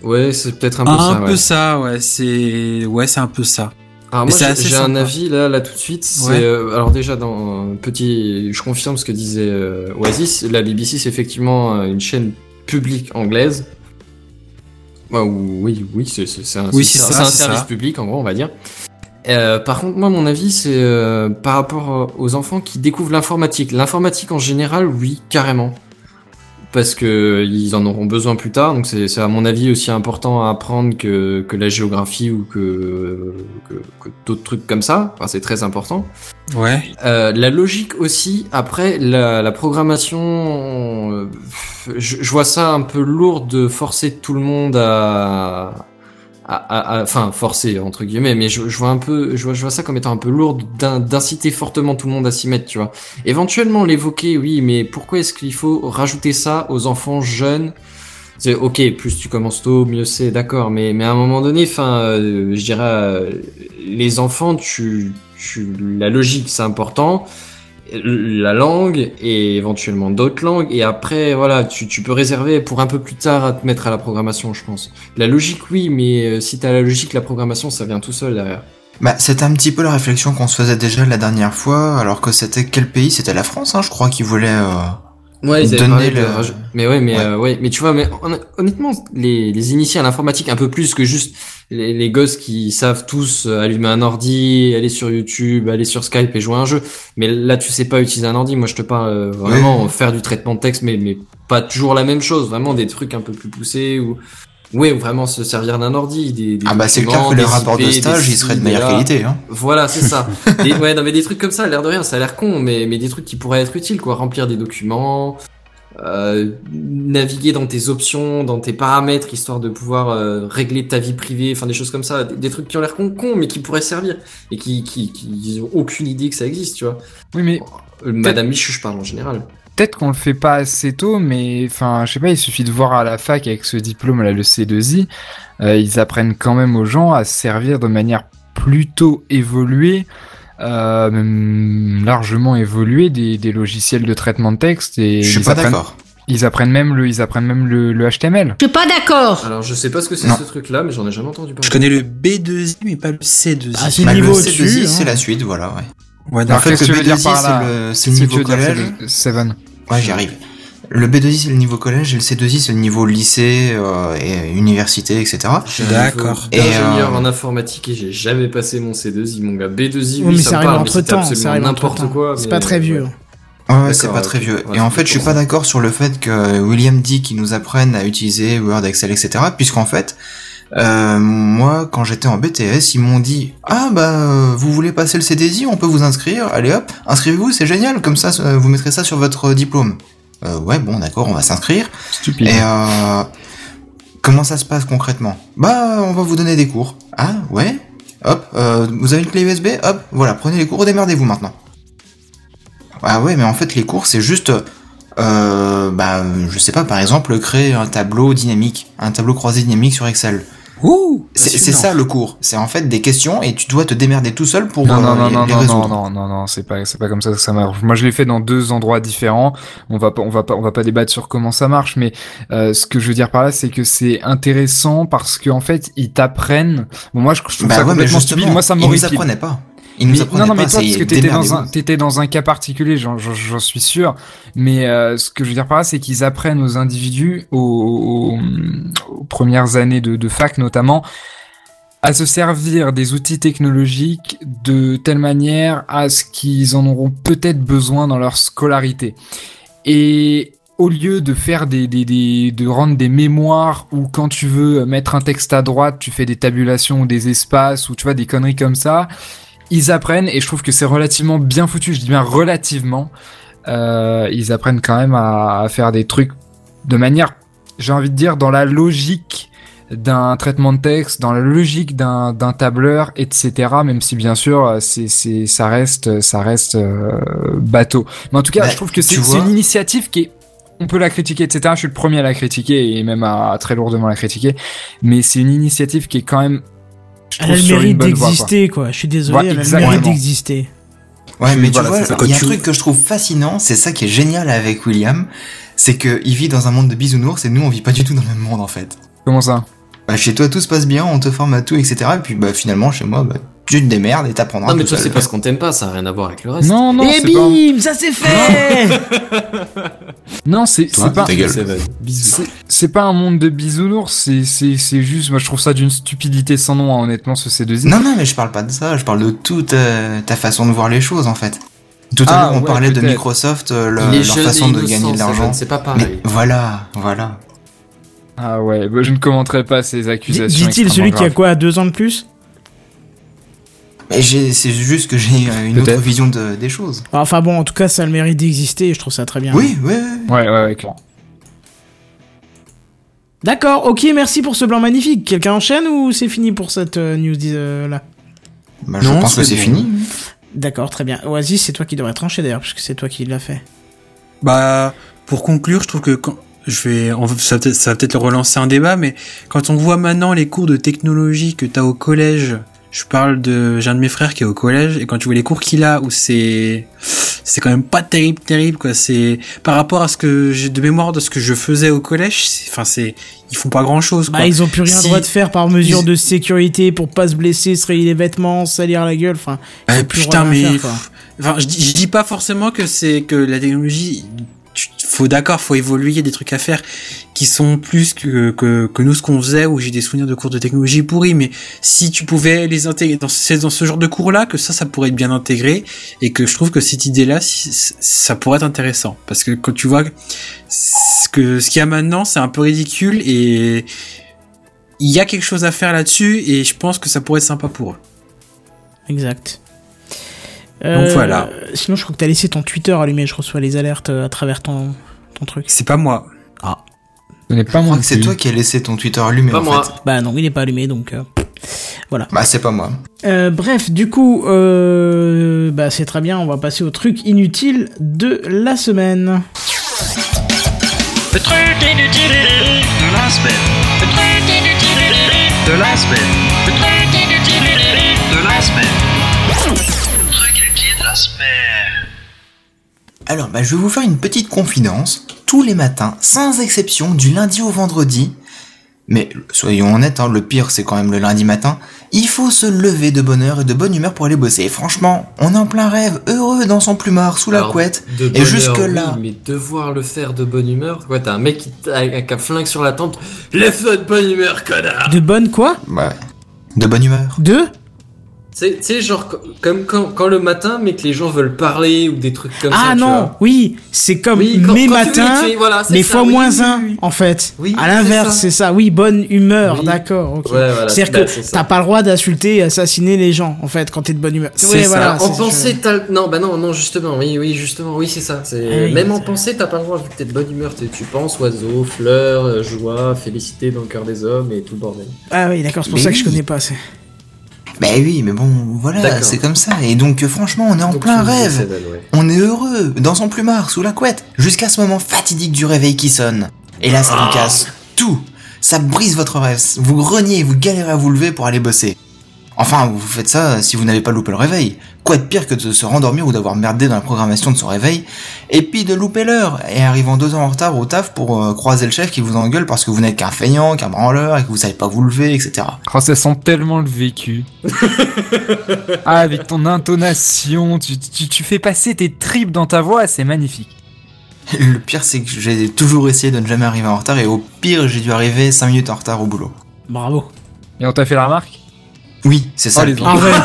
Ouais, c'est peut-être un peu un ça. peu ouais. ça, ouais, c'est ouais, c'est un peu ça. Alors Mais moi j'ai- un avis là là tout de suite. C'est Ouais. euh, alors déjà dans petit, je confirme ce que disait euh, Oasis. La BBC c'est effectivement euh, une chaîne publique anglaise. Ouais, ou- oui oui c'est c'est c'est un, Oui, c'est- c'est c'est ça, un c'est service ça. public en gros on va dire. Euh, par contre moi mon avis c'est euh, par rapport aux enfants qui découvrent l'informatique. L'informatique en général oui carrément parce que ils en auront besoin plus tard. Donc c'est à mon avis aussi important à apprendre que, que la géographie ou que, que, que d'autres trucs comme ça. Enfin, c'est très important. Ouais. Euh, la logique aussi. Après la, la programmation, euh, je, je vois ça un peu lourd de forcer tout le monde à- enfin forcer entre guillemets mais je, je vois un peu je vois, je vois ça comme étant un peu lourd d'in- d'inciter fortement tout le monde à s'y mettre tu vois. Éventuellement l'évoquer oui mais pourquoi est-ce qu'il faut rajouter ça aux enfants jeunes? C'est ok plus tu commences tôt mieux c'est d'accord mais mais à un moment donné enfin euh, je dirais euh, les enfants tu tu la logique c'est important la langue et éventuellement d'autres langues. Et après voilà tu, tu peux réserver pour un peu plus tard à te mettre à la programmation je pense. La logique oui mais euh, si t'as la logique la programmation ça vient tout seul derrière. Bah, c'était un petit peu la réflexion qu'on se faisait déjà la dernière fois, alors que c'était quel pays? C'était la France, hein, je crois, qui voulait... euh, Ouais, ils Donner de Mais ouais, mais Ouais. euh, ouais, mais tu vois, mais hon- honnêtement, les, les initiés à l'informatique un peu plus que juste les, les gosses qui savent tous euh, allumer un ordi, aller sur YouTube, aller sur Skype et jouer à un jeu. Mais là, tu sais pas utiliser un ordi. Moi, je te parle euh, vraiment faire du traitement de texte, mais mais pas toujours la même chose. Vraiment des trucs un peu plus poussés ou ouais, ou vraiment se servir d'un ordi. Des, des Ah bah c'est clair documents, que les des rapports de stage, des ils seraient de meilleure qualité. Hein. Voilà, c'est ça. <laughs> Des, ouais, non, mais des trucs comme ça, l'air de rien, ça a l'air con, mais, mais des trucs qui pourraient être utiles, quoi. Remplir des documents, euh, naviguer dans tes options, dans tes paramètres, histoire de pouvoir euh, régler ta vie privée, enfin des choses comme ça. Des, des trucs qui ont l'air con, con, mais qui pourraient servir. Et qui, qui, qui ont aucune idée que ça existe, tu vois. Oui, mais Madame Michu, je parle en général. Peut-être qu'on le fait pas assez tôt, mais enfin, je sais pas, il suffit de voir à la fac avec ce diplôme là, le C2I, euh, ils apprennent quand même aux gens à se servir de manière plutôt évoluée, euh, même largement évoluée des, des logiciels de traitement de texte et Je suis ils pas apprennent, d'accord. ils apprennent même le, ils apprennent même le, le HTML. Je suis pas d'accord. Alors, je sais pas ce que c'est ce truc-là, mais j'en ai jamais entendu parler. Je connais le B2I mais pas le C2I. Ah, c'est Bah, le niveau le au-dessus. C2I, hein. c'est la suite, voilà, ouais. Ouais, En d'accord. fait, qu'est-ce que le tu veux dire B2I, par là c'est le, niveau collège. c'est le Seven Ouais, j'y arrive. Le B2I, c'est le niveau collège, et le C2I, c'est le niveau lycée euh, et université, etc. D'accord. Et, euh, en informatique et j'ai jamais passé mon C2I, mon gars. B2I, Oui, oui, mais ça ça arrive parle, entre temps. Ça absolument arrive entre n'importe temps. quoi. C'est mais- pas très vieux. ouais. Ouais, c'est pas très vieux. Ouais, et en c'est fait, je suis pas d'accord sur le fait que William dit qu'il nous apprenne à utiliser Word, Excel, etc. Puisqu'en fait, euh, moi, quand j'étais en BTS, ils m'ont dit ah bah euh, vous voulez passer le CDI, on peut vous inscrire. Allez hop, inscrivez-vous, c'est génial. Comme ça, euh, vous mettrez ça sur votre diplôme. Euh, ouais, bon, d'accord, on va s'inscrire. Stupide. Et euh, Comment ça se passe concrètement? Bah, on va vous donner des cours. Ah, ouais Hop, vous avez une clé USB Hop, voilà, prenez les cours, démerdez-vous maintenant. Ah ouais, mais en fait, les cours, c'est juste... Bah, je sais pas, par exemple, créer un tableau dynamique, un tableau croisé dynamique sur Excel. Ouh C'est ça le cours. C'est en fait des questions et tu dois te démerder tout seul pour Non, euh, non, non, les, non, les non, résoudre. non, non, non, non, c'est pas, c'est pas comme ça que ça marche. Moi, je l'ai fait dans deux endroits différents. On va pas, on va pas, on va pas débattre sur comment ça marche, mais euh, ce que je veux dire par là, c'est que c'est intéressant parce qu'en fait, ils t'apprennent. Bon, moi, je, trouve Bah ça ouais, complètement stupide. Moi, ça ils nous m'horripile. apprenaient pas. Nous Mais- non, non, mais toi, parce que t'étais dans un, t'étais dans un cas particulier, j'en, suis sûr. Mais euh, ce que je veux dire par là, c'est qu'ils apprennent aux individus, aux, aux- aux premières années de, de fac notamment, à se servir des outils technologiques de telle manière à ce qu'ils en auront peut-être besoin dans leur scolarité. Et au lieu de faire des, des, des de rendre des mémoires où quand tu veux mettre un texte à droite, tu fais des tabulations ou des espaces ou tu vois des conneries comme ça, ils apprennent et je trouve que c'est relativement bien foutu. Je dis bien relativement. Euh, ils apprennent quand même à, à faire des trucs de manière, j'ai envie de dire, dans la logique d'un traitement de texte, dans la logique d'un d'un tableur, etc. Même si bien sûr, c'est c'est ça reste ça reste euh, bateau. Mais en tout cas, Bah, je trouve que c'est une initiative qui est on peut la critiquer, etc. Je suis le premier à la critiquer et même à, à très lourdement la critiquer. Mais c'est une initiative qui est quand même, je Elle a le mérite quoi. d'exister, quoi. Je suis désolé, Ouais, elle a le mérite d'exister. Ouais, mais Voilà, tu vois, il y a un tu- truc que je trouve fascinant, c'est ça qui est génial avec William, c'est que il vit dans un monde de bisounours et nous on vit pas du tout dans le même monde en fait. Comment ça? Bah, chez toi tout se passe bien, on te forme à tout, etc. Et puis bah finalement chez moi, bah, tu te démerdes et t'apprendras. Non, mais toi, c'est parce qu'on t'aime pas, ça a rien à voir avec le reste. Non, non, Et c'est pas. bim, ça c'est fait Non, c'est c'est pas. C'est pas un monde de bisounours, c'est c'est c'est juste. Moi, je trouve ça d'une stupidité sans nom, hein, honnêtement, ce C2I. Non, non, mais je parle pas de ça, je parle de toute euh, ta façon de voir les choses en fait. Tout à Ah, l'heure on ouais, parlait de. Microsoft, euh, le- leur façon de innocent, gagner de l'argent. C'est pas Mais pareil. voilà, voilà. Ah ouais, bah, je ne commenterai pas ces accusations. Dit-il celui qui a quoi, deux ans de plus? Mais c'est juste que j'ai une autre vision de, des choses. Enfin bon, en tout cas, ça a le mérite d'exister et je trouve ça très bien. Oui, oui, oui. Ouais, ouais, ouais, clairement. D'accord, ok, merci pour ce blanc magnifique. Quelqu'un enchaîne ou c'est fini pour cette euh, news euh, là? Bah, je Non, pense que c'est fini. D'accord, très bien. Oasis, c'est toi qui devrais trancher d'ailleurs, puisque c'est toi qui l'as fait. Bah, pour conclure, je trouve que quand je vais, on ça va peut-être, ça va peut-être relancer un débat, mais quand on voit maintenant les cours de technologie que t'as au collège, je parle de, j'ai un de mes frères qui est au collège, et quand tu vois les cours qu'il a, où c'est, c'est quand même pas terrible, terrible, quoi. C'est, par rapport à ce que j'ai de mémoire de ce que je faisais au collège, enfin, c'est, ils font pas grand chose, quoi. Bah, ils ont plus rien Si- droit de faire par mesure ils- de sécurité pour pas se blesser, se rayer les vêtements, salir la gueule, enfin. Bah, putain, mais faire, quoi. Enfin, je dis, je dis pas forcément que c'est que la technologie, faut d'accord, faut évoluer, des trucs à faire qui sont plus que, que, que nous ce qu'on faisait, où j'ai des souvenirs de cours de technologie pourris, mais si tu pouvais les intégrer dans, ce genre de cours-là, que ça, ça pourrait être bien intégré, et que je trouve que cette idée-là, ça pourrait être intéressant. Parce que quand tu vois ce que, ce qu'il y a maintenant, c'est un peu ridicule, et il y a quelque chose à faire là-dessus, et je pense que ça pourrait être sympa pour eux. Exact. Donc voilà. Sinon, je crois que t'as laissé ton Twitter allumé, je reçois les alertes euh, à travers ton, ton truc. C'est pas moi. Ce n'est pas Je moi. crois que c'est toi qui as laissé ton Twitter allumé Pas en moi. fait. Bah non, il est pas allumé, donc... euh, Bah c'est pas moi. Euh, bref, du coup, euh, bah c'est très bien, on va passer au truc inutile de la semaine. Le truc inutile de la semaine. Le truc inutile de la semaine. Le truc inutile de la semaine. Alors, bah, je vais vous faire une petite confidence. Tous les matins, sans exception, du lundi au vendredi, mais soyons honnêtes, hein, le pire c'est quand même le lundi matin, il faut se lever de bonne heure et de bonne humeur pour aller bosser. Et franchement, on est en plein rêve, heureux dans son plumard, sous la couette. de Et heure, oui, mais devoir le faire de bonne humeur, quoi, t'as un mec qui t'a- avec un flingue sur la tempe, lève-toi de bonne humeur, connard De bonne quoi? Ouais. De bonne humeur. De? Tu sais, genre, co- comme quand, quand le matin, mais que les gens veulent parler ou des trucs comme ça. Ah non, oui, c'est comme Oui, quand- mes quand tu veux matins, voilà, mais ça, fois oui, moins oui, un, en fait. Oui, à l'inverse, c'est ça. Oui, bonne humeur, d'accord. ok. Ouais, voilà, C'est-à-dire que t'as pas le droit d'insulter et assassiner les gens, en fait, quand t'es de bonne humeur. C'est ça. voilà, en pensée, t'as... Non, bah non, non, justement, oui, oui, justement, oui, c'est ça. C'est... Ah oui, Même en pensée, t'as pas le droit, vu que t'es de bonne humeur. Tu penses oiseau, fleurs, euh, joie, félicité dans le cœur des hommes et tout le bordel. Ah oui, d'accord, c'est pour ça que je connais pas assez. Bah oui, mais bon, voilà, c'est comme ça. Et donc, franchement, on est en Donc, plein rêve. Ouais. On est heureux, dans son plumard, sous la couette, jusqu'à ce moment fatidique du réveil qui sonne. Et là, ça Ah. vous casse tout. Ça brise votre rêve. Vous greniez, vous galérez à vous lever pour aller bosser. Enfin, vous faites ça si vous n'avez pas loupé le réveil. Quoi de pire que de se rendormir ou d'avoir merdé dans la programmation de son réveil, et puis de louper l'heure, et arrivant deux ans en retard au taf pour euh, croiser le chef qui vous engueule parce que vous n'êtes qu'un feignant, qu'un branleur, et que vous savez pas vous lever, etc. Oh, ça sent tellement le vécu. <laughs> ah, avec ton intonation, tu, tu, tu fais passer tes tripes dans ta voix, c'est magnifique. Le pire, c'est que j'ai toujours essayé de ne jamais arriver en retard, et au pire, j'ai dû arriver 5 minutes en retard au boulot. Bravo. Et on t'a fait la remarque? Oui, c'est ça. Oh, le les. Arrête.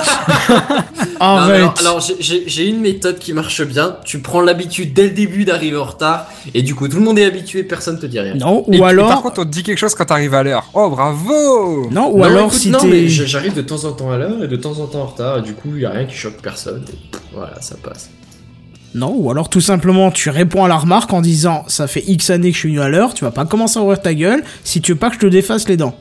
<laughs> Non, Arrête. alors, alors, j'ai- une méthode qui marche bien. Tu prends l'habitude dès le début d'arriver en retard, et du coup, tout le monde est habitué, personne te dit rien. Non, ou et alors. par contre, on te dit quelque chose quand t'arrives à l'heure. Oh, bravo Non, ou Non, alors écoute, si non, mais j'arrive de temps en temps à l'heure et de temps en temps en retard, et du coup, y a rien qui choque personne. et voilà, ça passe. Non, ou alors tout simplement tu réponds à la remarque en disant ça fait X années que je suis venu à l'heure, tu vas pas commencer à ouvrir ta gueule si tu veux pas que je te défasse les dents.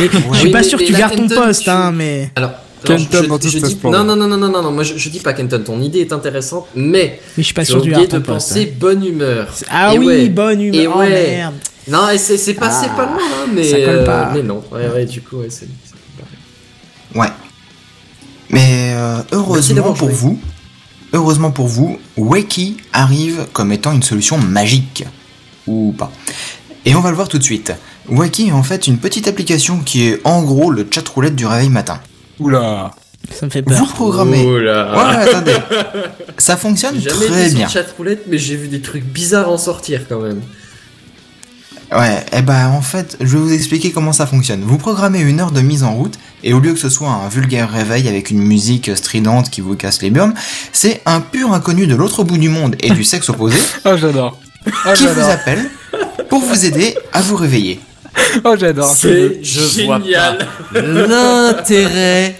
Mais <laughs> je suis pas mais- sûr que tu gardes ton poste, tu- hein, mais. Alors, alors, Kenton je- dans splendeur. non, non, non, non, non, non, non, moi je, je dis pas Kenton, ton idée est intéressante, mais Mais je suis pas sûr gardes de penser bonne humeur. hein. Ah Et oui, ouais. bonne humeur. Et oh ouais. merde. Non, c'est c'est passé Ah, pas loin, hein, mais, ça colle pas. mais non. Ouais, ouais, du coup, ouais, c'est. pas. Ouais. Mais euh, heureusement pour joué. vous, heureusement pour vous, Wakey arrive comme étant une solution magique. Ou pas. Et on va le voir tout de suite. Wakey est en fait une petite application qui est en gros le chat roulette du réveil matin. Oula Ça me fait Vous peur. le programmez. Oh là. Ouais, attendez. <laughs> Ça fonctionne J'ai jamais très été bien. sur chat roulette, mais j'ai vu des trucs bizarres en sortir quand même. Ouais, et bah en fait, je vais vous expliquer comment ça fonctionne. Vous programmez une heure de mise en route, et au lieu que ce soit un vulgaire réveil avec une musique stridente qui vous casse les burnes, c'est un pur inconnu de l'autre bout du monde et du sexe opposé Oh, <laughs> j'adore Oh, qui vous appelle pour vous aider à vous réveiller. <laughs> Oh, j'adore C'est Je vois génial. <laughs> L'intérêt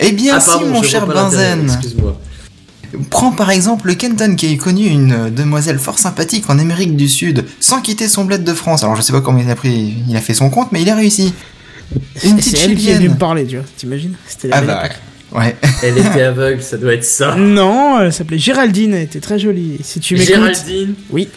Eh bien Ah, si, pardon, mon cher Benzen. Excuse-moi. Prends par exemple Kenton qui a connu une demoiselle fort sympathique en Amérique du Sud sans quitter son bled de France. Alors je sais pas comment il a pris, il a fait son compte, mais il a réussi. Une petite elle qui est venue me chilienne. parler, tu vois. T'imagines? C'était la Ah belle bah ouais. <laughs> Elle était aveugle, ça doit être ça. Non, elle s'appelait Géraldine, elle était très jolie. Si tu m'écoutes. Géraldine, Oui.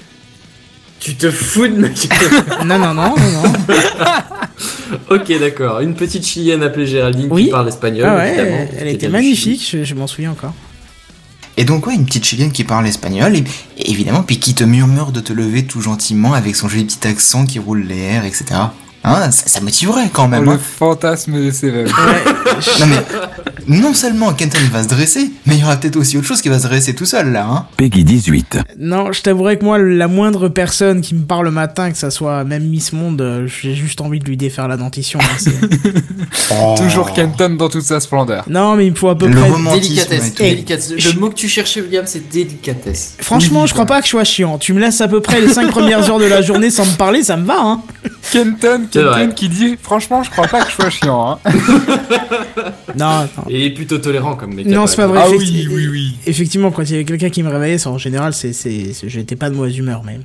Tu te fous de ma gueule. <laughs> Non, non, non, non, non. <laughs> Ok, d'accord. Une petite chilienne appelée Géraldine Oui. qui parle espagnol. Ah ouais, évidemment, elle était magnifique, je, je m'en souviens encore. Et donc ouais, une petite chilienne qui parle espagnol et, et évidemment puis qui te murmure de te lever tout gentiment avec son joli petit accent qui roule les airs, etc. Hein, ça, ça motiverait quand Oh, même. le hein. fantasme de Seven. Non mais non seulement Kenton va se dresser, mais il y aura peut-être aussi autre chose qui va se dresser tout seul là. Hein. Peggy 18. Non, je t'avouerais que moi, la moindre personne qui me parle le matin, que ça soit même Miss Monde, euh, j'ai juste envie de lui défaire la dentition. hein, c'est- <laughs> Toujours Kenton dans toute sa splendeur. non, mais il me faut à peu Le près. Délicatesse, délicatesse. Je- Le mot que tu cherchais, William, c'est délicatesse. Franchement, je crois pas que je sois chiant. Tu me laisses à peu près les 5 premières heures de la journée sans me parler, ça me va, hein. Kenton, Kenton qui dit Franchement, je crois pas que je sois chiant. Hein. <laughs> Non, non. Et il est plutôt tolérant comme mec. Non, c'est pas vrai. Ah oui, oui, oui. Effectivement, quand il y avait quelqu'un qui me réveillait, en général, c'est, c'est, j'étais pas de mauvaise humeur, mais.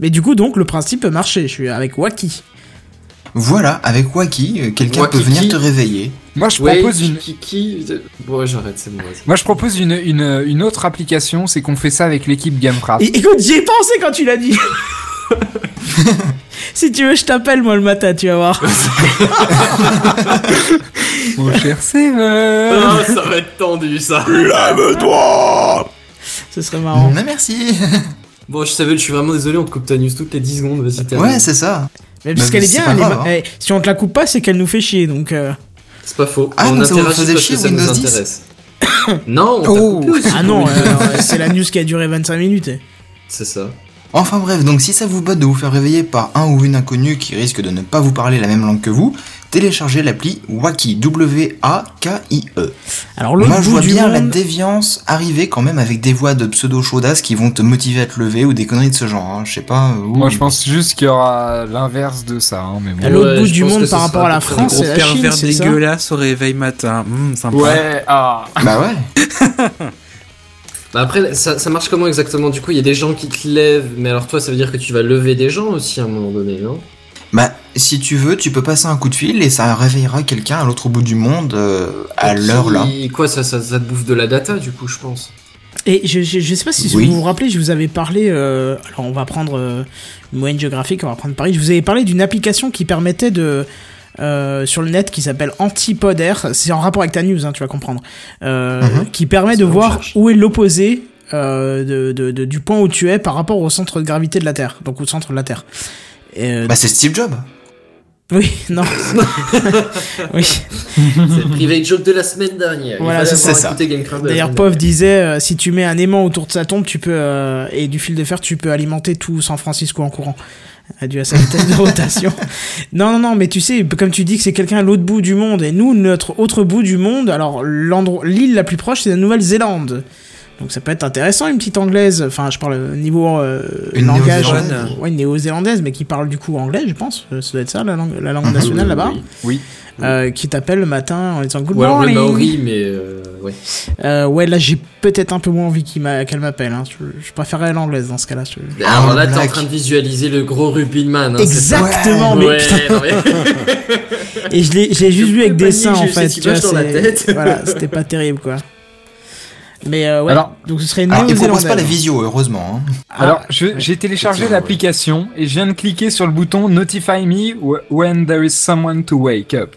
Mais du coup, donc, le principe peut marcher. Je suis avec Waki. Voilà, avec Waki, euh, quelqu'un peut venir te réveiller. Moi, je Ouais, propose une. qui, qui... Bon, j'arrête, c'est bon. Moi, je propose une, une, une autre application, c'est qu'on fait ça avec l'équipe Gamecraft. Et, écoute, j'y ai pensé quand tu l'as dit. <laughs> si tu veux, je t'appelle moi le matin, tu vas voir. <laughs> Mon cher Seven Ah, ça va être tendu, ça. Ce serait marrant. Non, merci. Bon, je savais, je suis vraiment désolé, on te coupe ta news toutes les 10 secondes, vas-y, ouais, c'est ça. Mais parce Bah, qu'elle est c'est bien. pas elle est grave, ma- hein. eh, si on te la coupe pas, c'est qu'elle nous fait chier. Donc. euh, C'est pas faux. Ah, on donc ça vous interagit faisait parce chier, que ça nous Windows 10? intéresse. <coughs> non, on t'a Oh. coupé aussi. Ah non, euh, c'est la news qui a duré 25 minutes. eh. C'est ça. Enfin bref, donc si ça vous botte de vous faire réveiller par un ou une inconnue qui risque de ne pas vous parler la même langue que vous, téléchargez l'appli Waki, W-A-K-I-E. Alors l'autre Moi je vois du bien la déviance arriver quand même avec des voix de pseudo chaudasses qui vont te motiver à te lever ou des conneries de ce genre. hein. Je sais pas. euh, Moi, ouh. je pense juste qu'il y aura l'inverse de ça. Hein, mais À bon. l'autre Ouais, bout du monde par rapport à la France, c'est la Chine, pervers c'est ça dégueulasse au réveil matin. Sympa. Ouais, ah. Bah ouais. <laughs> Bah après, ça, ça marche comment exactement? Du coup, il y a des gens qui te lèvent, mais alors toi, ça veut dire que tu vas lever des gens aussi à un moment donné, non? Bah si tu veux, tu peux passer un coup de fil et ça réveillera quelqu'un à l'autre bout du monde euh, à l'heure là. Quoi, ça, ça, ça te bouffe de la data, du coup, je pense. Et je, je, je sais pas si Oui. vous vous rappelez, je vous avais parlé. euh, alors on va prendre euh, une moyenne géographique, on va prendre Paris. Je vous avais parlé d'une application qui permettait de euh, sur le net qui s'appelle Antipoder. C'est en rapport avec ta news, hein, tu vas comprendre. Euh, Mhm. Qui permet de voir cherche. où est l'opposé euh, de, de, de- du point où tu es par rapport au centre de gravité de la Terre, donc au centre de la Terre. Et, euh, Bah c'est Steve Jobs. oui, <laughs> non. <laughs> oui. C'est le private joke de la semaine dernière. Voilà, c'est ça. D'ailleurs, Pov disait euh, si tu mets un aimant autour de sa tombe, tu peux euh, et du fil de fer, tu peux alimenter tout San Francisco en courant. Euh, Dû à sa vitesse de rotation. <laughs> Non, non, non, mais tu sais, comme tu dis que c'est quelqu'un à l'autre bout du monde, et nous, notre autre bout du monde, alors l'endroit, l'île la plus proche, c'est la Nouvelle-Zélande. Donc ça peut être intéressant, une petite anglaise, enfin je parle au niveau euh, Une langage, néo-zélandaise. ouais, une néo-zélandaise, mais qui parle du coup anglais, je pense, Euh, ça doit être ça la langue, la langue Mhm. nationale là-bas, oui, Oui. Euh, qui t'appelle le matin en disant good Ou alors le. Maori, mais euh, ouais. Euh, ouais, là j'ai peut-être un peu moins envie qu'il m'a- qu'elle m'appelle. Hein. Je, je préférerais l'anglaise dans ce cas-là. je- Alors là, t'es en train de visualiser le gros Rubin Man. Hein, Exactement, mais Ouais, non, mais- <laughs> et je l'ai, j'ai juste vu avec des seins en fait. cette tu vois, image dans la c'est- tête. <laughs> voilà, c'était pas terrible quoi. Mais euh, ouais, Alors- donc ce serait une Alors il propose pas la visio heureusement. hein. Ah, Alors, je- j'ai téléchargé l'application et je viens de cliquer sur le bouton Notify me wh- when there is someone to wake up.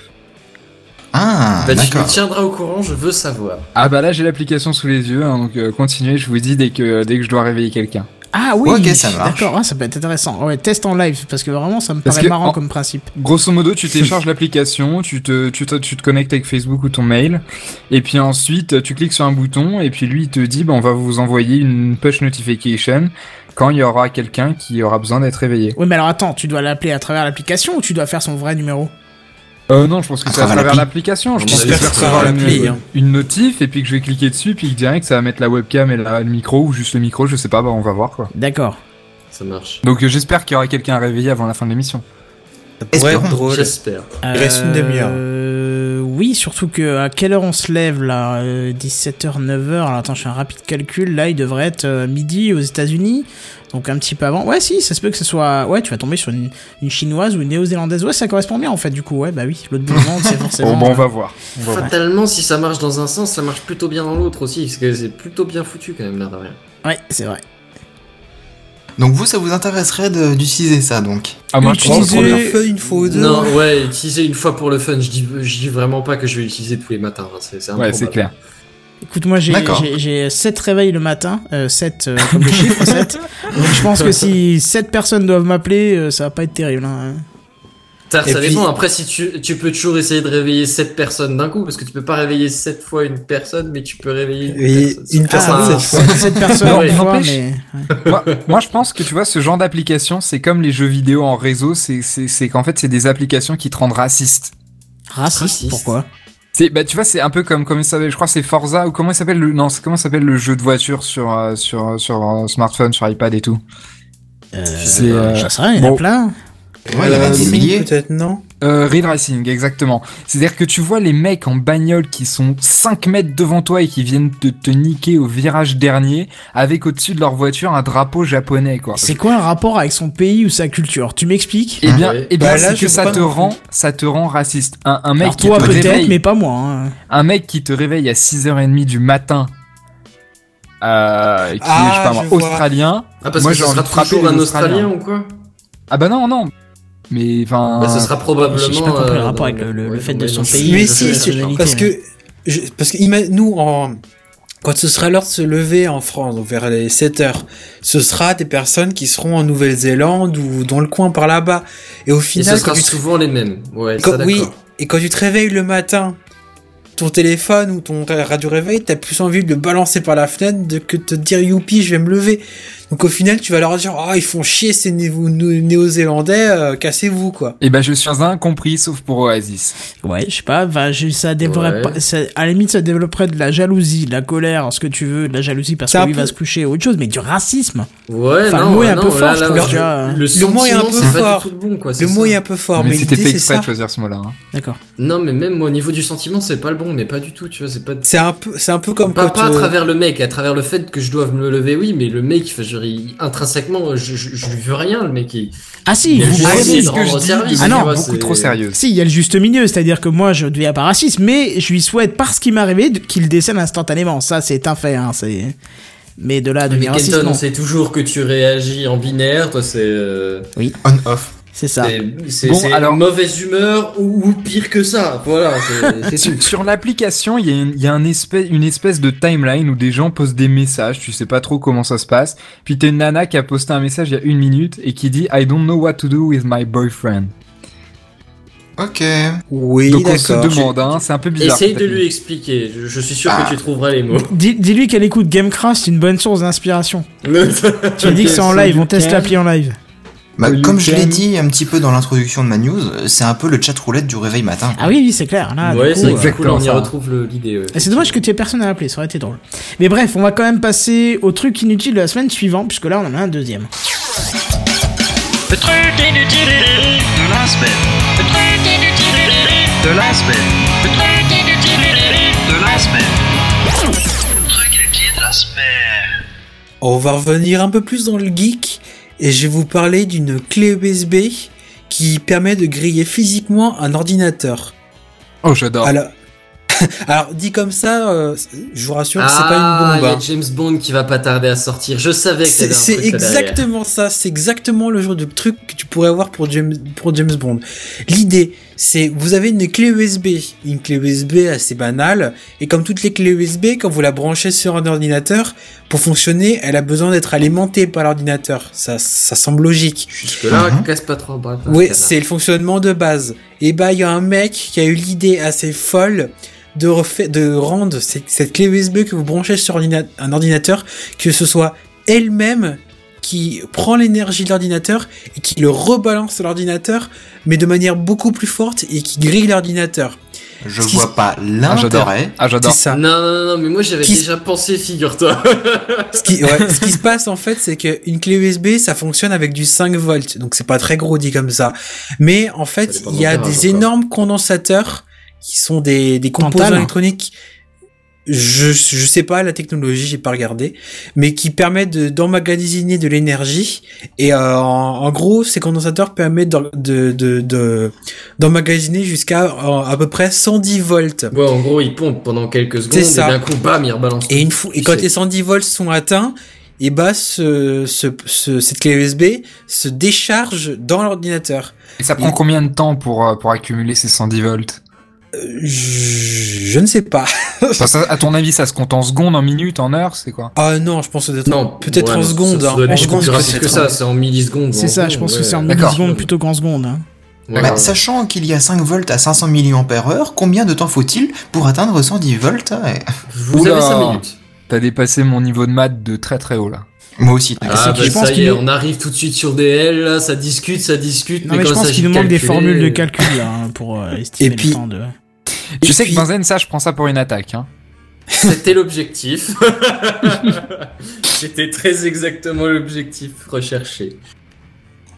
Ah Bah, tu me tiendras au courant, je veux savoir. Ah bah là j'ai l'application sous les yeux, hein, donc euh, continuez, je vous dis dès que dès que je dois réveiller quelqu'un. Ah oui, Ok, ça marche. d'accord, ah, ça peut être intéressant. Ouais, test en live parce que vraiment ça me Parce paraît que marrant en- comme principe. Grosso modo, tu télécharges <laughs> l'application, tu te, tu, te, tu te connectes avec Facebook ou ton mail, et puis ensuite tu cliques sur un bouton, et puis lui il te dit bah, on va vous envoyer une push notification quand il y aura quelqu'un qui aura besoin d'être réveillé. Oui, mais alors attends, tu dois l'appeler à travers l'application ou tu dois faire son vrai numéro? Euh, non, je pense que À c'est à travers travers l'appli. l'application. Je pense que je vais recevoir une, hein. une notif, et puis que je vais cliquer dessus, puis direct ça va mettre la webcam et la- le micro, ou juste le micro, je sais pas, bah on va voir quoi. D'accord. Ça marche. Donc euh, j'espère qu'il y aura quelqu'un à réveiller avant la fin de l'émission. Ça pourrait être Espérons. drôle. J'espère. Il reste une demi-heure. Euh, oui, surtout que à quelle heure on se lève là Euh, 17h, 9h. Alors attends, je fais un rapide calcul. Là, il devrait être euh, midi aux États-Unis. Donc un petit peu avant. Ouais, si, ça se peut que ce soit. Ouais, tu vas tomber sur une, une chinoise ou une néo-zélandaise. Ouais, ça correspond bien en fait, du coup. Ouais, bah oui, l'autre bout du monde, c'est forcément. Bon, bon, on va voir. On va voir. Fatalement, si ça marche dans un sens, ça marche plutôt bien dans l'autre aussi, parce que c'est plutôt bien foutu quand même, l'air de rien. Ouais, c'est vrai. Donc vous ça vous intéresserait de- d'utiliser ça donc? Ah, moi, je Utiliser-. Une fois, une fois ou deux. Non, ouais, utiliser une fois pour le fun, je dis, je dis vraiment pas que je vais l'utiliser tous les matins, hein, c'est Ouais, c'est clair. Écoute, moi j'ai D'accord. j'ai- j'ai 7 réveils le matin, euh, 7 comme le chiffre <laughs> 7. Donc je pense que si 7 personnes doivent m'appeler, euh, ça va pas être terrible. Hein. Et ça puis- dépend, après si tu, tu peux toujours essayer de réveiller 7 personnes d'un coup, parce que tu peux pas réveiller 7 fois une personne, mais tu peux réveiller une personne. une personne, Ah, cette fois. 7 personnes Non, fois, mais. moi, moi, je pense que tu vois, ce genre d'application, c'est comme les jeux vidéo en réseau, c'est qu'en fait, c'est des applications qui te rendent raciste. Raciste, Raciste. pourquoi? C'est, bah, tu vois, c'est un peu comme, comment il s'appelle, je crois que c'est Forza, ou comment il s'appelle le, non, c'est comment s'appelle le jeu de voiture sur, euh, sur, sur euh, smartphone, sur iPad et tout? c'est, euh, J'en sais rien, il y en a bon. plein. Ouais, il y en a Euh, des milliers. Peut-être, non? Euh, Real Racing, exactement. C'est-à-dire que tu vois les mecs en bagnole qui sont 5 mètres devant toi et qui viennent te, te niquer au virage dernier avec au-dessus de leur voiture un drapeau japonais, quoi. C'est quoi un rapport avec son pays ou sa culture? Tu m'expliques? Eh bien, Ouais. eh bien Bah là, que ça te rend, ça te rend raciste. Un, un mec Alors qui toi te peut-être, réveille, mais pas moi. hein. un mec qui te réveille à 6h30 du matin, euh, qui Ah, est, je sais pas moi, je vois. australien. Ah, parce Moi, que j'ai ce envie sera de frapper toujours un Australien Australiens. ou quoi? Ah bah non, non. Mais enfin. Bah, ce sera probablement. J'ai pas compris le euh, rapport avec le- le ouais, fait de son pays, Mais si, parce que je- parce que nous en quand ce sera l'heure de se lever en France, donc vers les 7 heures, ce sera des personnes qui seront en Nouvelle-Zélande ou dans le coin par là-bas. Et au Et final, ce sera quand tu te- souvent les mêmes. Ouais, quand- ça oui, et quand tu te réveilles le matin, ton téléphone ou ton ra- radio réveil, t'as plus envie de le balancer par la fenêtre de que de te dire youpi, je vais me lever. Donc au final, tu vas leur dire, oh, ils font chier ces Néo- Néo-Zélandais, euh, cassez-vous, quoi. Et ben, je suis incompris, sauf pour Oasis. Ouais, je sais pas, va, je- ça développerait Ouais. pas- ça- à la limite, ça développerait de la jalousie, de la colère, ce que tu veux, de la jalousie parce que un lui peu- va se coucher, autre chose, mais du racisme. Ouais, Enfin, non, le mot est un non, peu là, fort, je là, trouve, le- tu vois. Le, Le mot est un sentiment, peu c'est pas fort. du tout le bon, quoi. c'est Le mot est un peu fort, mais, mais c'était fait exprès de choisir ce mot-là. hein. D'accord. Non, mais même au niveau du sentiment, c'est pas le bon, mais pas du tout, tu vois, c'est pas. C'est un peu, c'est un peu comme Pas, pas à euh, travers le mec, à travers le fait que je doive me lever, oui, mais le mec, enfin, il- intrinsèquement, je, je, je lui veux rien, le mec. Il, Ah si, il a ah, voyez- essayé c'est de ce que rendre je dis service, de Ah non, vois, beaucoup trop sérieuse. Si, il y a le juste milieu, c'est-à-dire que moi, je ne deviens pas raciste, mais je lui souhaite, parce qu'il m'est arrivé, de- qu'il décède instantanément. Ça, c'est un fait, hein, c'est... Mais de là, à Mais Kenton, on sait toujours que tu réagis en binaire, toi, c'est. euh, On-off. C'est ça. c'est- Bon, alors- mauvaise humeur ou, ou pire que ça. Voilà, c'est- <laughs> Sur, sur l'application, il y a, une, il y a un espèce, une espèce de timeline où des gens postent des messages, tu sais pas trop comment ça se passe. Puis t'as une nana qui a posté un message il y a une minute et qui dit I don't know what to do with my boyfriend. Ok. Oui, Donc on se demande, hein, c'est un peu bizarre. Essaye de lui expliquer. Je, je suis sûr Ah. que tu trouveras les mots. Dis- Dis-lui qu'elle écoute Gamecraft, c'est une bonne source d'inspiration. <laughs> Tu dis que c'est en live, on teste l'appli en live. Bah, comme je l'ai dit un petit peu dans l'introduction de ma news, c'est un peu le chat roulette du réveil matin. Ah oui, oui, c'est clair. Là, ouais, c'est on y retrouve l'idée. ouais. C'est dommage que tu aies personne à appeler, ça aurait été drôle. Mais bref, on va quand même passer au truc inutile de la semaine suivante, puisque là on en a un deuxième. Le truc inutile de la semaine. Le truc inutile de la semaine. Le truc inutile de la semaine. Le truc inutile de la semaine. On va revenir un peu plus dans le geek et je vais vous parler d'une clé USB qui permet de griller physiquement un ordinateur. Oh, j'adore. Alors, <laughs> alors dit comme ça, euh, je vous rassure, c'est Ah, pas une il y bombe. a hein. James Bond qui va pas tarder à sortir. Je savais que C'est derrière. exactement ça, c'est exactement le genre de truc que tu pourrais avoir pour James, pour James Bond. L'idée, c'est vous avez une clé USB, une clé USB assez banale, et comme toutes les clés USB, quand vous la branchez sur un ordinateur, pour fonctionner, elle a besoin d'être alimentée par l'ordinateur. Ça, ça semble logique. Jusque là, Mhm. casse pas trop. pas Oui, c'est le fonctionnement de base. Et bah, il y a un mec qui a eu l'idée assez folle de, refaire, de rendre cette, cette clé USB que vous branchez sur ordina- un ordinateur, que ce soit elle-même qui prend l'énergie de l'ordinateur et qui le rebalance sur l'ordinateur, mais de manière beaucoup plus forte et qui grille l'ordinateur. Je Ce qui vois pas Ah, l'intérêt. Ah, j'adore. ça. Non, non, non, non, mais moi j'avais Qui- déjà pensé, figure-toi. <laughs> Ce qui, ouais, ce qui se passe en fait, c'est qu'une clé USB, ça fonctionne avec du 5 volts, donc c'est pas très gros dit comme ça. Mais en fait, il y a des énormes condensateurs qui sont des, des composants électroniques. Je, je sais pas la technologie, j'ai pas regardé, mais qui permettent de- d'emmagasiner de l'énergie. Et euh, en, en gros, ces condensateurs permettent de de- de- de- d'emmagasiner jusqu'à euh, à peu près 110 volts. Ouais, en gros, il pompe pendant quelques secondes C'est et ça. d'un coup, bam, il rebalance. Et une fois, et quand sais. les 110 volts sont atteints, et bah ce, ce, ce- cette clé USB se décharge dans l'ordinateur. Et ça prend combien de temps pour, euh, pour accumuler ces 110 volts? Je, je ne sais pas. Enfin, ça, À ton avis, ça se compte en secondes, en minutes, en heures, c'est quoi? Ah non, je pense peut-être Non, peut-être ouais, en secondes. ça- ça hein. En je pense plus que rapide c'est que ça, c'est en millisecondes. C'est en ça, je pense que c'est en millisecondes plutôt qu'en secondes. hein. Ouais, Bah, sachant qu'il y a 5 volts à 500 mAh, combien de temps faut-il pour atteindre 110 volts? Vous Oula. avez 5 minutes. T'as dépassé mon niveau de maths de très très haut là. Moi aussi. Ah, bah, que je pense ça y qu'il est, on arrive tout de suite sur DL, là, ça discute, ça discute. Non, mais, quand je il pense qu'il nous manque des formules de euh, calcul là, hein, pour euh, estimer Et puis- le temps de. Tu Et sais puis- que Benzen, ça, je prends ça pour une attaque. Hein. C'était l'objectif. <laughs> C'était très exactement l'objectif recherché.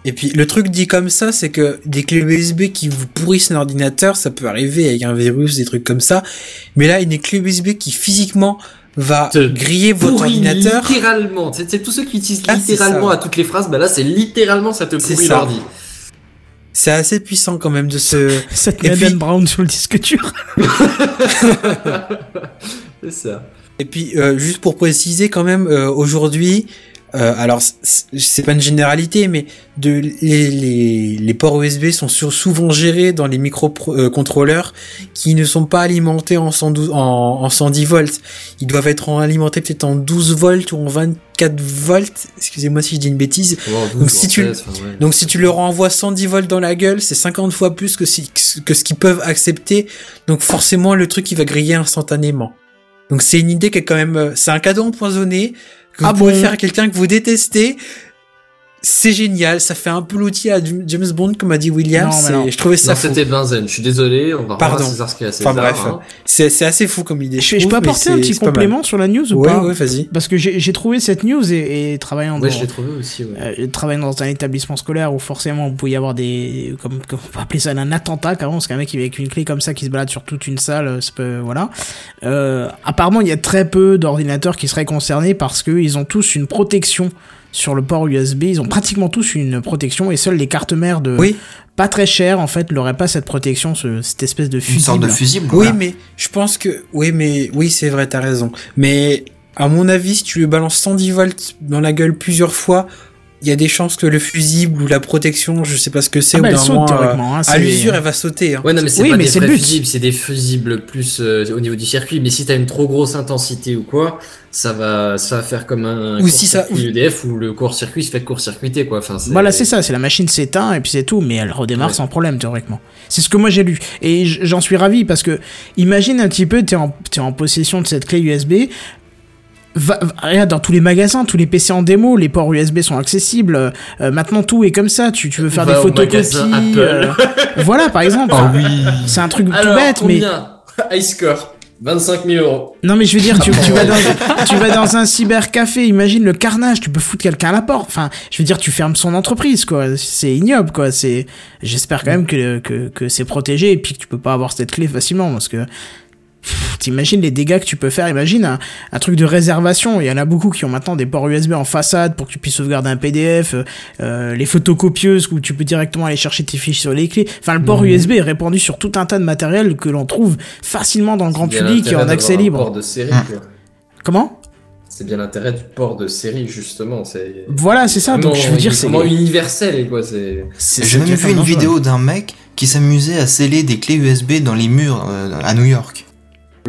Et puis le truc dit comme ça, c'est que des clés USB qui vous pourrissent un ordinateur, ça peut arriver avec un virus, des trucs comme ça. Mais là, une clé USB qui physiquement va Te griller votre ordinateur. littéralement. C'est tous ceux qui utilisent Ah, littéralement ça. à toutes les phrases. Bah là, c'est littéralement ça te pourrit l'ordi. C'est assez puissant quand même de se. Cette Et Madeleine puis- Brown sur le disque dur. <laughs> C'est ça. Et puis, euh, juste pour préciser quand même, euh, aujourd'hui, euh, alors c'est pas une généralité, mais de les, les, les ports USB sont sur- souvent gérés dans les microcontrôleurs qui ne sont pas alimentés en, 112, en, en 110 volts. Ils doivent être en- alimentés peut-être en 12 volts ou en 24 volts. Excusez-moi si je dis une bêtise. Donc, si tu- Donc si tu leur envoies 110 volts dans la gueule, c'est 50 fois plus que, si, que ce qu'ils peuvent accepter. Donc forcément le truc il va griller instantanément. Donc c'est une idée qui est quand même, euh, c'est un cadeau empoisonné que Ah vous pouvez bon faire à quelqu'un que vous détestez. C'est génial, ça fait un peu l'outil à James Bond, comme a dit William. Non, non. Je trouvais ça c'était Benzen. Je suis désolé, on va Pardon. revoir César ce qu'il y a à César. Enfin bref, hein. c'est c'est assez fou comme idée. Je, je trouve, peux apporter un petit complément sur la news ou Ouais, pas ouais, vas-y. Parce que j'ai trouvé cette news et, et travaillant Ouais, dans, je l'ai trouvé aussi, ouais. euh, travaillant dans un établissement scolaire où forcément vous pouvez y avoir des comme, comme on peut appeler ça un attentat carrément parce qu'un mec avec une clé comme ça qui se balade sur toute une salle euh, ça peut voilà euh, apparemment il y a très peu d'ordinateurs qui seraient concernés parce que ils ont tous une protection sur le port USB ils ont pratiquement tous une protection et seules les cartes mères de Oui. pas très chères en fait n'auraient pas cette protection ce- cette espèce de Une fusible sorte de fusible. Oui, voilà. mais je pense que oui, mais oui, c'est vrai, t'as raison. Mais à mon avis, si tu lui balances 110 volts dans la gueule plusieurs fois, il y a des chances que le fusible ou la protection, je sais pas ce que c'est, Ah au bah, saute, moment, euh, théoriquement, hein, à c'est- l'usure, elle va sauter. Hein. Ouais, non, mais c'est Oui, pas mais des c'est vrais le but. fusibles, c'est des fusibles plus euh, au niveau du circuit. Mais si t'as une trop grosse intensité ou quoi, ça va, ça va faire comme un Ou si ça- court-circuit EDF où le court-circuit se fait court-circuiter, quoi. Enfin, Voilà, c'est ça, c'est la machine s'éteint et puis c'est tout, mais elle redémarre Ouais. sans problème théoriquement. C'est ce que moi j'ai lu et j'en suis ravi parce que imagine un petit peu, t'es en, t'es en possession de cette clé USB. Va, va- regarde dans tous les magasins, tous les PC en démo, les ports USB sont accessibles. euh, euh, maintenant tout est comme ça. Tu, tu veux faire Va des photocopies. euh, <laughs> voilà par exemple. Oh oui. C'est un truc tout Alors, bête, mais <laughs> High score 25 000 euros. non mais je veux dire, tu, Ah, tu vas dans, <laughs> tu vas dans un cybercafé, imagine le carnage, tu peux foutre quelqu'un à la porte. Enfin, je veux dire, tu fermes son entreprise, quoi. C'est ignoble, quoi. C'est, j'espère quand même que, que, que c'est protégé et puis que tu peux pas avoir cette clé facilement parce que t'imagines les dégâts que tu peux faire. Imagine un, un truc de réservation. Il y en a beaucoup qui ont maintenant des ports USB en façade pour que tu puisses sauvegarder un PDF, euh, euh, les photocopieuses où tu peux directement aller chercher tes fiches sur les clés. Enfin, le port USB est répandu sur tout un tas de matériel que l'on trouve facilement dans le grand public et en accès un libre. port de série, quoi. Comment? C'est bien l'intérêt du port de série, justement. C'est. Voilà, c'est ça. Donc je veux dire, c'est. vraiment universel, quoi. C'est. J'ai même vu une vidéo d'un mec qui s'amusait à sceller des clés USB dans les murs euh, à New York.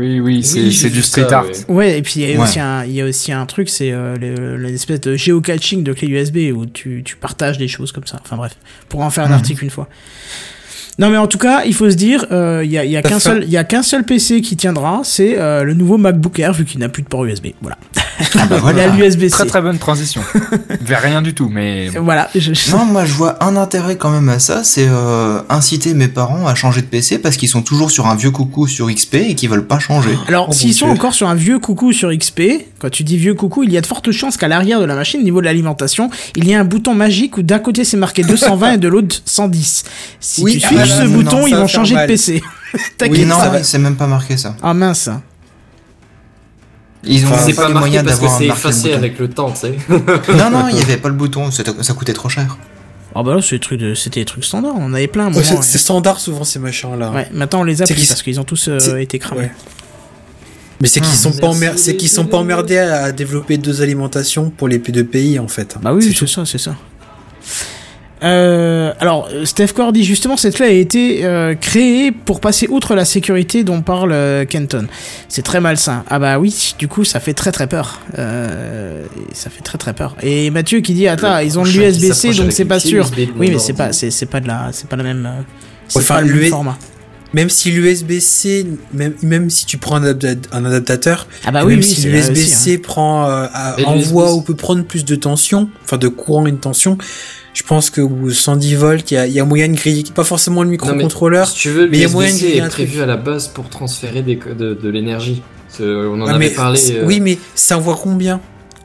Oui, oui, c'est Oui, du street ça, art. ouais. Ouais, et puis il y, a Ouais. aussi un- il y a aussi un truc, c'est euh, le- l'espèce de géocaching de clés USB où tu, tu partages des choses comme ça. Enfin bref, pour en faire un Mhm. article une fois. Non mais en tout cas, il faut se dire, euh, il y a, il y a Ça qu'un fait- seul, il y a qu'un seul PC qui tiendra, c'est euh, le nouveau MacBook Air vu qu'il n'a plus de port USB. Voilà. Ah bah Il <laughs> voilà. a l'USB-C. Très très bonne transition. <laughs> Vers rien du tout, mais. Voilà. je- Non, moi je vois un intérêt quand même à ça, c'est euh, inciter mes parents à changer de PC parce qu'ils sont toujours sur un vieux coucou sur XP et qu'ils veulent pas changer. <gasps> Alors, Oh, s'ils sont Dieu. encore sur un vieux coucou sur XP, quand tu dis vieux coucou, il y a de fortes chances qu'à l'arrière de la machine, au niveau de l'alimentation, il y ait un bouton magique où d'un côté c'est marqué 220 et de l'autre 110. Si Oui, tu ah ce bouton, ils vont changer de. PC. Oui, <laughs> T'inquiète non, pas. c'est même pas marqué ça. Ah mince. Ils ont Enfin, C'est pas pas marqué moyens parce que d'avoir c'est effacé avec le temps, tu sais. <laughs> Non, non, il y <laughs> avait pas le bouton, ça coûtait trop cher. Ah bah là, c'est des trucs de- c'était des trucs standards. On en avait plein. Ouais, c'est standard souvent ces machins-là. Ouais, maintenant on les a C'est pris qu'ils- parce qu'ils ont tous euh, été cramés. ouais. Mais c'est qu'ils Hmm. sont pas c'est qu'ils sont pas emmerdés à, développer deux alimentations pour les deux pays en fait. Bah oui, c'est ça, c'est ça. Euh, alors, euh, Steph Core dit justement cette clé a été euh, créée pour passer outre la sécurité dont parle euh, Kenton. C'est très malsain. Ah bah oui, du coup ça fait très très peur. Euh, et ça fait très très peur. Et Mathieu qui dit attends Le ils ont qui l'USB-C donc c'est pas sûr. De Oui mais c'est pas c'est c'est pas de la c'est pas la même. euh, c'est Enfin, pas le même format. Même si l'USB-C, même, même si tu prends un, adapta- un adaptateur, Ah bah oui, même oui si l'USB-C hein. prend euh, à- envoie ou peut prendre plus de tension, enfin de courant et de tension, je pense que ou 110 volts, il y a, il y a moyen de griller, pas forcément le microcontrôleur. Si tu veux, mais il y a moyen de griller est prévu à la base pour transférer des, de, de l'énergie. On en Ouais, avait mais, parlé. euh, Oui, mais ça envoie combien?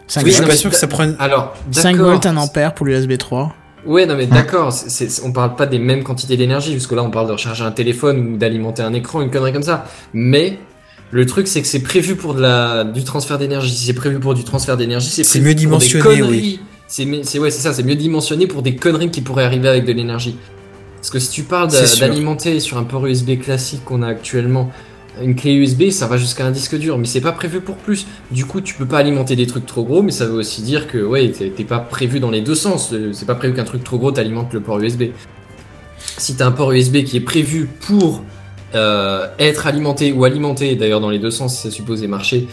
5 Oui, je suis pas sûr que ça prenne. Alors, 5 d'accord. volts 1 ampère pour l'USB 3. Ouais, non, mais d'accord, on parle pas des mêmes quantités d'énergie, parce que là, on parle de recharger un téléphone ou d'alimenter un écran, une connerie comme ça. Mais, le truc, c'est que c'est prévu pour de la, du transfert d'énergie. Si c'est prévu pour du transfert d'énergie, c'est mieux pour des dimensionné, conneries. C'est, mi- c'est, ouais, c'est ça, c'est mieux dimensionné pour des conneries qui pourraient arriver avec de l'énergie. Parce que si tu parles d'alimenter sur un port USB classique qu'on a actuellement, une clé USB, ça va jusqu'à un disque dur, mais c'est pas prévu pour plus. Du coup, tu peux pas alimenter des trucs trop gros, mais ça veut aussi dire que ouais, t'es pas prévu dans les deux sens. Euh, C'est pas prévu qu'un truc trop gros t'alimente le port USB. Si t'as un port USB qui est prévu pour euh, être alimenté ou alimenté, d'ailleurs dans les deux sens, c'est supposé marcher,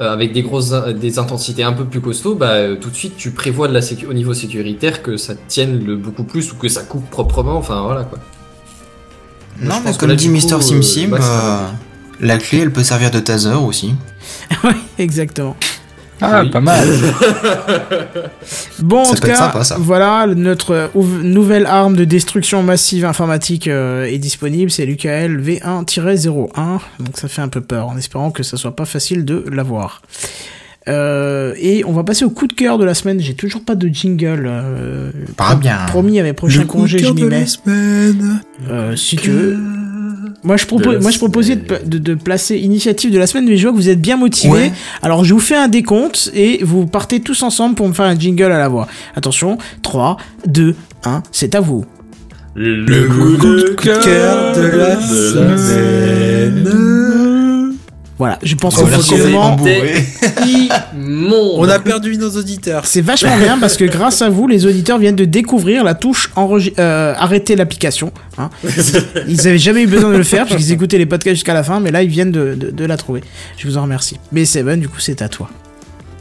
avec des grosses in- des intensités un peu plus costauds, bah euh, tout de suite tu prévois de la sécu- au niveau sécuritaire que ça tienne le beaucoup plus ou que ça coupe proprement. Enfin voilà quoi. Non, mais comme là, dit Mister Sim euh, Sim, euh, la clé elle peut servir de taser aussi. <laughs> oui, exactement. Ah, Oui. pas mal. <laughs> Bon, Ça en tout cas, sympa, ça. voilà, notre ouv- nouvelle arme de destruction massive informatique euh, est disponible, c'est l'UKL V1-01, donc ça fait un peu peur, en espérant que ça soit pas facile de l'avoir. Euh, et on va passer au coup de cœur de la semaine, j'ai toujours pas de jingle. euh, Pas bien. Promis, avec prochain Le coup congé, de je cœur m'y de mets. la semaine. Euh, si tu veux. Moi je, De propose, la moi, je proposais de, semaine. de- de placer initiative de la semaine, mais je vois que vous êtes bien motivés. Ouais. Alors je vous fais un décompte et vous partez tous ensemble pour me faire un jingle à la voix. Attention, 3, 2, 1, c'est à vous. Le coup de cœur de la semaine. Voilà, je pense que. Immonde. On a perdu nos auditeurs. c'est vachement bien parce que grâce à vous, les auditeurs viennent de découvrir la touche euh, arrêter l'application. hein. <laughs> Ils avaient jamais eu besoin de le faire puisqu'ils écoutaient les podcasts jusqu'à la fin, mais là ils viennent de, de- de la trouver. Je vous en remercie. Mais Seven, du coup, c'est à toi.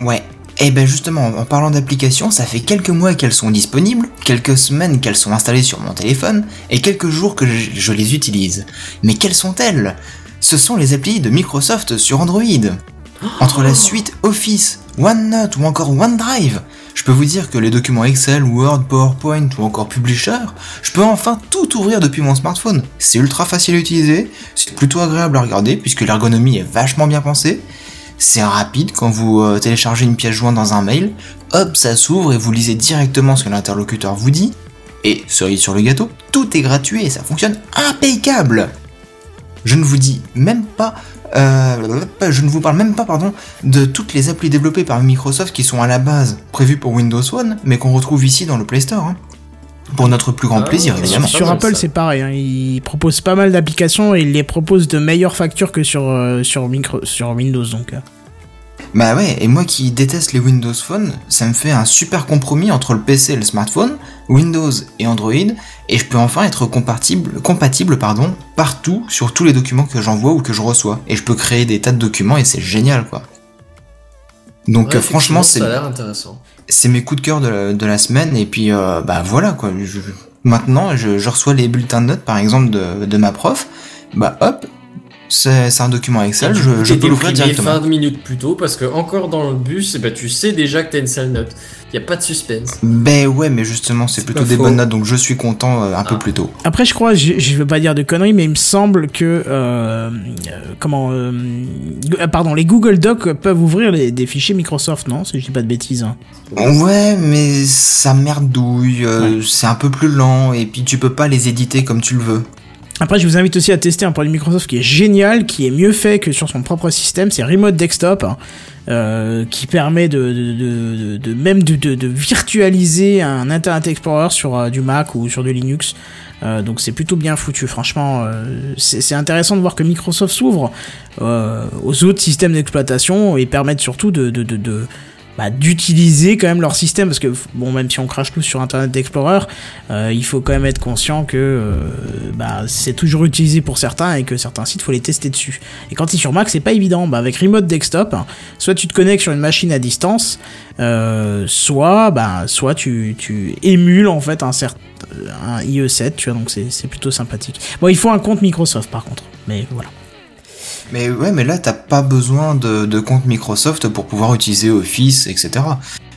Ouais. Et ben justement, en parlant d'applications, ça fait quelques mois qu'elles sont disponibles, quelques semaines qu'elles sont installées sur mon téléphone, et quelques jours que je, je les utilise. Mais quelles sont-elles? Ce sont les applis de Microsoft sur Android. Entre la suite Office, OneNote ou encore OneDrive, je peux vous dire que les documents Excel, Word, PowerPoint ou encore Publisher, je peux enfin tout ouvrir depuis mon smartphone. C'est ultra facile à utiliser, c'est plutôt agréable à regarder puisque l'ergonomie est vachement bien pensée, c'est rapide quand vous euh, téléchargez une pièce jointe dans un mail, hop, ça s'ouvre et vous lisez directement ce que l'interlocuteur vous dit. Et cerise sur le gâteau, tout est gratuit et ça fonctionne impeccable. Je ne vous dis même pas, euh, je ne vous parle même pas, pardon, de toutes les applis développées par Microsoft qui sont à la base prévues pour Windows Phone, mais qu'on retrouve ici dans le Play Store. hein. Pour notre plus grand Ah, plaisir, sur- évidemment. Sur Apple, c'est pareil. hein. Ils proposent pas mal d'applications et ils les proposent de meilleures factures que sur, euh, sur, micro, sur Windows. Donc, euh. Bah ouais, et moi qui déteste les Windows Phone, ça me fait un super compromis entre le PC et le smartphone, Windows et Android, et je peux enfin être compatible, compatible pardon, partout sur tous les documents que j'envoie ou que je reçois. Et je peux créer des tas de documents et c'est génial quoi. Donc Ouais, franchement, c'est c'est mes coups de cœur de la, de la semaine, et puis euh, bah voilà quoi. Je- maintenant, je, je reçois les bulletins de notes par exemple de, de ma prof, bah hop, c'est un document Excel, je, je peux l'ouvrir directement. 20 minutes plus tôt parce que encore dans le bus, eh ben, tu sais déjà que t'as une sale note. Y a pas de suspense. Ben ouais, mais justement, c'est plutôt des faux. bonnes notes, donc je suis content euh, un peu Ah. plus tôt. Après, je crois, je, je veux pas dire de conneries, mais il me semble que. euh, euh, comment. euh, pardon, les Google Docs peuvent ouvrir les- des fichiers Microsoft, non Si je dis pas de bêtises. hein. Ouais, mais ça merdouille, euh, c'est un peu plus lent, et puis tu peux pas les éditer comme tu le veux. Après, je vous invite aussi à tester un produit Microsoft qui est génial, qui est mieux fait que sur son propre système, c'est Remote Desktop, hein, euh, qui permet de, même de, virtualiser un Internet Explorer sur euh, du Mac ou sur du Linux. Euh, donc c'est plutôt bien foutu, franchement. c'est intéressant de voir que Microsoft s'ouvre aux autres systèmes d'exploitation et permettent surtout de- bah, d'utiliser quand même leur système parce que bon même si on crache tous sur Internet Explorer euh, il faut quand même être conscient que euh, bah, c'est toujours utilisé pour certains et que certains sites faut les tester dessus. Et quand c'est sur Mac c'est pas évident. Bah, avec Remote Desktop soit tu te connectes sur une machine à distance euh, soit bah, soit tu, tu émules en fait un certain un IE7 tu vois donc c'est plutôt sympathique. Bon il faut un compte Microsoft par contre. Mais voilà Mais ouais, mais là, t'as pas besoin de, de compte Microsoft pour pouvoir utiliser Office, etc.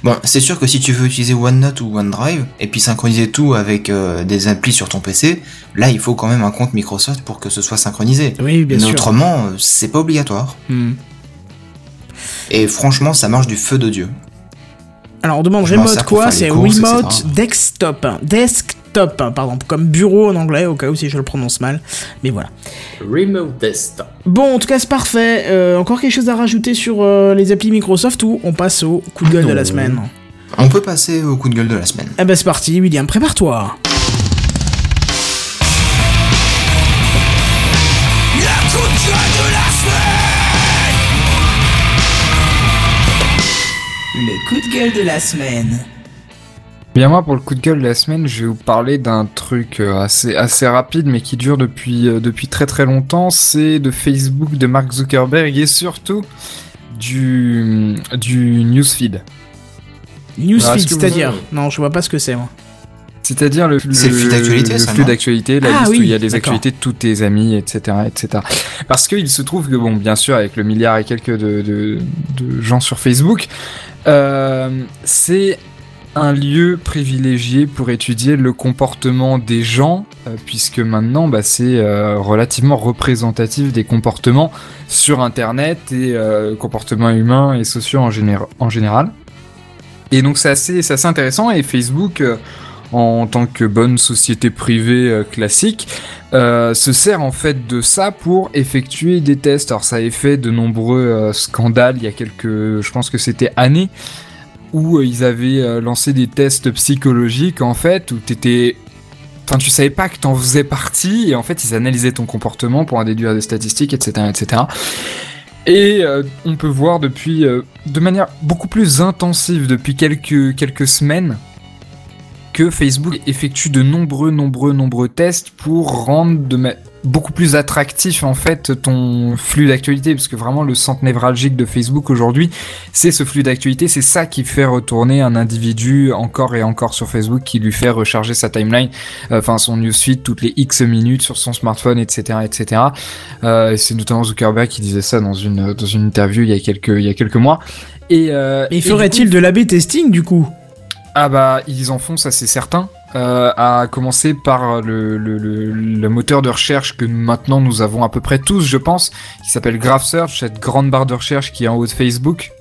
Bon, c'est sûr que si tu veux utiliser OneNote ou OneDrive, et puis synchroniser tout avec euh, des applis sur ton PC, là, il faut quand même un compte Microsoft pour que ce soit synchronisé. oui bien Mais sûr autrement, euh, c'est pas obligatoire. Hmm. Et franchement, ça marche du feu de Dieu. Alors on demande remote quoi C'est remote etc. desktop. Desktop, hein, pardon, comme bureau en anglais, au cas où si je le prononce mal. Mais voilà. Remote Desktop. Bon, en tout cas, c'est parfait. Euh, encore quelque chose à rajouter sur euh, les applis Microsoft ou on passe au coup de gueule de la semaine? On peut passer au coup de gueule de la semaine. Eh ben c'est parti, William, prépare-toi. Le coup de gueule de la semaine. Bien moi pour le coup de gueule de la semaine, je vais vous parler d'un truc euh, assez assez rapide mais qui dure depuis euh, depuis très très longtemps, c'est de Facebook de Mark Zuckerberg et surtout du du newsfeed. Newsfeed, vous- c'est-à-dire Non, je vois pas ce que c'est, moi. C'est-à-dire le, le flux d'actualité, le ça, flux d'actualité, la Ah liste oui, où il y a les actualités de tous tes amis, etc., etc. Parce qu'il se trouve que bon, bien sûr, avec le milliard et quelques de, de, de gens sur Facebook, euh, c'est un lieu privilégié pour étudier le comportement des gens, euh, puisque maintenant, bah, c'est euh, relativement représentatif des comportements sur Internet et euh, comportements humains et sociaux en, général. Et donc c'est assez, assez intéressant et Facebook, en tant que bonne société privée classique, se sert en fait de ça pour effectuer des tests. Alors ça a fait de nombreux scandales il y a quelques, je pense que c'était années, où euh, ils avaient euh, lancé des tests psychologiques en fait, où t'étais... Enfin, tu savais pas que t'en faisais partie, et en fait, ils analysaient ton comportement pour en déduire des statistiques, etc., etc. Et euh, on peut voir depuis, de manière beaucoup plus intensive depuis quelques, quelques semaines, que Facebook effectue de nombreux, nombreux, nombreux tests pour rendre de ma- beaucoup plus attractif en fait ton flux d'actualité, parce que vraiment le centre névralgique de Facebook aujourd'hui, c'est ce flux d'actualité, c'est ça qui fait retourner un individu encore et encore sur Facebook, qui lui fait recharger sa timeline, euh, enfin son newsfeed toutes les X minutes sur son smartphone, etc., etc. Euh, c'est notamment Zuckerberg qui disait ça dans une dans une interview il y a quelques il y a quelques mois. Et, euh, Et ferait-il coup- de l'A-B testing du coup? Ah bah ils en font ça c'est certain. Euh, à commencer par le, le, le, le moteur de recherche que maintenant nous avons à peu près tous je pense, qui s'appelle Graph Search, cette grande barre de recherche qui est en haut de Facebook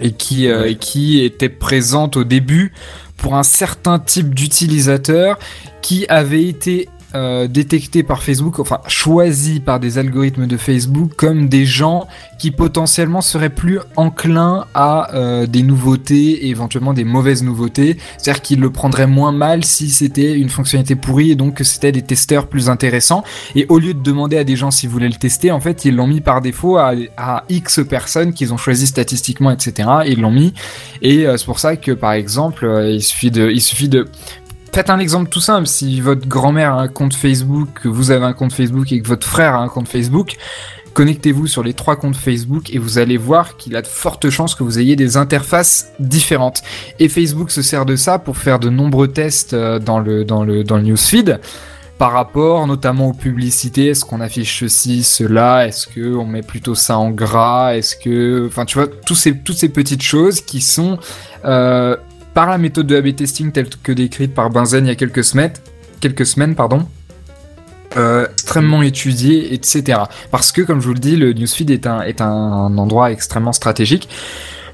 et qui, euh, et qui était présente au début pour un certain type d'utilisateur qui avait été euh, détecté par Facebook, enfin choisi par des algorithmes de Facebook comme des gens qui potentiellement seraient plus enclins à euh, des nouveautés et éventuellement des mauvaises nouveautés. C'est-à-dire qu'ils le prendraient moins mal si c'était une fonctionnalité pourrie et donc que c'était des testeurs plus intéressants. Et au lieu de demander à des gens s'ils voulaient le tester, en fait, ils l'ont mis par défaut à, X personnes qu'ils ont choisi statistiquement, etc. Et ils l'ont mis. Et euh, c'est pour ça que, par exemple, euh, il suffit de Faites un exemple tout simple. Si votre grand-mère a un compte Facebook, que vous avez un compte Facebook et que votre frère a un compte Facebook, connectez-vous sur les trois comptes Facebook et vous allez voir qu'il a de fortes chances que vous ayez des interfaces différentes. Et Facebook se sert de ça pour faire de nombreux tests euh, dans le, dans le, dans le newsfeed par rapport notamment aux publicités, est-ce qu'on affiche ceci, cela, est-ce que on met plutôt ça en gras, est-ce que, enfin tu vois, tous ces, toutes ces petites choses qui sont euh, par la méthode de A/B testing telle que décrite par Benzen il y a quelques semaines, quelques semaines pardon, euh, extrêmement étudié, etc. Parce que, comme je vous le dis, le newsfeed est un, est un endroit extrêmement stratégique.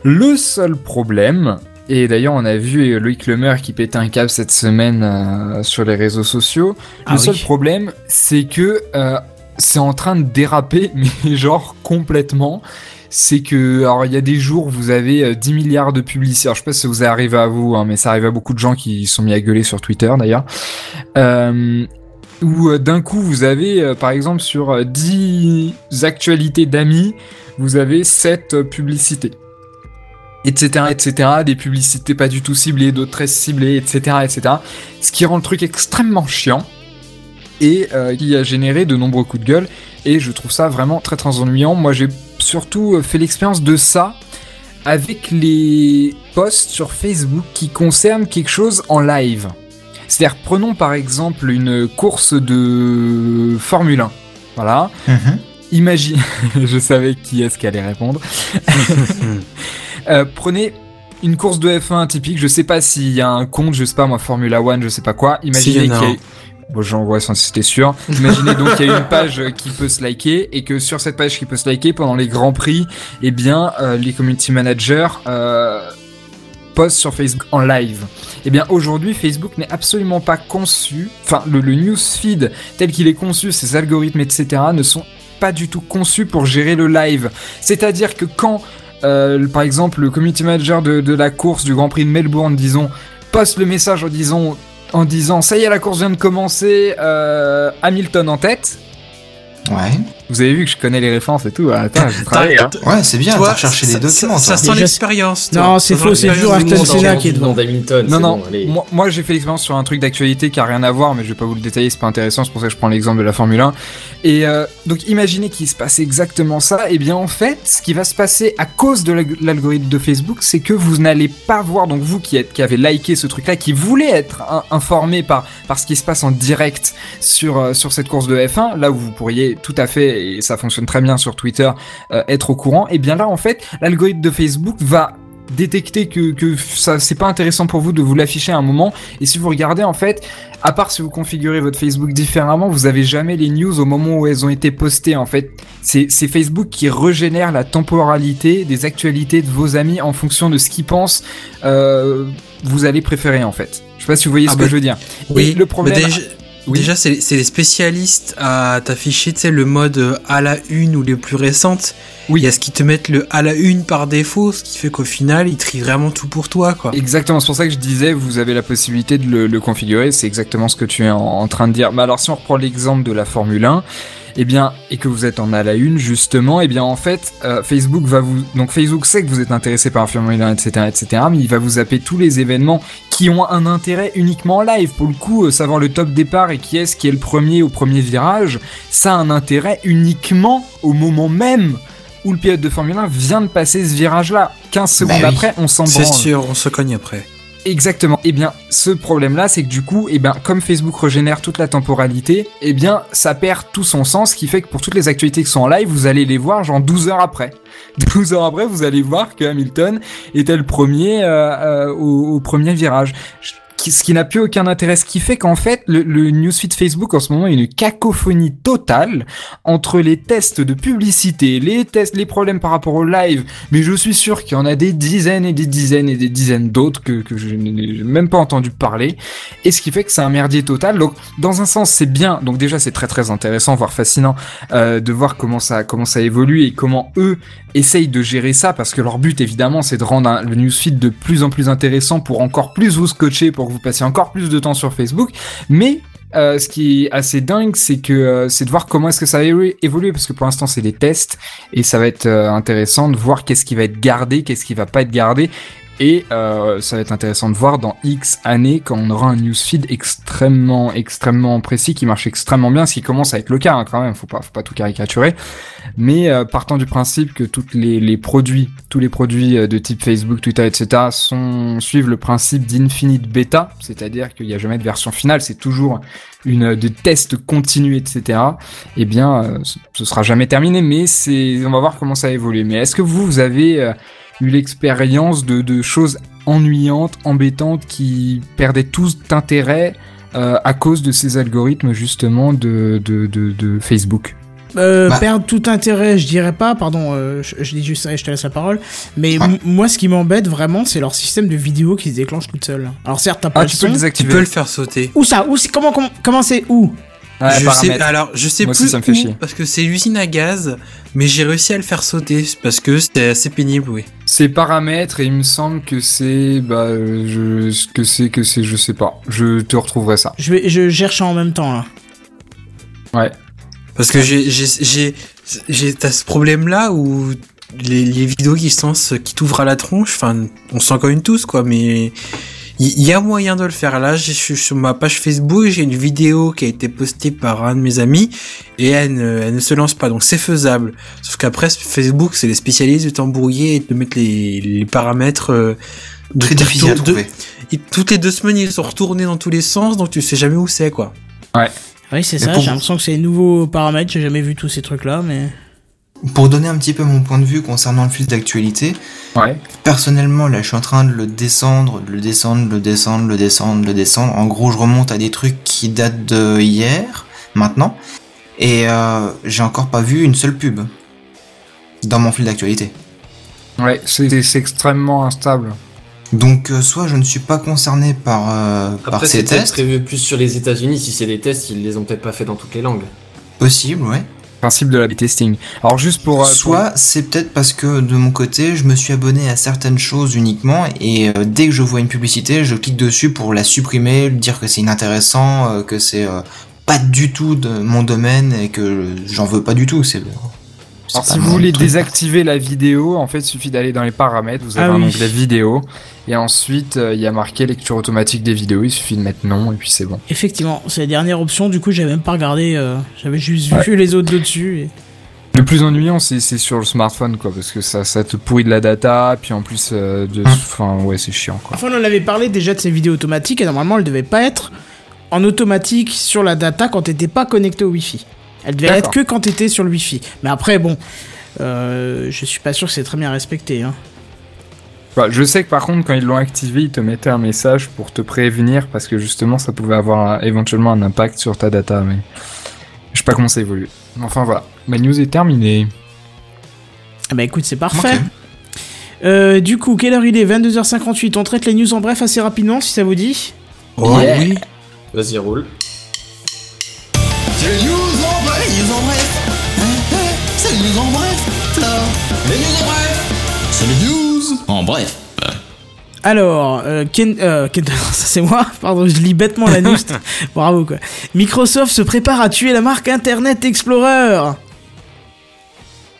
Le seul problème, et d'ailleurs on a vu Loïc Lemer qui pétait un câble cette semaine euh, sur les réseaux sociaux, Ah le seul problème c'est que euh, c'est en train de déraper, <laughs> mais genre complètement. C'est que, alors il y a des jours vous avez euh, 10 milliards de publicités. Alors je sais pas si ça vous est arrivé à vous, hein, mais ça arrive à beaucoup de gens qui sont mis à gueuler sur Twitter d'ailleurs. Euh, où euh, d'un coup vous avez, euh, par exemple, sur euh, 10 actualités d'amis, vous avez 7 euh, publicités. Etc, etc, des publicités pas du tout ciblées, d'autres très ciblées, etc, etc. Ce qui rend le truc extrêmement chiant et euh, qui a généré de nombreux coups de gueule. Et je trouve ça vraiment très très ennuyant. Moi j'ai surtout euh, fait l'expérience de ça avec les posts sur Facebook qui concernent quelque chose en live. C'est-à-dire, prenons par exemple une course de Formule 1. Voilà. Mhm. Imagine, <laughs> je savais qui est-ce qui allait répondre. <laughs> Euh, prenez une course de F1 typique, je sais pas s'il y a un compte, je sais pas moi, Formula One, je sais pas quoi. Imaginez qu'il y a... Bon, j'en vois sans c'était sûr. Imaginez donc qu'il y a une page qui peut se liker et que sur cette page qui peut se liker pendant les grands prix, eh bien, euh, les community managers euh, postent sur Facebook en live. Eh bien, aujourd'hui, Facebook n'est absolument pas conçu, enfin, le, le newsfeed tel qu'il est conçu, ses algorithmes, etc., ne sont pas du tout conçus pour gérer le live. C'est-à-dire que quand, euh, par exemple, le community manager de, de la course du Grand Prix de Melbourne, disons, poste le message en disant, en disant ça y est, la course vient de commencer, euh, Hamilton en tête. Ouais. Vous avez vu que je connais les références et tout. Attends, j'ai travaillé. hein. Ouais, c'est bien, t'as recherché ça- des documents, Ça, toi. ça sent l'expérience. Non, c'est Ça faux, c'est toujours Ayrton Senna en qui est nom devant. d'Hamilton. Non, non, bon, allez. moi, moi, j'ai fait l'expérience sur un truc d'actualité qui a rien à voir, mais je vais pas vous le détailler, c'est pas intéressant, c'est pour ça que je prends l'exemple de la Formule 1. Et euh, donc imaginez qu'il se passe exactement ça, et bien en fait, ce qui va se passer à cause de l'alg- l'algorithme de Facebook, c'est que vous n'allez pas voir, donc vous qui, êtes, qui avez liké ce truc-là, qui voulez être in- informé par, par ce qui se passe en direct sur, euh, sur cette course de F1, là où vous pourriez tout à fait, et ça fonctionne très bien sur Twitter, euh, être au courant, et bien là en fait, l'algorithme de Facebook va détecter que, que ça c'est pas intéressant pour vous de vous l'afficher à un moment. Et si vous regardez en fait à part si vous configurez votre Facebook différemment vous avez jamais les news au moment où elles ont été postées en fait. C'est c'est Facebook qui régénère la temporalité des actualités de vos amis en fonction de ce qu'ils pensent euh, vous allez préférer en fait. Je sais pas si vous voyez Ah ce bah, que je veux dire. Oui, Et le problème mais déjà, Oui. déjà c'est les spécialistes à t'afficher, tu sais, le mode euh, à la une ou les plus récentes. Oui. Il y a ce qui te mettent le à la une par défaut, ce qui fait qu'au final, ils trient vraiment tout pour toi, quoi. Exactement, c'est pour ça que je disais, vous avez la possibilité de le, le configurer, c'est exactement ce que tu es en, en train de dire. Mais alors si on reprend l'exemple de la Formule 1, eh bien, et que vous êtes en à la une justement, eh bien en fait, euh, Facebook va vous, donc Facebook sait que vous êtes intéressé par la Formule 1, etc., etc., mais il va vous zapper tous les événements qui ont un intérêt uniquement en live. Pour le coup, euh, savoir le top départ et qui est-ce qui est le premier au premier virage, ça a un intérêt uniquement au moment même où le pilote de Formule 1 vient de passer ce virage-là. 15 secondes oui. après, on s'en C'est branle. sûr, on se cogne après. Exactement. Eh bien, ce problème-là, c'est que du coup, eh bien, comme Facebook régénère toute la temporalité, eh bien, ça perd tout son sens, ce qui fait que pour toutes les actualités qui sont en live, vous allez les voir genre 12 heures après. <laughs> 12 heures après, vous allez voir que Hamilton était le premier euh, euh, au, premier virage. Ce qui n'a plus aucun intérêt, ce qui fait qu'en fait, le, le newsfeed Facebook en ce moment est une cacophonie totale entre les tests de publicité, les tests, les problèmes par rapport au live, mais je suis sûr qu'il y en a des dizaines et des dizaines et des dizaines d'autres que, que je n'ai même pas entendu parler. Et ce qui fait que c'est un merdier total. Donc, dans un sens, c'est bien. Donc déjà, c'est très très intéressant, voire fascinant, euh, de voir comment ça comment ça évolue et comment eux essayent de gérer ça, parce que leur but évidemment, c'est de rendre un- le newsfeed de plus en plus intéressant pour encore plus vous scotcher, pour vous passiez encore plus de temps sur Facebook. Mais euh, ce qui est assez dingue, c'est que euh, c'est de voir comment est-ce que ça va évoluer, parce que pour l'instant c'est des tests et ça va être euh, intéressant de voir qu'est-ce qui va être gardé, qu'est-ce qui va pas être gardé. Et ça va être intéressant de voir dans X années quand on aura un newsfeed extrêmement, extrêmement précis qui marche extrêmement bien, ce qui commence à être le cas hein, quand même. Faut pas, faut pas tout caricaturer. Mais euh, partant du principe que toutes les, les produits, tous les produits euh, de type Facebook, Twitter, etc. sont suivent le principe d'infinite beta, c'est-à-dire qu'il n'y a jamais de version finale, c'est toujours une euh, de tests continus, etc. Eh bien, euh, ce- sera jamais terminé, mais c'est, on va voir comment ça évolue. Mais est-ce que vous, vous avez eu l'expérience de, de choses ennuyantes, embêtantes, qui perdaient tout intérêt euh, à cause de ces algorithmes justement de, de, de, de Facebook? Euh, Bah. Perdre tout intérêt, je dirais pas, pardon, euh, je, je dis juste ça et je te laisse la parole. Mais Ouais. moi, ce qui m'embête vraiment, c'est leur système de vidéo qui se déclenche toute seule. Alors certes, t'as pas Ah, le tu son. peux le Tu désactiver. peux le faire sauter. Où ça? Où c'est? Comment comment c'est où? Ouais, je sais, alors, je sais Moi aussi, plus ça me fait où, chier. parce que c'est l'usine à gaz, mais j'ai réussi à le faire sauter parce que c'était assez pénible, oui. C'est paramètres et il me semble que c'est bah je ce que c'est que c'est je sais pas. Je te retrouverai ça. Je vais je cherche en même temps là. Ouais. Parce que j'ai, j'ai, j'ai, j'ai, t'as ce problème-là où les, les vidéos qui se lancent, qui t'ouvrent à la tronche, enfin, on s'en cogne tous, quoi, mais il y, y a moyen de le faire. Là, je suis sur ma page Facebook, j'ai une vidéo qui a été postée par un de mes amis, et elle ne, elle ne se lance pas, donc c'est faisable. Sauf qu'après, Facebook, c'est les spécialistes de t'embrouiller et de mettre les, les paramètres, euh, de Très difficile à de- trouver. et toutes les deux semaines, ils sont retournés dans tous les sens, donc tu sais jamais où c'est, quoi. Oui, c'est ça. pour- J'ai l'impression que c'est les nouveaux paramètres. J'ai jamais vu tous ces trucs là, mais Pour donner un petit peu mon point de vue concernant le fil d'actualité, Ouais. personnellement, là, je suis en train de le descendre, de le descendre, de le descendre, de le descendre, de le descendre. En gros, je remonte à des trucs qui datent de hier, maintenant, et euh, j'ai encore pas vu une seule pub dans mon fil d'actualité. Ouais, c'est extrêmement instable. Donc, euh, soit je ne suis pas concerné par, euh, par Après, ces c'est peut-être tests, prévu plus sur les États-Unis. Si c'est des tests, ils les ont peut-être pas fait dans toutes les langues. possible, ouais. Principe de la testing. Alors juste pour euh, pour- Soit c'est peut-être parce que de mon côté, je me suis abonné à certaines choses uniquement et euh, dès que je vois une publicité, je clique dessus pour la supprimer, dire que c'est inintéressant, euh, que c'est euh, pas du tout de mon domaine et que j'en veux pas du tout. C'est. Alors si vous voulez truc. désactiver la vidéo, en fait, il suffit d'aller dans les paramètres, vous avez Ah un oui. onglet vidéo, et ensuite euh, il y a marqué lecture automatique des vidéos, il suffit de mettre non, et puis c'est bon. Effectivement, c'est la dernière option, du coup j'avais même pas regardé, euh, j'avais juste vu les autres dessus. Et... Le plus ennuyant, c'est c'est sur le smartphone, quoi, parce que ça, ça te pourrit de la data, puis en plus, euh, de... enfin, ouais, c'est chiant, quoi. Enfin, on en avait parlé déjà de ces vidéos automatiques et normalement elles devaient pas être en automatique sur la data quand t'étais pas connecté au Wi-Fi. Elles devaient être que quand t'étais sur le Wi-Fi. Mais après, bon, euh, je suis pas sûr que c'est très bien respecté. Hein. Bah, je sais que par contre, quand ils l'ont activé, ils te mettaient un message pour te prévenir, parce que justement, ça pouvait avoir un- éventuellement un impact sur ta data, mais je sais pas comment ça évolue. Enfin voilà, ma news est terminée. Ah bah écoute, c'est parfait. Euh, du coup, quelle heure il est? 22h58. On traite les news en bref assez rapidement si ça vous dit. Oh, Yeah. oui. Vas-y, roule. C'est les news en bref, les news en bref. Hein, hein, C'est les news en bref. Les news en bref. C'est les news en bref. Alors, euh, Ken, euh, Ken- <laughs> ça c'est moi, pardon, je lis bêtement la news. <laughs> Bravo quoi. Microsoft se prépare à tuer la marque Internet Explorer.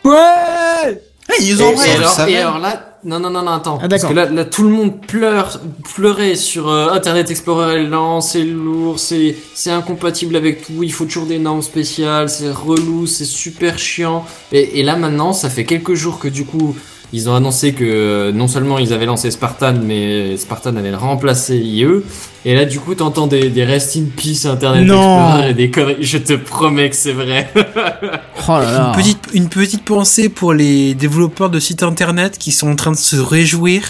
Ouais news Et, en et bref. alors, ça et alors là, non, non, non, non, attends. Ah, parce que là, là, tout le monde pleure, pleurait sur euh, Internet Explorer est lent, c'est lourd, c'est, c'est incompatible avec tout, il faut toujours des normes spéciales, c'est relou, c'est super chiant. Et, et là, maintenant, ça fait quelques jours que du coup, ils ont annoncé que euh, non seulement ils avaient lancé Spartan, mais Spartan avait remplacé IE. Et là, du coup, t'entends des, des rest in peace Internet Non. Explorer et des conneries. Je te promets que c'est vrai. <laughs> Oh là là. Une petite, une petite pensée pour les développeurs de sites internet qui sont en train de se réjouir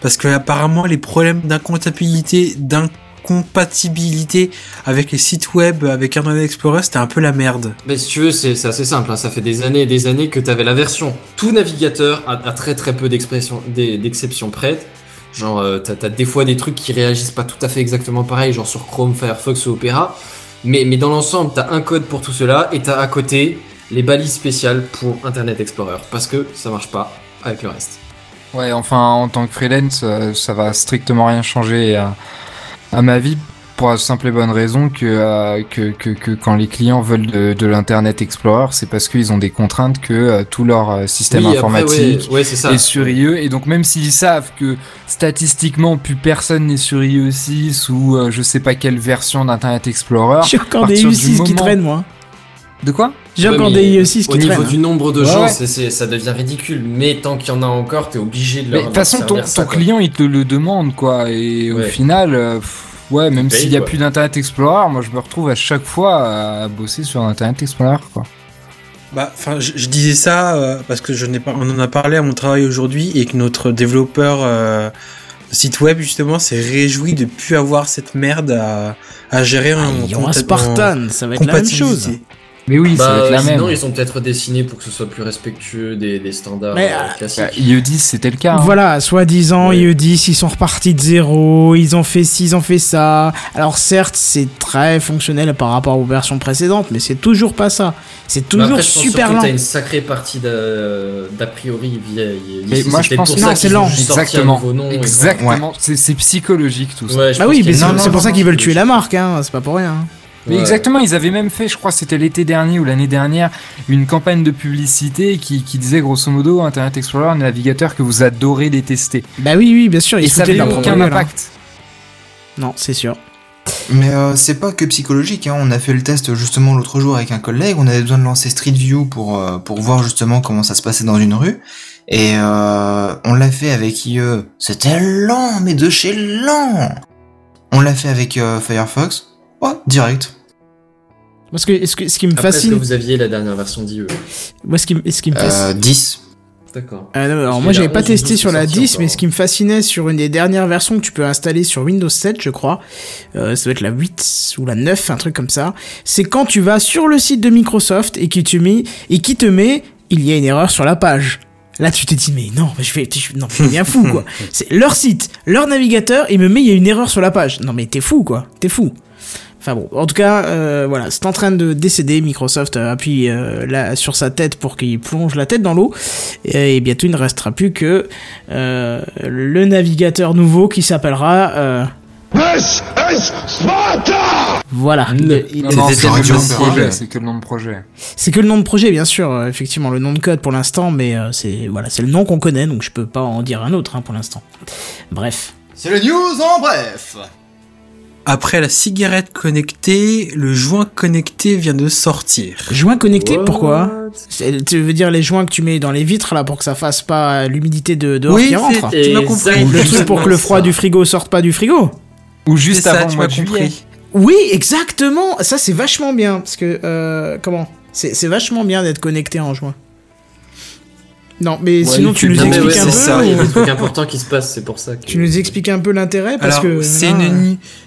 parce que apparemment les problèmes d'incompatibilité, d'incompatibilité avec les sites web avec Internet Explorer c'était un peu la merde. Mais si tu veux, c'est assez simple. hein. Ça fait des années et des années que tu avais la version tout navigateur à très très peu d'exceptions prêtes. Genre, euh, t'as t'as des fois des trucs qui réagissent pas tout à fait exactement pareil, genre sur Chrome, Firefox ou Opera. Mais, mais dans l'ensemble, t'as un code pour tout cela et t'as à côté les balises spéciales pour Internet Explorer. Parce que ça marche pas avec le reste. Ouais, enfin, en tant que freelance, euh, ça va strictement rien changer à, à ma vie pour la simple et bonne raison que, euh, que, que, que quand les clients veulent de, de l'Internet Explorer, c'est parce qu'ils ont des contraintes que euh, tout leur euh, système Oui, après, informatique ouais, ouais, est sur IE. Et donc, même s'ils savent que statistiquement, plus personne n'est sur IE6 ou euh, je sais pas quelle version d'Internet Explorer. J'ai encore à des partir du IE6 qui moment- traînent moi. De quoi? J'ai Ouais, encore des IE6 Au qui niveau traînent. du nombre de Ouais, gens, ça devient ridicule. Mais tant qu'il y en a encore, t'es obligé de leur de toute façon, ton, ça, client, il te le demande, quoi. Et au final, euh, pff, ouais, même s'il payes, y a quoi. plus d'Internet Explorer, moi, je me retrouve à chaque fois à bosser sur Internet Explorer, quoi. Bah, enfin, je, je disais ça euh, parce que je n'ai pas, on en a parlé à mon travail aujourd'hui et que notre développeur euh, site web justement s'est réjoui de plus avoir cette merde à, à gérer en, Ah, y aura compta- Spartan, ça va en être la même chose. Mais oui, ça va Bah, être la sinon, même. ils ont peut-être dessiné pour que ce soit plus respectueux des, des standards Mais, euh, euh, classiques. Bah, IE10, c'était le cas. hein. Voilà, soi-disant, Ouais. IE10, ils sont repartis de zéro, ils ont fait ci, ils ont fait ça. Alors certes, c'est très fonctionnel par rapport aux versions précédentes, mais c'est toujours pas ça. C'est toujours après, je pense super lent. T'as une sacrée partie d'a priori vieille. Mais moi, je pense que- c'est lent. Exactement. Exactement. C'est c'est psychologique, tout ça. Ouais, Bah oui, c'est pour ça qu'ils veulent tuer la marque, hein, c'est pas pour rien. Mais Ouais. exactement, ils avaient même fait, je crois que c'était l'été dernier ou l'année dernière, une campagne de publicité qui, qui disait grosso modo Internet Explorer, un navigateur que vous adorez détester. Bah oui, oui, bien sûr, Et ça foutaient de avait leur aucun hein. impact. Non, c'est sûr. Mais euh, c'est pas que psychologique, hein. on a fait le test justement l'autre jour avec un collègue, on avait besoin de lancer Street View pour, euh, pour voir justement comment ça se passait dans une rue, et euh, on l'a fait avec IE, c'était lent, mais de chez lent On l'a fait avec euh, Firefox, ouais, direct. Parce que ce, que- ce qui me Après, est-ce que fascine, vous aviez la dernière version d'IE moi, ce qui, me- ce qui me fascine, Euh, 10. D'accord. Ah alors moi j'avais pas 11 ou testé 12 sur la est sorti 10, mais ce qui me fascinait sur une des dernières versions que tu peux installer sur Windows 7, je crois, euh, ça doit être la 8 ou la 9, un truc comme ça, c'est quand tu vas sur le site de Microsoft et qui te met, et qui te met, il y a une erreur sur la page. Là, tu t'es dit, mais non, je vais, je- non, je suis bien fou, quoi. <laughs> C'est leur site, leur navigateur, il me met, il y a une erreur sur la page. Non, mais t'es fou, quoi. T'es fou. Enfin bon, en tout cas, euh, voilà, c'est en train de décéder. Microsoft appuie euh, là, sur sa tête pour qu'il plonge la tête dans l'eau. Et, et bientôt, il ne restera plus que euh, le navigateur nouveau qui s'appellera euh, Voilà. Il- il- Non, non, C'était c'est que le nom de projet. C'est que le nom de projet. C'est que le nom de projet, bien sûr, euh, effectivement, le nom de code pour l'instant, mais euh, c'est voilà, c'est le nom qu'on connaît, donc je peux pas en dire un autre hein, pour l'instant. Bref. C'est le news en bref. Après la cigarette connectée, le joint connecté vient de sortir. Joint connecté, pourquoi? Tu veux dire les joints que tu mets dans les vitres là pour que ça fasse pas l'humidité de dehors Oui, qui rentre? tu m'as compris. Le truc pour que le froid du frigo sorte pas du frigo? Ou juste ça, avant le tu mois m'as de juillet. compris. Oui, exactement. Ça c'est vachement bien parce que euh, comment? C'est c'est vachement bien d'être connecté en joint. Non, mais sinon tu nous expliques ouais, un peu. ça, Il y a ou- des trucs importants qui se passent, c'est pour ça que. Tu nous expliques un peu l'intérêt parce Alors, que c'est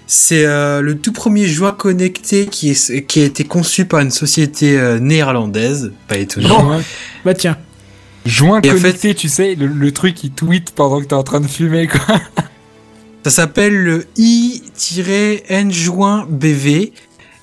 c'est euh, le tout premier joint connecté qui est qui a été conçu par une société euh, néerlandaise, pas étonnant. Bah tiens. Joint Et en connecté, tu sais, le, le truc qui tweet pendant que t'es en train de fumer, quoi. Ça s'appelle le i-n joint BV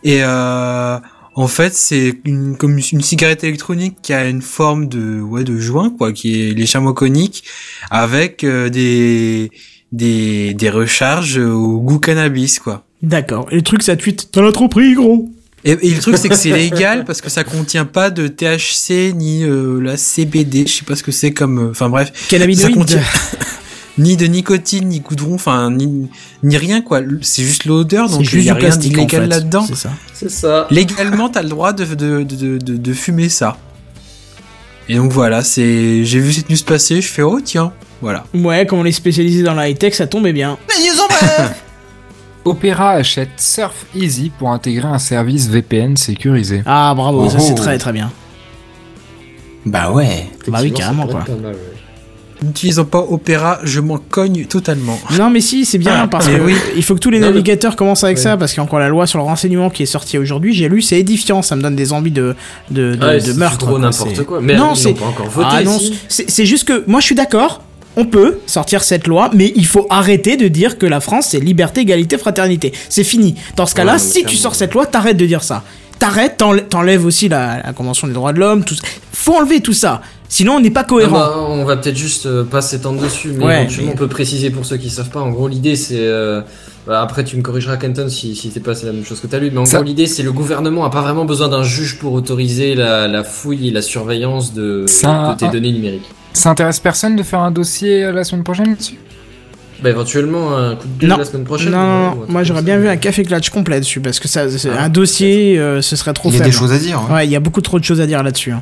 et euh, en fait c'est une comme une cigarette électronique qui a une forme de ouais de joint quoi, qui est légèrement conique avec euh, des des des recharges au goût cannabis quoi. D'accord. Et le truc ça tweet. T'en as trop pris gros. Et, et le truc c'est que c'est <laughs> légal parce que ça contient pas de THC ni euh, la CBD, je sais pas ce que c'est comme euh, enfin bref, ça contient <laughs> ni de nicotine ni goudron, enfin ni ni rien quoi, c'est juste l'odeur donc il juste y a du rien plastique en fait. là-dedans. C'est ça. C'est ça. Légalement, t'as le droit de, de, de, de, de fumer ça. Et donc voilà, c'est j'ai vu cette news passer, je fais oh tiens, voilà. Ouais, comme on est spécialisé dans la high-tech, ça tombait bien. News en bref. Opera achète Surf Easy pour intégrer un service VPN sécurisé. Ah bravo, ça Oh. c'est très très bien. Bah ouais. Bah oui, carrément, quoi. mal, ouais. N'utilisant pas Opera, je m'en cogne totalement. Non mais si, c'est bien parce mais que oui. il faut que tous les Non, mais- navigateurs commencent avec Ouais. ça parce qu'encore la loi sur le renseignement qui est sortie aujourd'hui, j'ai lu, c'est édifiant, ça me donne des envies de de, de, Ouais, de c'est meurtre. trop n'importe quoi. Mais non, c'est pas encore voté. ah si. c'est juste que moi je suis d'accord. On peut sortir cette loi, mais il faut arrêter de dire que la France c'est liberté, égalité, fraternité. C'est fini. Dans ce cas-là, Ouais, si tu sors cette loi, t'arrêtes de dire ça. T'arrêtes, t'enlè- t'enlèves aussi la, la Convention des droits de l'homme, tout ça. Faut enlever tout ça. Sinon, on n'est pas Ah cohérent. bah, on va peut-être juste euh, pas s'étendre dessus, mais Ouais, éventuellement mais- on peut préciser pour ceux qui savent pas. En gros, l'idée c'est. euh, bah, après, tu me corrigeras, Kenton, si, si c'est pas c'est la même chose que t'as lu, mais en Ça- gros, l'idée c'est le gouvernement a pas vraiment besoin d'un juge pour autoriser la, la fouille et la surveillance de, Ça- de tes données numériques. Ça intéresse personne de faire un dossier euh, la semaine prochaine là-dessus? Bah, éventuellement, un coup de gueule Non. la semaine Non, prochaine. non, moi j'aurais bien vu un café clutch complet dessus parce que ça, c'est- Ah, un dossier, euh, ce serait trop Il y a faible. des choses à dire. hein. Ouais, il y a beaucoup trop de choses à dire là-dessus. hein.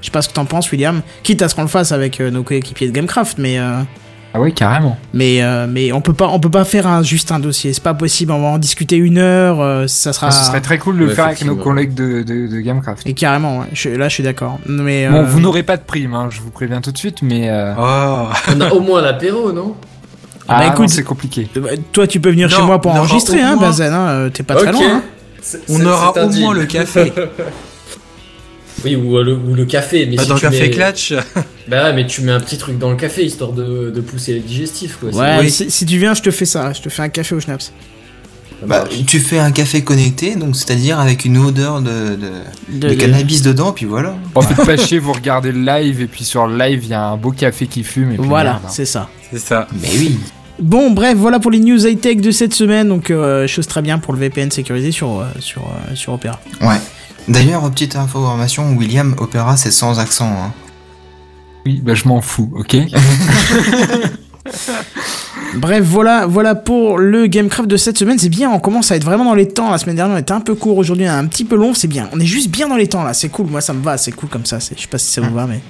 Je sais pas ce que t'en penses, William. Quitte à ce qu'on le fasse avec euh, nos coéquipiers de Gamecraft, mais euh, Ah oui, carrément. mais euh, mais on peut pas on peut pas faire un juste un dossier. C'est pas possible. On va en discuter une heure. euh, ça sera. Ah, ce serait très cool de le faire avec nos collègues de, de, de Gamecraft. Et carrément, ouais. Je- là je suis d'accord. Mais Bon, euh, vous n'aurez pas de prime, hein, je vous préviens tout de suite, mais... euh, Oh. On a au moins l'apéro, non? Ah, bah, ah, écoute, c'est compliqué. euh, toi tu peux venir Non, chez moi pour on aura enregistrer, au hein, moins- Bazen. Hein, euh, T'es pas très loin. hein. On aura au moins deal. le café. <laughs> Oui, ou euh, le, ou le café, mais Pas si dans tu Café mets... Clutch. <laughs> Bah ouais, mais tu mets un petit truc dans le café histoire de, de pousser les digestifs, quoi. Ouais. Oui. Si, si tu viens, je te fais ça. Je te fais un café au schnapps. Bah, tu fais un café connecté, donc c'est-à-dire avec une odeur de, de, De- de de- cannabis dedans, puis voilà. En fait, pas chier, vous regardez le live, et puis sur le live, il y a un beau café qui fume, et puis Voilà, hein. c'est ça. C'est ça. Mais oui. Bon, bref, voilà pour les news high-tech de cette semaine. Donc, euh, chose très bien pour le VPN sécurisé sur, euh, sur, euh, sur Opera. Ouais. D'ailleurs, petite information, William Opera, c'est sans accent. Hein. Oui, bah je m'en fous, ok? <laughs> <laughs> <laughs> Bref, voilà, voilà pour le Gamecraft de cette semaine. C'est bien, on commence à être vraiment dans les temps. La semaine dernière, on était un peu court. Aujourd'hui, on est un petit peu long. C'est bien. On est juste bien dans les temps là. C'est cool. Moi, ça me va. C'est cool comme ça. C'est- Je sais pas si ça vous va, mais.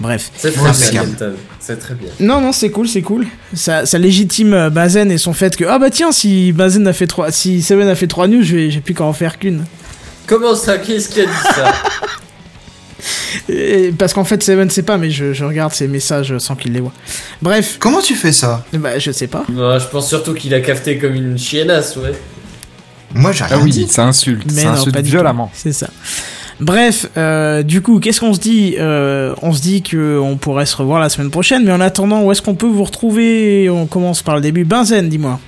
Bref. C'est très c'est bien, bien. Kenton. C'est très bien. Non, non, c'est cool, c'est cool. Ça, ça légitime euh, Bazen et son fait que ah bah tiens, si Bazen a fait trois, si Seven a fait trois news, je vais- j'ai plus qu'à en faire qu'une. Comment ça? Qu'est-ce qui a dit ça? <laughs> Et- Parce qu'en fait, Seven sait pas, mais je, je regarde ses messages sans qu'il les voit. Bref, Comment tu fais ça bah je sais pas. Bah, Je pense surtout qu'il a cafté comme une chiennasse, ouais. Moi, j'ai rien Ah oui, dit. ça insulte, Mais ça non, insulte pas du tout. violemment. C'est ça. Bref, euh, du coup, qu'est-ce qu'on se dit Euh, On se dit que on pourrait se revoir la semaine prochaine, mais en attendant, où est-ce qu'on peut vous retrouver? On commence par le début. Benzen, dis-moi.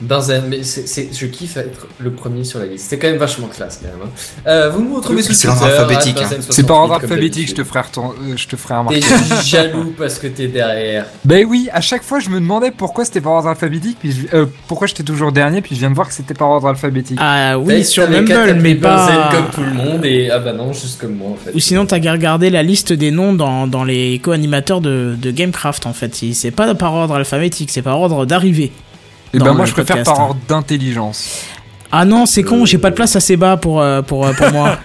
Benzen, mais c'est, c'est- je kiffe être le premier sur la liste. C'est quand même vachement classe quand même. hein. Euh, vous me retrouvez sur C'est alphabétique, hein. Benzen68, C'est par ordre comme alphabétique, je te ferai, reton- euh, je te ferai T'es remarquer. jaloux parce que t'es derrière. Ben oui, à chaque fois je me demandais pourquoi c'était par ordre alphabétique, puis je- euh, pourquoi j'étais toujours dernier, puis je viens de voir que c'était par ordre alphabétique. Ah oui, sur Mumble, mais Benzen pas. comme tout le monde et ah bah non, juste comme moi en fait. Ou sinon, t'as qu'à regarder la liste des noms dans, dans les co-animateurs de, de Gamecraft en fait. C'est pas par ordre alphabétique, c'est par ordre d'arrivée. Et dans ben moi je préfère podcast. par ordre d'intelligence. Ah non, c'est con, j'ai pas de place assez bas pour, euh, pour, euh, pour moi.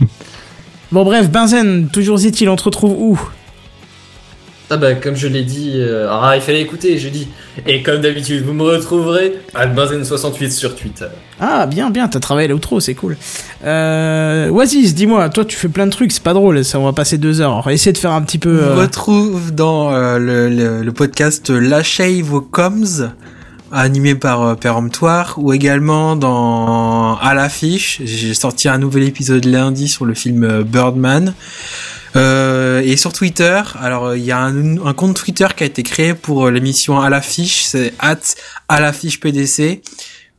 <laughs> bon, bref, Benzen, toujours est-il, on te retrouve où? Ah bah comme je l'ai dit, euh, ah il fallait écouter, je dis. Et comme d'habitude, vous me retrouverez à Benzen68 sur Twitter. Ah, bien, bien, t'as travaillé l'outro, c'est cool. Euh, Oasis, dis-moi, toi tu fais plein de trucs, c'est pas drôle, ça, on va passer deux heures. On va essayer de faire un petit peu. On euh, retrouve dans euh, le, le, le podcast Lâchez vos coms, animé par euh, Péremptoire, ou également dans À l'affiche. J'ai sorti un nouvel épisode lundi sur le film Birdman. Euh, et sur Twitter, alors euh, il y a un, un compte Twitter qui a été créé pour euh, l'émission à l'affiche, c'est at à l'affiche PDC,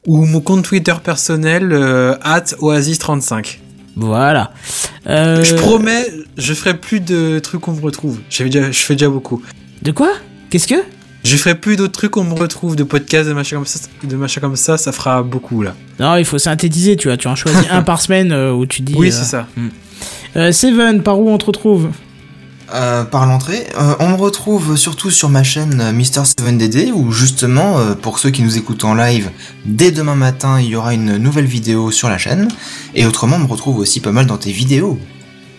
ou mon compte Twitter personnel euh, at Oasis35. Voilà. Euh, Je promets, je ferai plus de trucs qu'on me retrouve. Déjà, je fais déjà beaucoup. De quoi? Qu'est-ce que? Je ferai plus d'autres trucs qu'on me retrouve, de podcasts, de machin comme ça, de machin comme ça, ça fera beaucoup là. Non, il faut synthétiser, tu vois. Tu en choisis <laughs> un par semaine euh, où tu dis. Oui, euh, c'est ça. Euh, Seven, par où on te retrouve Euh, par l'entrée, euh, on me retrouve surtout sur ma chaîne euh, Mister7DD où justement, pour ceux qui nous écoutent en live, dès demain matin il y aura une nouvelle vidéo sur la chaîne. Et autrement, on me retrouve aussi pas mal dans tes vidéos.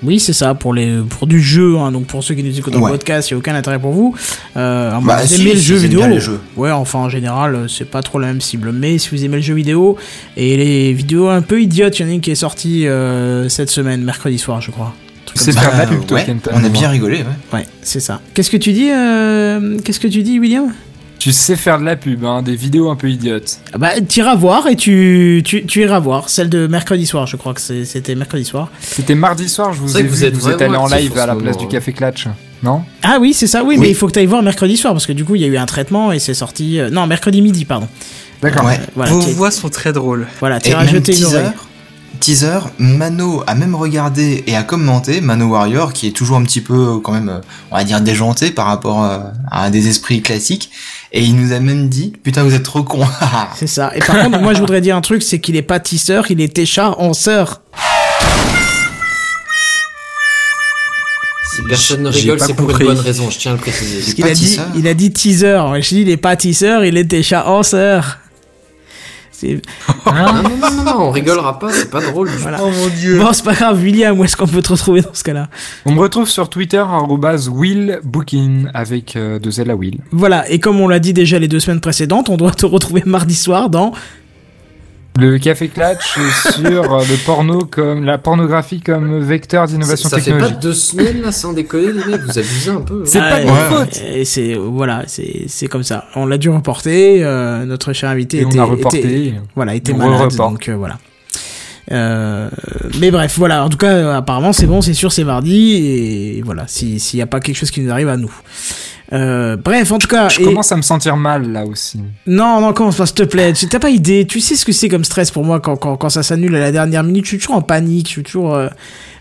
Oui, c'est ça, pour, les, pour du jeu. hein, donc pour ceux qui nous écoutent en Ouais. podcast, il n'y a aucun intérêt pour vous. Euh, Bah, que vous si, aimez le si, jeu vidéo. bien les jeux. Ouais, enfin en général, euh, c'est pas trop la même cible. Mais si vous aimez le jeu vidéo et les vidéos un peu idiotes, il y en a une qui est sortie euh, cette semaine, mercredi soir, je crois. C'est de la Bah, pub, toi, ouais, on a bien rigolé, ouais. Ouais, c'est ça. Qu'est-ce que tu dis euh, Qu'est-ce que tu dis, William? Tu sais faire de la pub, hein, des vidéos un peu idiotes. Ah Bah, t'iras voir et tu, tu, tu iras voir. Celle de mercredi soir, je crois que c'est- c'était mercredi soir. C'était mardi soir, je vous ai que vous vu, êtes vous êtes vraiment allé en live à la ce place du hein. Café Clatch, non? Ah oui, c'est ça, oui, Oui. mais il faut que tu ailles voir mercredi soir parce que du coup, il y a eu un traitement et c'est sorti. euh, non, mercredi midi, pardon. D'accord. Ouais. Voilà, Vos voix sont très drôles. voilà Et t'iras même jeter une oreille. Teaser, Mano a même regardé et a commenté Mano Warrior, qui est toujours un petit peu, euh, quand même, euh, on va dire, déjanté par rapport euh, à des esprits classiques. Et il nous a même dit, putain, vous êtes trop con. <laughs> C'est ça. Et par contre, moi, je voudrais dire un truc c'est qu'il est pas tisseur, il est técha en sœur. Si personne ne rigole, c'est pour une bonne raison, je tiens à le préciser. Pas a dit, il a dit teaser. Je dis, il est pas tisseur, il est técha en sœur. C'est- Non, non, non, non, non, on rigolera pas, c'est pas drôle. Voilà. Oh mon dieu. Bon, c'est pas grave, William, où est-ce qu'on peut te retrouver dans ce cas-là On me retrouve sur Twitter, willbooking, avec euh, deux L à Will. Voilà, et comme on l'a dit déjà les deux semaines précédentes, on doit te retrouver mardi soir dans Le Café Clatch <laughs> sur le porno comme la pornographie comme vecteur d'innovation ça fait pas technologique. deux semaines là, sans déconner, les mecs, vous abusez un peu. hein. C'est pas de Ah, faute. Et c'est voilà, c'est c'est comme ça. On l'a dû reporter. euh, notre cher invité Et on était, a reporté. était- voilà, était On malade, donc euh, voilà. Euh, mais bref, voilà. En tout cas, euh, apparemment, c'est bon, c'est sûr, c'est mardi. Et voilà, si- s'il n'y a pas quelque chose qui nous arrive à nous. Euh, bref, en tout cas. Je et- commence à me sentir mal là aussi. Non, non, commence pas, s'il te plaît? T'as pas idée? Tu sais ce que c'est comme stress pour moi quand, quand, quand ça s'annule à la dernière minute? Je suis toujours en panique. Je suis toujours. euh,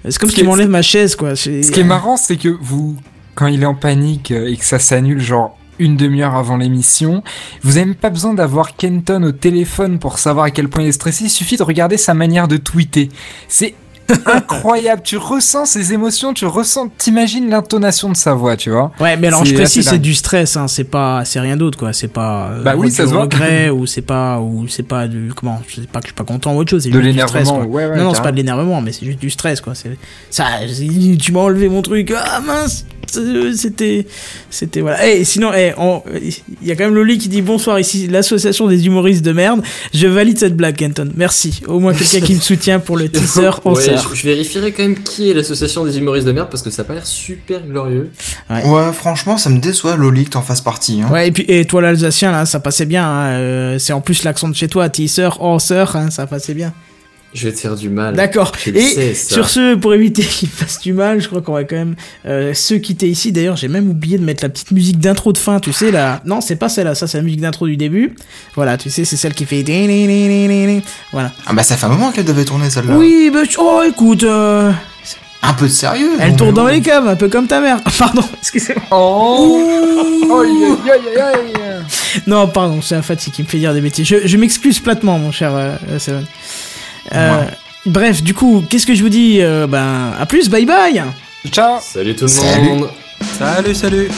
C'est comme Ce qui est- m'enlèves ma chaise, quoi. Ce qui est marrant, c'est que vous, quand il est en panique euh, et que ça s'annule genre une demi-heure avant l'émission, vous avez même pas besoin d'avoir Kenton au téléphone pour savoir à quel point il est stressé. Il suffit de regarder sa manière de tweeter. C'est incroyable. tu ressens ses émotions, tu ressens, t'imagines l'intonation de sa voix, tu vois. Ouais, mais alors je C'est précise, c'est du stress, hein, c'est pas, c'est rien d'autre quoi, c'est pas. euh, Bah oui, du ça se voit. regret <laughs> ou c'est pas, ou c'est pas du, comment, je sais pas que je suis pas content ou autre chose, c'est De juste du stress l'énervement. Ouais, ouais, non, non, c'est pas de l'énervement, mais c'est juste du stress quoi. C'est ça, tu m'as enlevé mon truc, ah mince, c'était, c'était voilà. Et sinon, eh, on- il y a quand même Loli qui dit bonsoir ici, l'association des humoristes de merde. Je valide cette blague, Kenton. Merci. Au moins quelqu'un qui me soutient pour le <laughs> teaser en Ouais. Je, je vérifierai quand même qui est l'association des humoristes de merde parce que ça a pas l'air super glorieux. Ouais, franchement, ça me déçoit, Loli, que t'en fasses partie. Hein. Ouais, et puis, et toi l'Alsacien, là, ça passait bien. hein, euh, c'est en plus l'accent de chez toi, teaser, en sœur, hein, ça passait bien. Je vais te faire du mal. D'accord. Et sais, sur ce, pour éviter <laughs> qu'il fasse du mal, je crois qu'on va quand même euh, se quitter ici. D'ailleurs, j'ai même oublié de mettre la petite musique d'intro de fin, tu sais, là. Non, c'est pas celle-là, ça c'est la musique d'intro du début. Voilà, tu sais, c'est celle qui fait... Voilà. Ah bah ça fait un moment qu'elle devait tourner celle-là. Oui, bah, oh, écoute, euh, Un peu de sérieux. elle tourne dans les caves, un peu comme ta mère. <laughs> Pardon, excusez-moi. Oh aïe. Non, pardon, c'est un fatigue qui me fait dire des bêtises. Je, je m'excuse platement, mon cher euh, euh, Seven. Euh, bref, du coup, qu'est-ce que je vous dis Euh, Ben, à plus, bye bye Ciao Salut tout le Salut. monde. Salut, salut